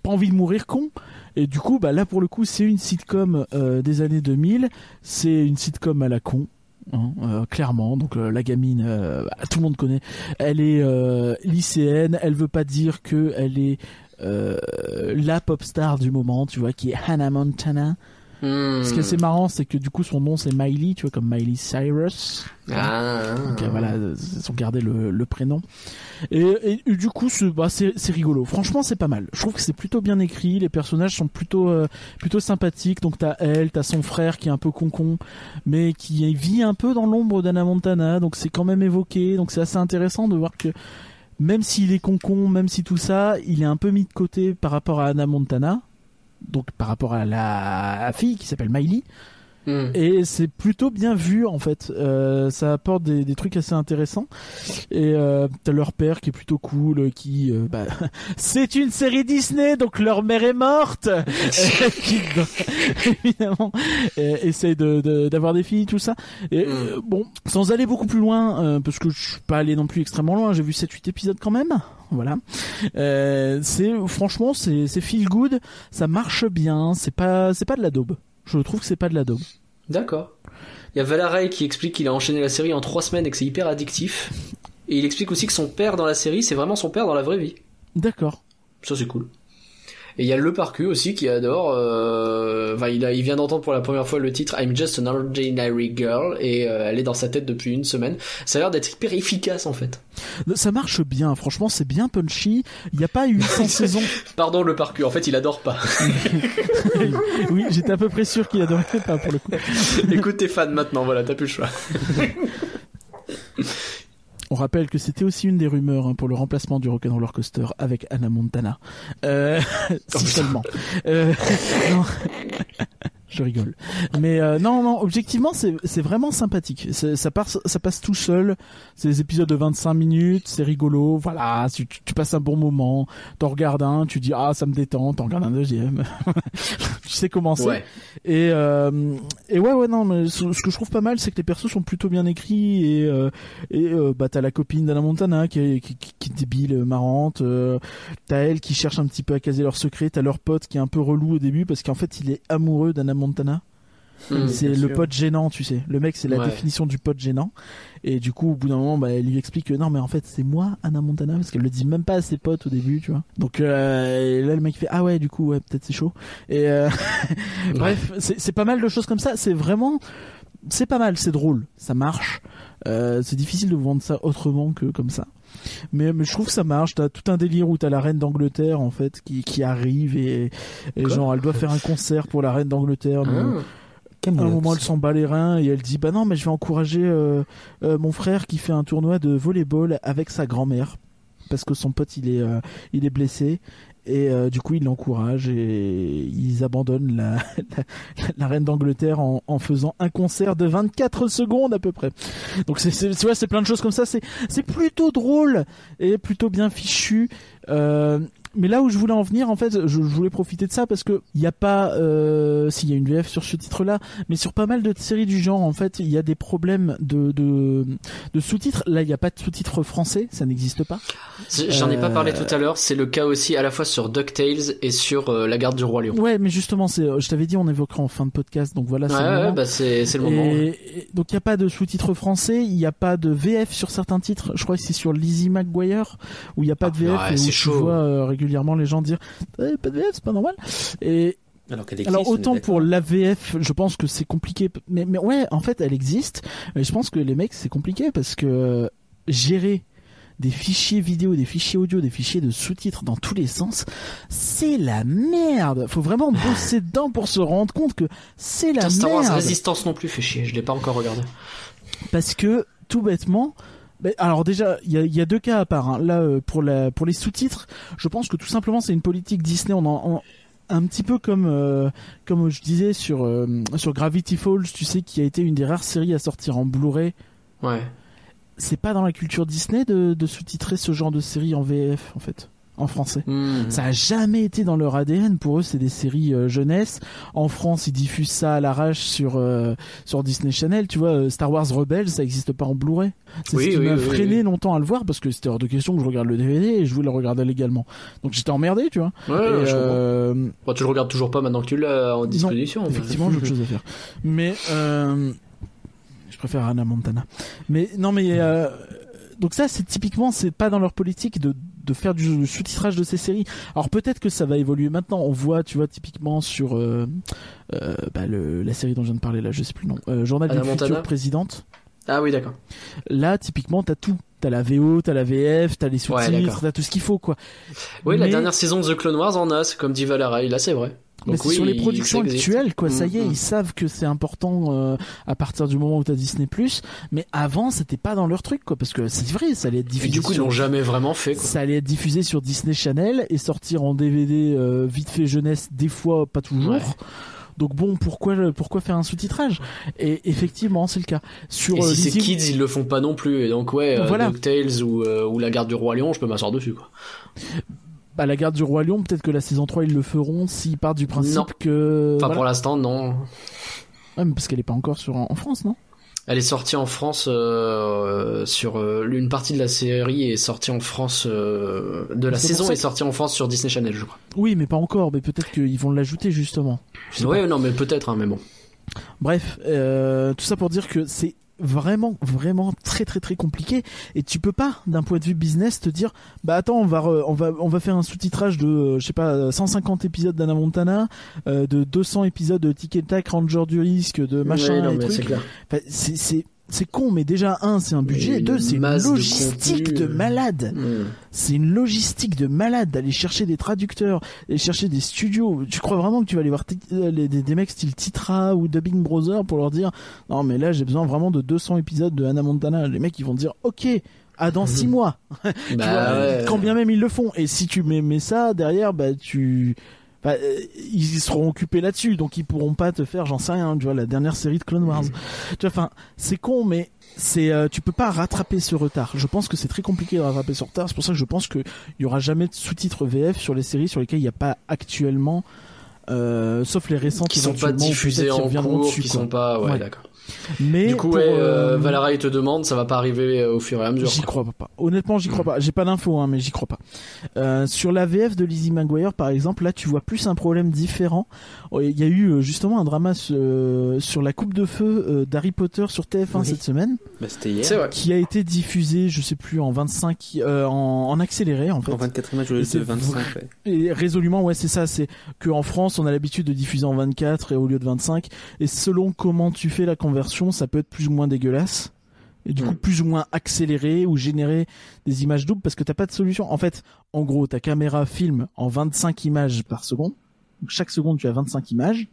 pas envie de mourir con. Et du coup, bah là pour le coup, c'est une sitcom euh, des années 2000. C'est une sitcom à la con. Hein, euh, clairement, donc euh, la gamine, euh, tout le monde connaît. Elle est lycéenne. Elle veut pas dire que elle est la pop star du moment, tu vois, qui est Hannah Montana. Hmm. Ce qui est assez marrant, c'est que du coup son nom c'est Miley, tu vois, comme Miley Cyrus. Ah. Donc euh, voilà, ils ont gardé le, le prénom. Et, et du coup, c'est bah, c'est rigolo. Franchement, c'est pas mal. Je trouve que c'est plutôt bien écrit. Les personnages sont plutôt euh, plutôt sympathiques. Donc t'as elle, t'as son frère qui est un peu concon, mais qui vit un peu dans l'ombre d'Anna Montana. Donc c'est quand même évoqué. Donc c'est assez intéressant de voir que même s'il est concon, même si tout ça, il est un peu mis de côté par rapport à Anna Montana. Donc par rapport à la fille qui s'appelle Miley. Hmm. Et c'est plutôt bien vu en fait. Euh, ça apporte des, des trucs assez intéressants. Et euh, t'as leur père qui est plutôt cool, qui euh, bah, (laughs) c'est une série Disney, donc leur mère est morte. (laughs) (laughs) Qui évidemment euh, essaye de de- d'avoir des filles, tout ça. Et euh, bon, sans aller beaucoup plus loin, parce que je suis pas allé non plus extrêmement loin. J'ai vu 7-8 épisodes quand même. Voilà. Euh, c'est franchement c'est c'est feel good, ça marche bien. C'est pas c'est pas de la daube. Je trouve que c'est pas de la daube. D'accord. Il y a Valaray qui explique qu'il a enchaîné la série en trois semaines et que c'est hyper addictif. Et il explique aussi que son père dans la série, c'est vraiment son père dans la vraie vie. D'accord. Ça, c'est cool. Et il y a le parcu aussi qui adore. Euh... Enfin, il, a, il vient d'entendre pour la première fois le titre I'm Just an Ordinary Girl et euh, elle est dans sa tête depuis une semaine. Ça a l'air d'être hyper efficace en fait. Ça marche bien, franchement, c'est bien punchy. Il n'y a pas eu (laughs) 100 saisons. Pardon le parcu, en fait il adore pas. (laughs) oui, j'étais à peu près sûr qu'il adorait pas pour le coup. Écoute tes fans maintenant, voilà, t'as plus le choix. (laughs) On rappelle que c'était aussi une des rumeurs hein, pour le remplacement du Rock'n'Roller Coaster avec Anna Montana. Euh, (laughs) si seulement. Euh, (laughs) non. (laughs) Je rigole. Mais euh, non, non, objectivement, c'est vraiment sympathique. Ça passe, ça passe tout seul. C'est des épisodes de 25 minutes, c'est rigolo. Voilà, tu, tu- tu passes un bon moment. T'en regardes un, tu dis ah ça me détend. T'en regardes un deuxième. Tu sais comment c'est. Ouais. Et euh, et ouais ouais non, mais ce, ce que je trouve pas mal, c'est que les persos sont plutôt bien écrits et euh, et euh, bah t'as la copine d'Anna Montana qui est, qui, qui- qui est débile, marrante. Euh, t'as elle qui cherche un petit peu à caser leur secret. T'as leur pote qui est un peu relou au début parce qu'en fait il est amoureux d'Anna Montana. Hmm, c'est le sûr. pote gênant, tu sais. Le mec, c'est la Ouais. définition du pote gênant. Et du coup, au bout d'un moment, bah, elle lui explique que non, mais en fait, c'est moi, Anna Montana, parce qu'elle le dit même pas à ses potes au début, tu vois. Donc euh, et là, le mec fait ah ouais, du coup, ouais, peut-être c'est chaud. Et euh, (laughs) bref, c'est c'est pas mal de choses comme ça. C'est vraiment, c'est pas mal, c'est drôle, ça marche. Euh, c'est difficile de vendre ça autrement que comme ça. Mais, mais je trouve que ça marche. T'as tout un délire où t'as la reine d'Angleterre en fait qui, qui arrive et, et genre elle doit faire un concert pour la reine d'Angleterre. Ah. À un moment, elle s'en bat les reins et elle dit bah non mais je vais encourager euh, euh, mon frère qui fait un tournoi de volleyball avec sa grand-mère parce que son pote il est euh, il est blessé et euh, du coup il l'encourage et ils abandonnent la, (laughs) la, la reine d'Angleterre en, en faisant un concert de 24 secondes à peu près. Donc c'est c'est c'est plein de choses comme ça c'est c'est plutôt drôle et plutôt bien fichu. Euh, mais là où je voulais en venir, en fait, je, je voulais profiter de ça parce que il n'y a pas, euh, s'il y a une VF sur ce titre-là, mais sur pas mal de séries du genre, en fait, il y a des problèmes de de, de sous-titres. Là, il n'y a pas de sous-titres français, ça n'existe pas. J'en ai pas parlé Euh, tout à l'heure, c'est le cas aussi à la fois sur DuckTales et sur euh, La Garde du Roi Lion. Ouais, mais justement, c'est, je t'avais dit, on évoquera en fin de podcast, donc voilà. c'est Ouais, le ouais, bah c'est c'est le moment. Et- ouais. et donc il n'y a pas de sous-titres français, il n'y a pas de VF sur certains titres. Je crois que c'est sur Lizzie McGuire où il n'y a pas de VF ouais, et où tu chaud. vois euh, régulièrement les gens dire Eh, pas de VF, c'est pas normal. Et Alors existe. autant pour la VF, je pense que c'est compliqué, mais mais ouais, en fait elle existe. Mais je pense que les mecs c'est compliqué parce que gérer des fichiers vidéo, des fichiers audio, des fichiers de sous-titres dans tous les sens, c'est la merde. Faut vraiment bosser (sighs) dedans pour se rendre compte que c'est la Putain, Star Wars merde. Résistance non plus fait chier, je l'ai pas encore regardé. Parce que tout bêtement, alors déjà, il y a, y a deux cas à part. hein. Là, euh, pour la pour les sous-titres, je pense que tout simplement c'est une politique Disney. On en, on- un petit peu comme euh, comme je disais sur euh, sur Gravity Falls, tu sais, qui a été une des rares séries à sortir en Blu-ray. Ouais. C'est pas dans la culture Disney de, de sous-titrer ce genre de série en VF en fait, en français. Hmm. Ça a jamais été dans leur ADN. Pour eux, c'est des séries euh, jeunesse. En France, ils diffusent ça à l'arrache sur euh, sur Disney Channel. Tu vois, euh, Star Wars Rebels, ça existe pas en Blu-ray. C'est Oui, ce qui oui, m'a oui, freiné oui. longtemps à le voir parce que c'était hors de question que je regarde le DVD et je voulais le regarder légalement. Donc j'étais emmerdé, tu vois. Ouais, Et, je. Bon, tu le regardes toujours pas maintenant que tu l'as en disposition. non, mais- effectivement, j'ai autre chose à faire. Mais je préfère Anna Montana. Mais non, mais donc ça, c'est typiquement, c'est pas dans leur politique de de faire du sous-titrage de ces séries. Alors peut-être que ça va évoluer maintenant. On voit, tu vois, typiquement sur euh, euh, bah, le, la série dont je viens de parler là, je sais plus le nom, euh, Journal d'une future présidente. Ah oui, d'accord. Là, typiquement, t'as tout. T'as la VO, t'as la VF, t'as les Ouais, sous-titres, d'accord. t'as tout ce qu'il faut, quoi. Oui, la dernière saison de The Clone Wars en a, c'est comme dit Valerai, là c'est vrai. Mais Donc oui, sur les productions actuelles, quoi. Ça y est, Mm, mm. ils savent que c'est important euh, à partir du moment où t'as Disney+. Mais avant, c'était pas dans leur truc, quoi. Parce que c'est vrai, ça allait être Et diffusé. du coup, ils sur- l'ont jamais vraiment fait. Quoi. Ça allait être diffusé sur Disney Channel et sortir en DVD euh, vite fait jeunesse, des fois pas toujours. Ouais. Donc bon, pourquoi pourquoi faire un sous-titrage? Et effectivement, c'est le cas. Sur Et euh, si c'est kids, ils le font pas non plus. Et donc ouais, euh, Voilà. DuckTales ou, euh, ou La Garde du Roi Lion, je peux m'asseoir dessus quoi. Bah, la garde du roi lion, peut-être que la saison 3 ils le feront s'ils partent du principe Non. que Enfin voilà. pour l'instant, non. Ouais, mais parce qu'elle est pas encore sur en France, non? Elle est sortie en France euh, sur euh, une partie de la série est sortie en France euh, de la saison est sortie en France sur Disney Channel, je crois. Oui, mais pas encore. Mais peut-être qu'ils vont l'ajouter justement. Ouais, pas. non, mais peut-être, hein, mais bon. Bref, tout ça pour dire que c'est vraiment, vraiment très très très compliqué. Et tu peux pas, d'un point de vue business, te dire, bah attends, on va re- on va on va faire un sous-titrage de, euh, je sais pas, 150 épisodes d'Anna Montana, euh, de 200 épisodes de Tic et Tac, Ranger du risque, de machin Ouais, non, et mais trucs. c'est clair. Enfin, c'est c'est c'est con, mais déjà un, c'est un budget, deux, c'est une de logistique de, malade. Mm. C'est une logistique de malade d'aller chercher des traducteurs, d'aller chercher des studios. Tu crois vraiment que tu vas aller voir euh, les- des, des mecs style Titra ou Dubbing Brother pour leur dire non mais là j'ai besoin vraiment de 200 épisodes de Hannah Montana. Les mecs ils vont te dire ok. À dans six mois. (laughs) Tu Bah vois, ouais. Quand bien même ils le font. Et si tu mets, mets ça derrière, bah tu, bah, euh, ils seront occupés là-dessus, donc ils pourront pas te faire, j'en sais rien, tu vois, la dernière série de Clone Wars. Tu vois, enfin, c'est con, mais c'est, euh, tu peux pas rattraper ce retard. Je pense que c'est très compliqué de rattraper ce retard. C'est pour ça que je pense que il y aura jamais de sous-titres VF sur les séries sur lesquelles il n'y a pas actuellement, euh, sauf les récentes qui sont pas qui en cours, dessus, qui quoi. sont pas, ouais, Ouais. d'accord. Mais du coup, pour, ouais, euh, euh, Valara, il te demande, ça va pas arriver euh, au fur et à mesure. J'y crois pas. Honnêtement, j'y crois pas. J'ai pas d'infos, hein, mais j'y crois pas. Euh, sur la VF de Lizzie McGuire, par exemple, là, tu vois plus un problème différent. Oh, Il y a eu justement un drama euh, sur la coupe de feu euh, d'Harry Potter sur TF1 Oui. cette semaine. Bah, c'était hier. C'est vrai. Qui a été diffusé, je sais plus, en 25, euh, en, en accéléré en fait. En 24 images au lieu de 25. vrai. ouais. Et résolument, ouais, c'est ça. C'est que en France, on a l'habitude de diffuser en 24 et au lieu de 25. Et selon comment tu fais la conversion, ça peut être plus ou moins dégueulasse. Et du coup, plus ou moins accéléré ou générer des images doubles parce que t'as pas de solution. En fait, en gros, ta caméra filme en 25 images par seconde. Donc chaque seconde, tu as 25 images.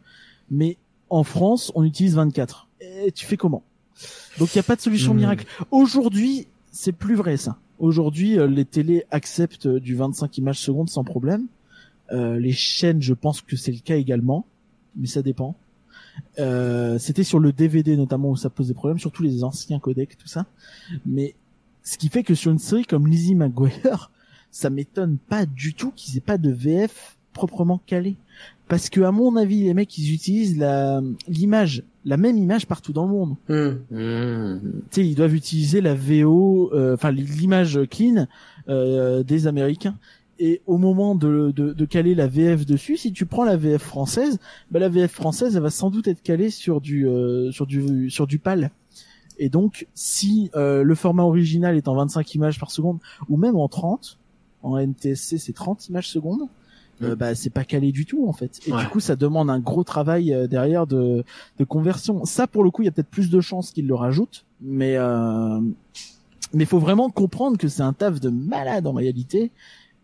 Mais en France, on utilise 24. Et tu fais comment? Donc il n'y a pas de solution Hmm. miracle. Aujourd'hui, c'est plus vrai ça. Aujourd'hui, euh, les télés acceptent du 25 images secondes sans problème. Euh, les chaînes, je pense que c'est le cas également, mais ça dépend. Euh, C'était sur le DVD notamment où ça posait problème, surtout les anciens codecs, tout ça. Mais ce qui fait que sur une série comme Lizzie McGuire, (laughs) ça m'étonne pas du tout qu'ils aient pas de VF proprement calé. Parce que à mon avis, les mecs, ils utilisent la l'image, la même image partout dans le monde. Hmm. Tu sais, ils doivent utiliser la VO, euh, enfin l'image clean euh, des Américains. Et au moment de, de, de caler la VF dessus, si tu prends la VF française, bah la VF française, elle va sans doute être calée sur du euh, sur du sur du PAL. Et donc, si euh, le format original est en 25 images par seconde, ou même en 30, en NTSC c'est 30 images secondes, euh, bah c'est pas calé du tout en fait. Et Ouais. du coup, ça demande un gros travail euh, derrière de, de conversion. Ça, pour le coup, il y a peut-être plus de chances qu'ils le rajoutent, mais euh, mais faut vraiment comprendre que c'est un taf de malade en réalité,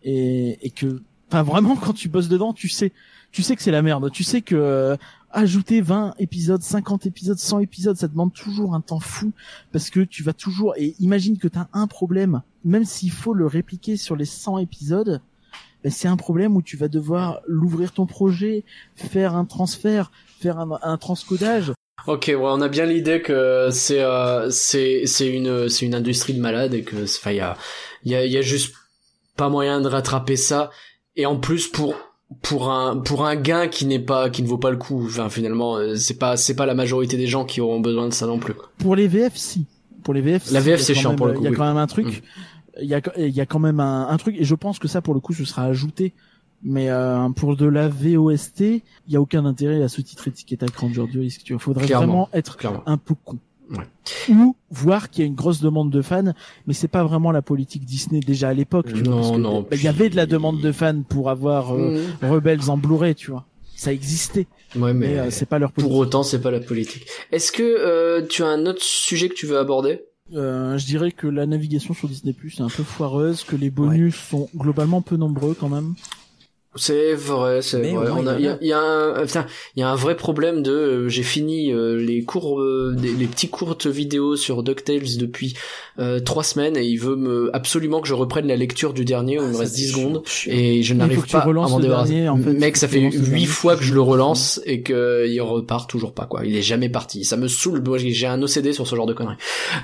et, et que, enfin vraiment, quand tu bosses dedans, tu sais, tu sais que c'est la merde. Tu sais que euh, ajouter 20 épisodes, 50 épisodes, 100 épisodes, ça demande toujours un temps fou parce que tu vas toujours et imagine que tu as un problème, même s'il faut le répliquer sur les 100 épisodes, ben, c'est un problème où tu vas devoir l'ouvrir ton projet, faire un transfert, faire un, un transcodage. Ok, ouais, on a bien l'idée que c'est euh, c'est c'est une c'est une industrie de malades et que enfin il y a il y a il y a juste pas moyen de rattraper ça et en plus pour pour un pour un gain qui n'est pas qui ne vaut pas le coup. Enfin finalement euh, c'est pas c'est pas la majorité des gens qui auront besoin de ça non plus. Pour les VF, si. Pour les VF, La VF, il c'est chiant même- pour le coup, Il y a oui. quand même un truc. Mm. Il y a il y a quand même un, un truc et je pense que ça pour le coup ce sera ajouté. Mais euh, pour de la VOST, il y a aucun intérêt à ce titre étiquette à Ranger du risque. Tu vois, faudrait Clairement. vraiment être Clairement. un peu con. Ouais. Ou voir qu'il y a une grosse demande de fans, mais c'est pas vraiment la politique Disney déjà à l'époque. tu vois, Non, parce non, bah, Il y avait de la demande de fans pour avoir euh, Mhm. Rebels en Blu-ray, tu vois. Ça existait. Ouais, mais, Mais, euh, c'est pas leur Pour politique. autant, c'est pas la politique. Est-ce que euh, tu as un autre sujet que tu veux aborder? Euh, je dirais que la navigation sur Disney Plus est un peu foireuse, que les bonus sont globalement peu nombreux quand même. C'est vrai, c'est vrai. il y a, y un, putain, y a un vrai problème de. euh, J'ai fini euh, les cours, euh, des- les petits courtes vidéos sur Ducktales depuis trois semaines et il veut me absolument que je reprenne la lecture du dernier. où il me ça, reste c'est 10 chiant, secondes chiant. et je n'arrive pas à m'en débarrasser. en fait. Mec, ça fait huit fois que je le relance et que il repart toujours pas quoi. Il est jamais parti. Ça me saoule. Moi, j'ai un OCD sur ce genre de conneries. (laughs)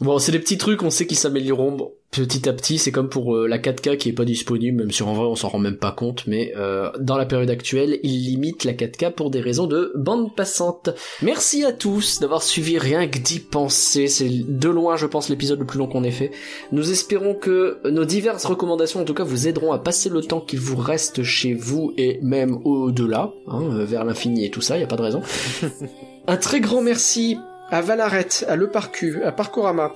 Bon, c'est des petits trucs, on sait qu'ils s'amélioreront petit à petit. C'est comme pour euh, la 4K qui est pas disponible, même si en vrai on s'en rend même pas compte. Mais euh, dans la période actuelle, ils limitent la 4K pour des raisons de bande passante. Merci à tous d'avoir suivi rien que d'y penser. C'est de loin, je pense, l'épisode le plus long qu'on ait fait. Nous espérons que nos diverses recommandations, en tout cas, vous aideront à passer le temps qu'il vous reste chez vous et même au-delà, hein, euh, vers l'infini et tout ça. Y a pas de raison. (laughs) Un très grand merci à Valaret, à Le Parcu, à Parcourama,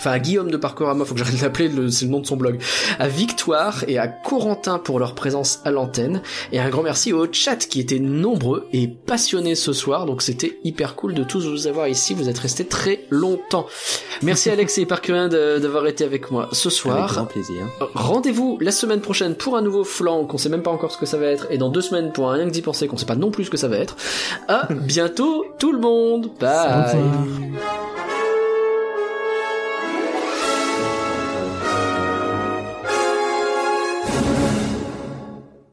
enfin à Guillaume de Parcorama, faut que j'arrête de l'appeler, le- c'est le nom de son blog, à Victoire et à Corentin pour leur présence à l'antenne, et un grand merci au chat qui étaient nombreux et passionnés ce soir, donc c'était hyper cool de tous vous avoir ici, vous êtes restés très longtemps. Merci (laughs) Alex et Parcurin d'avoir été avec moi ce soir. Avec grand plaisir. Rendez-vous la semaine prochaine pour un nouveau flanc qu'on sait même pas encore ce que ça va être, et dans deux semaines pour un rien que d'y penser qu'on sait pas non plus ce que ça va être. À (laughs) bientôt tout le monde. Bye.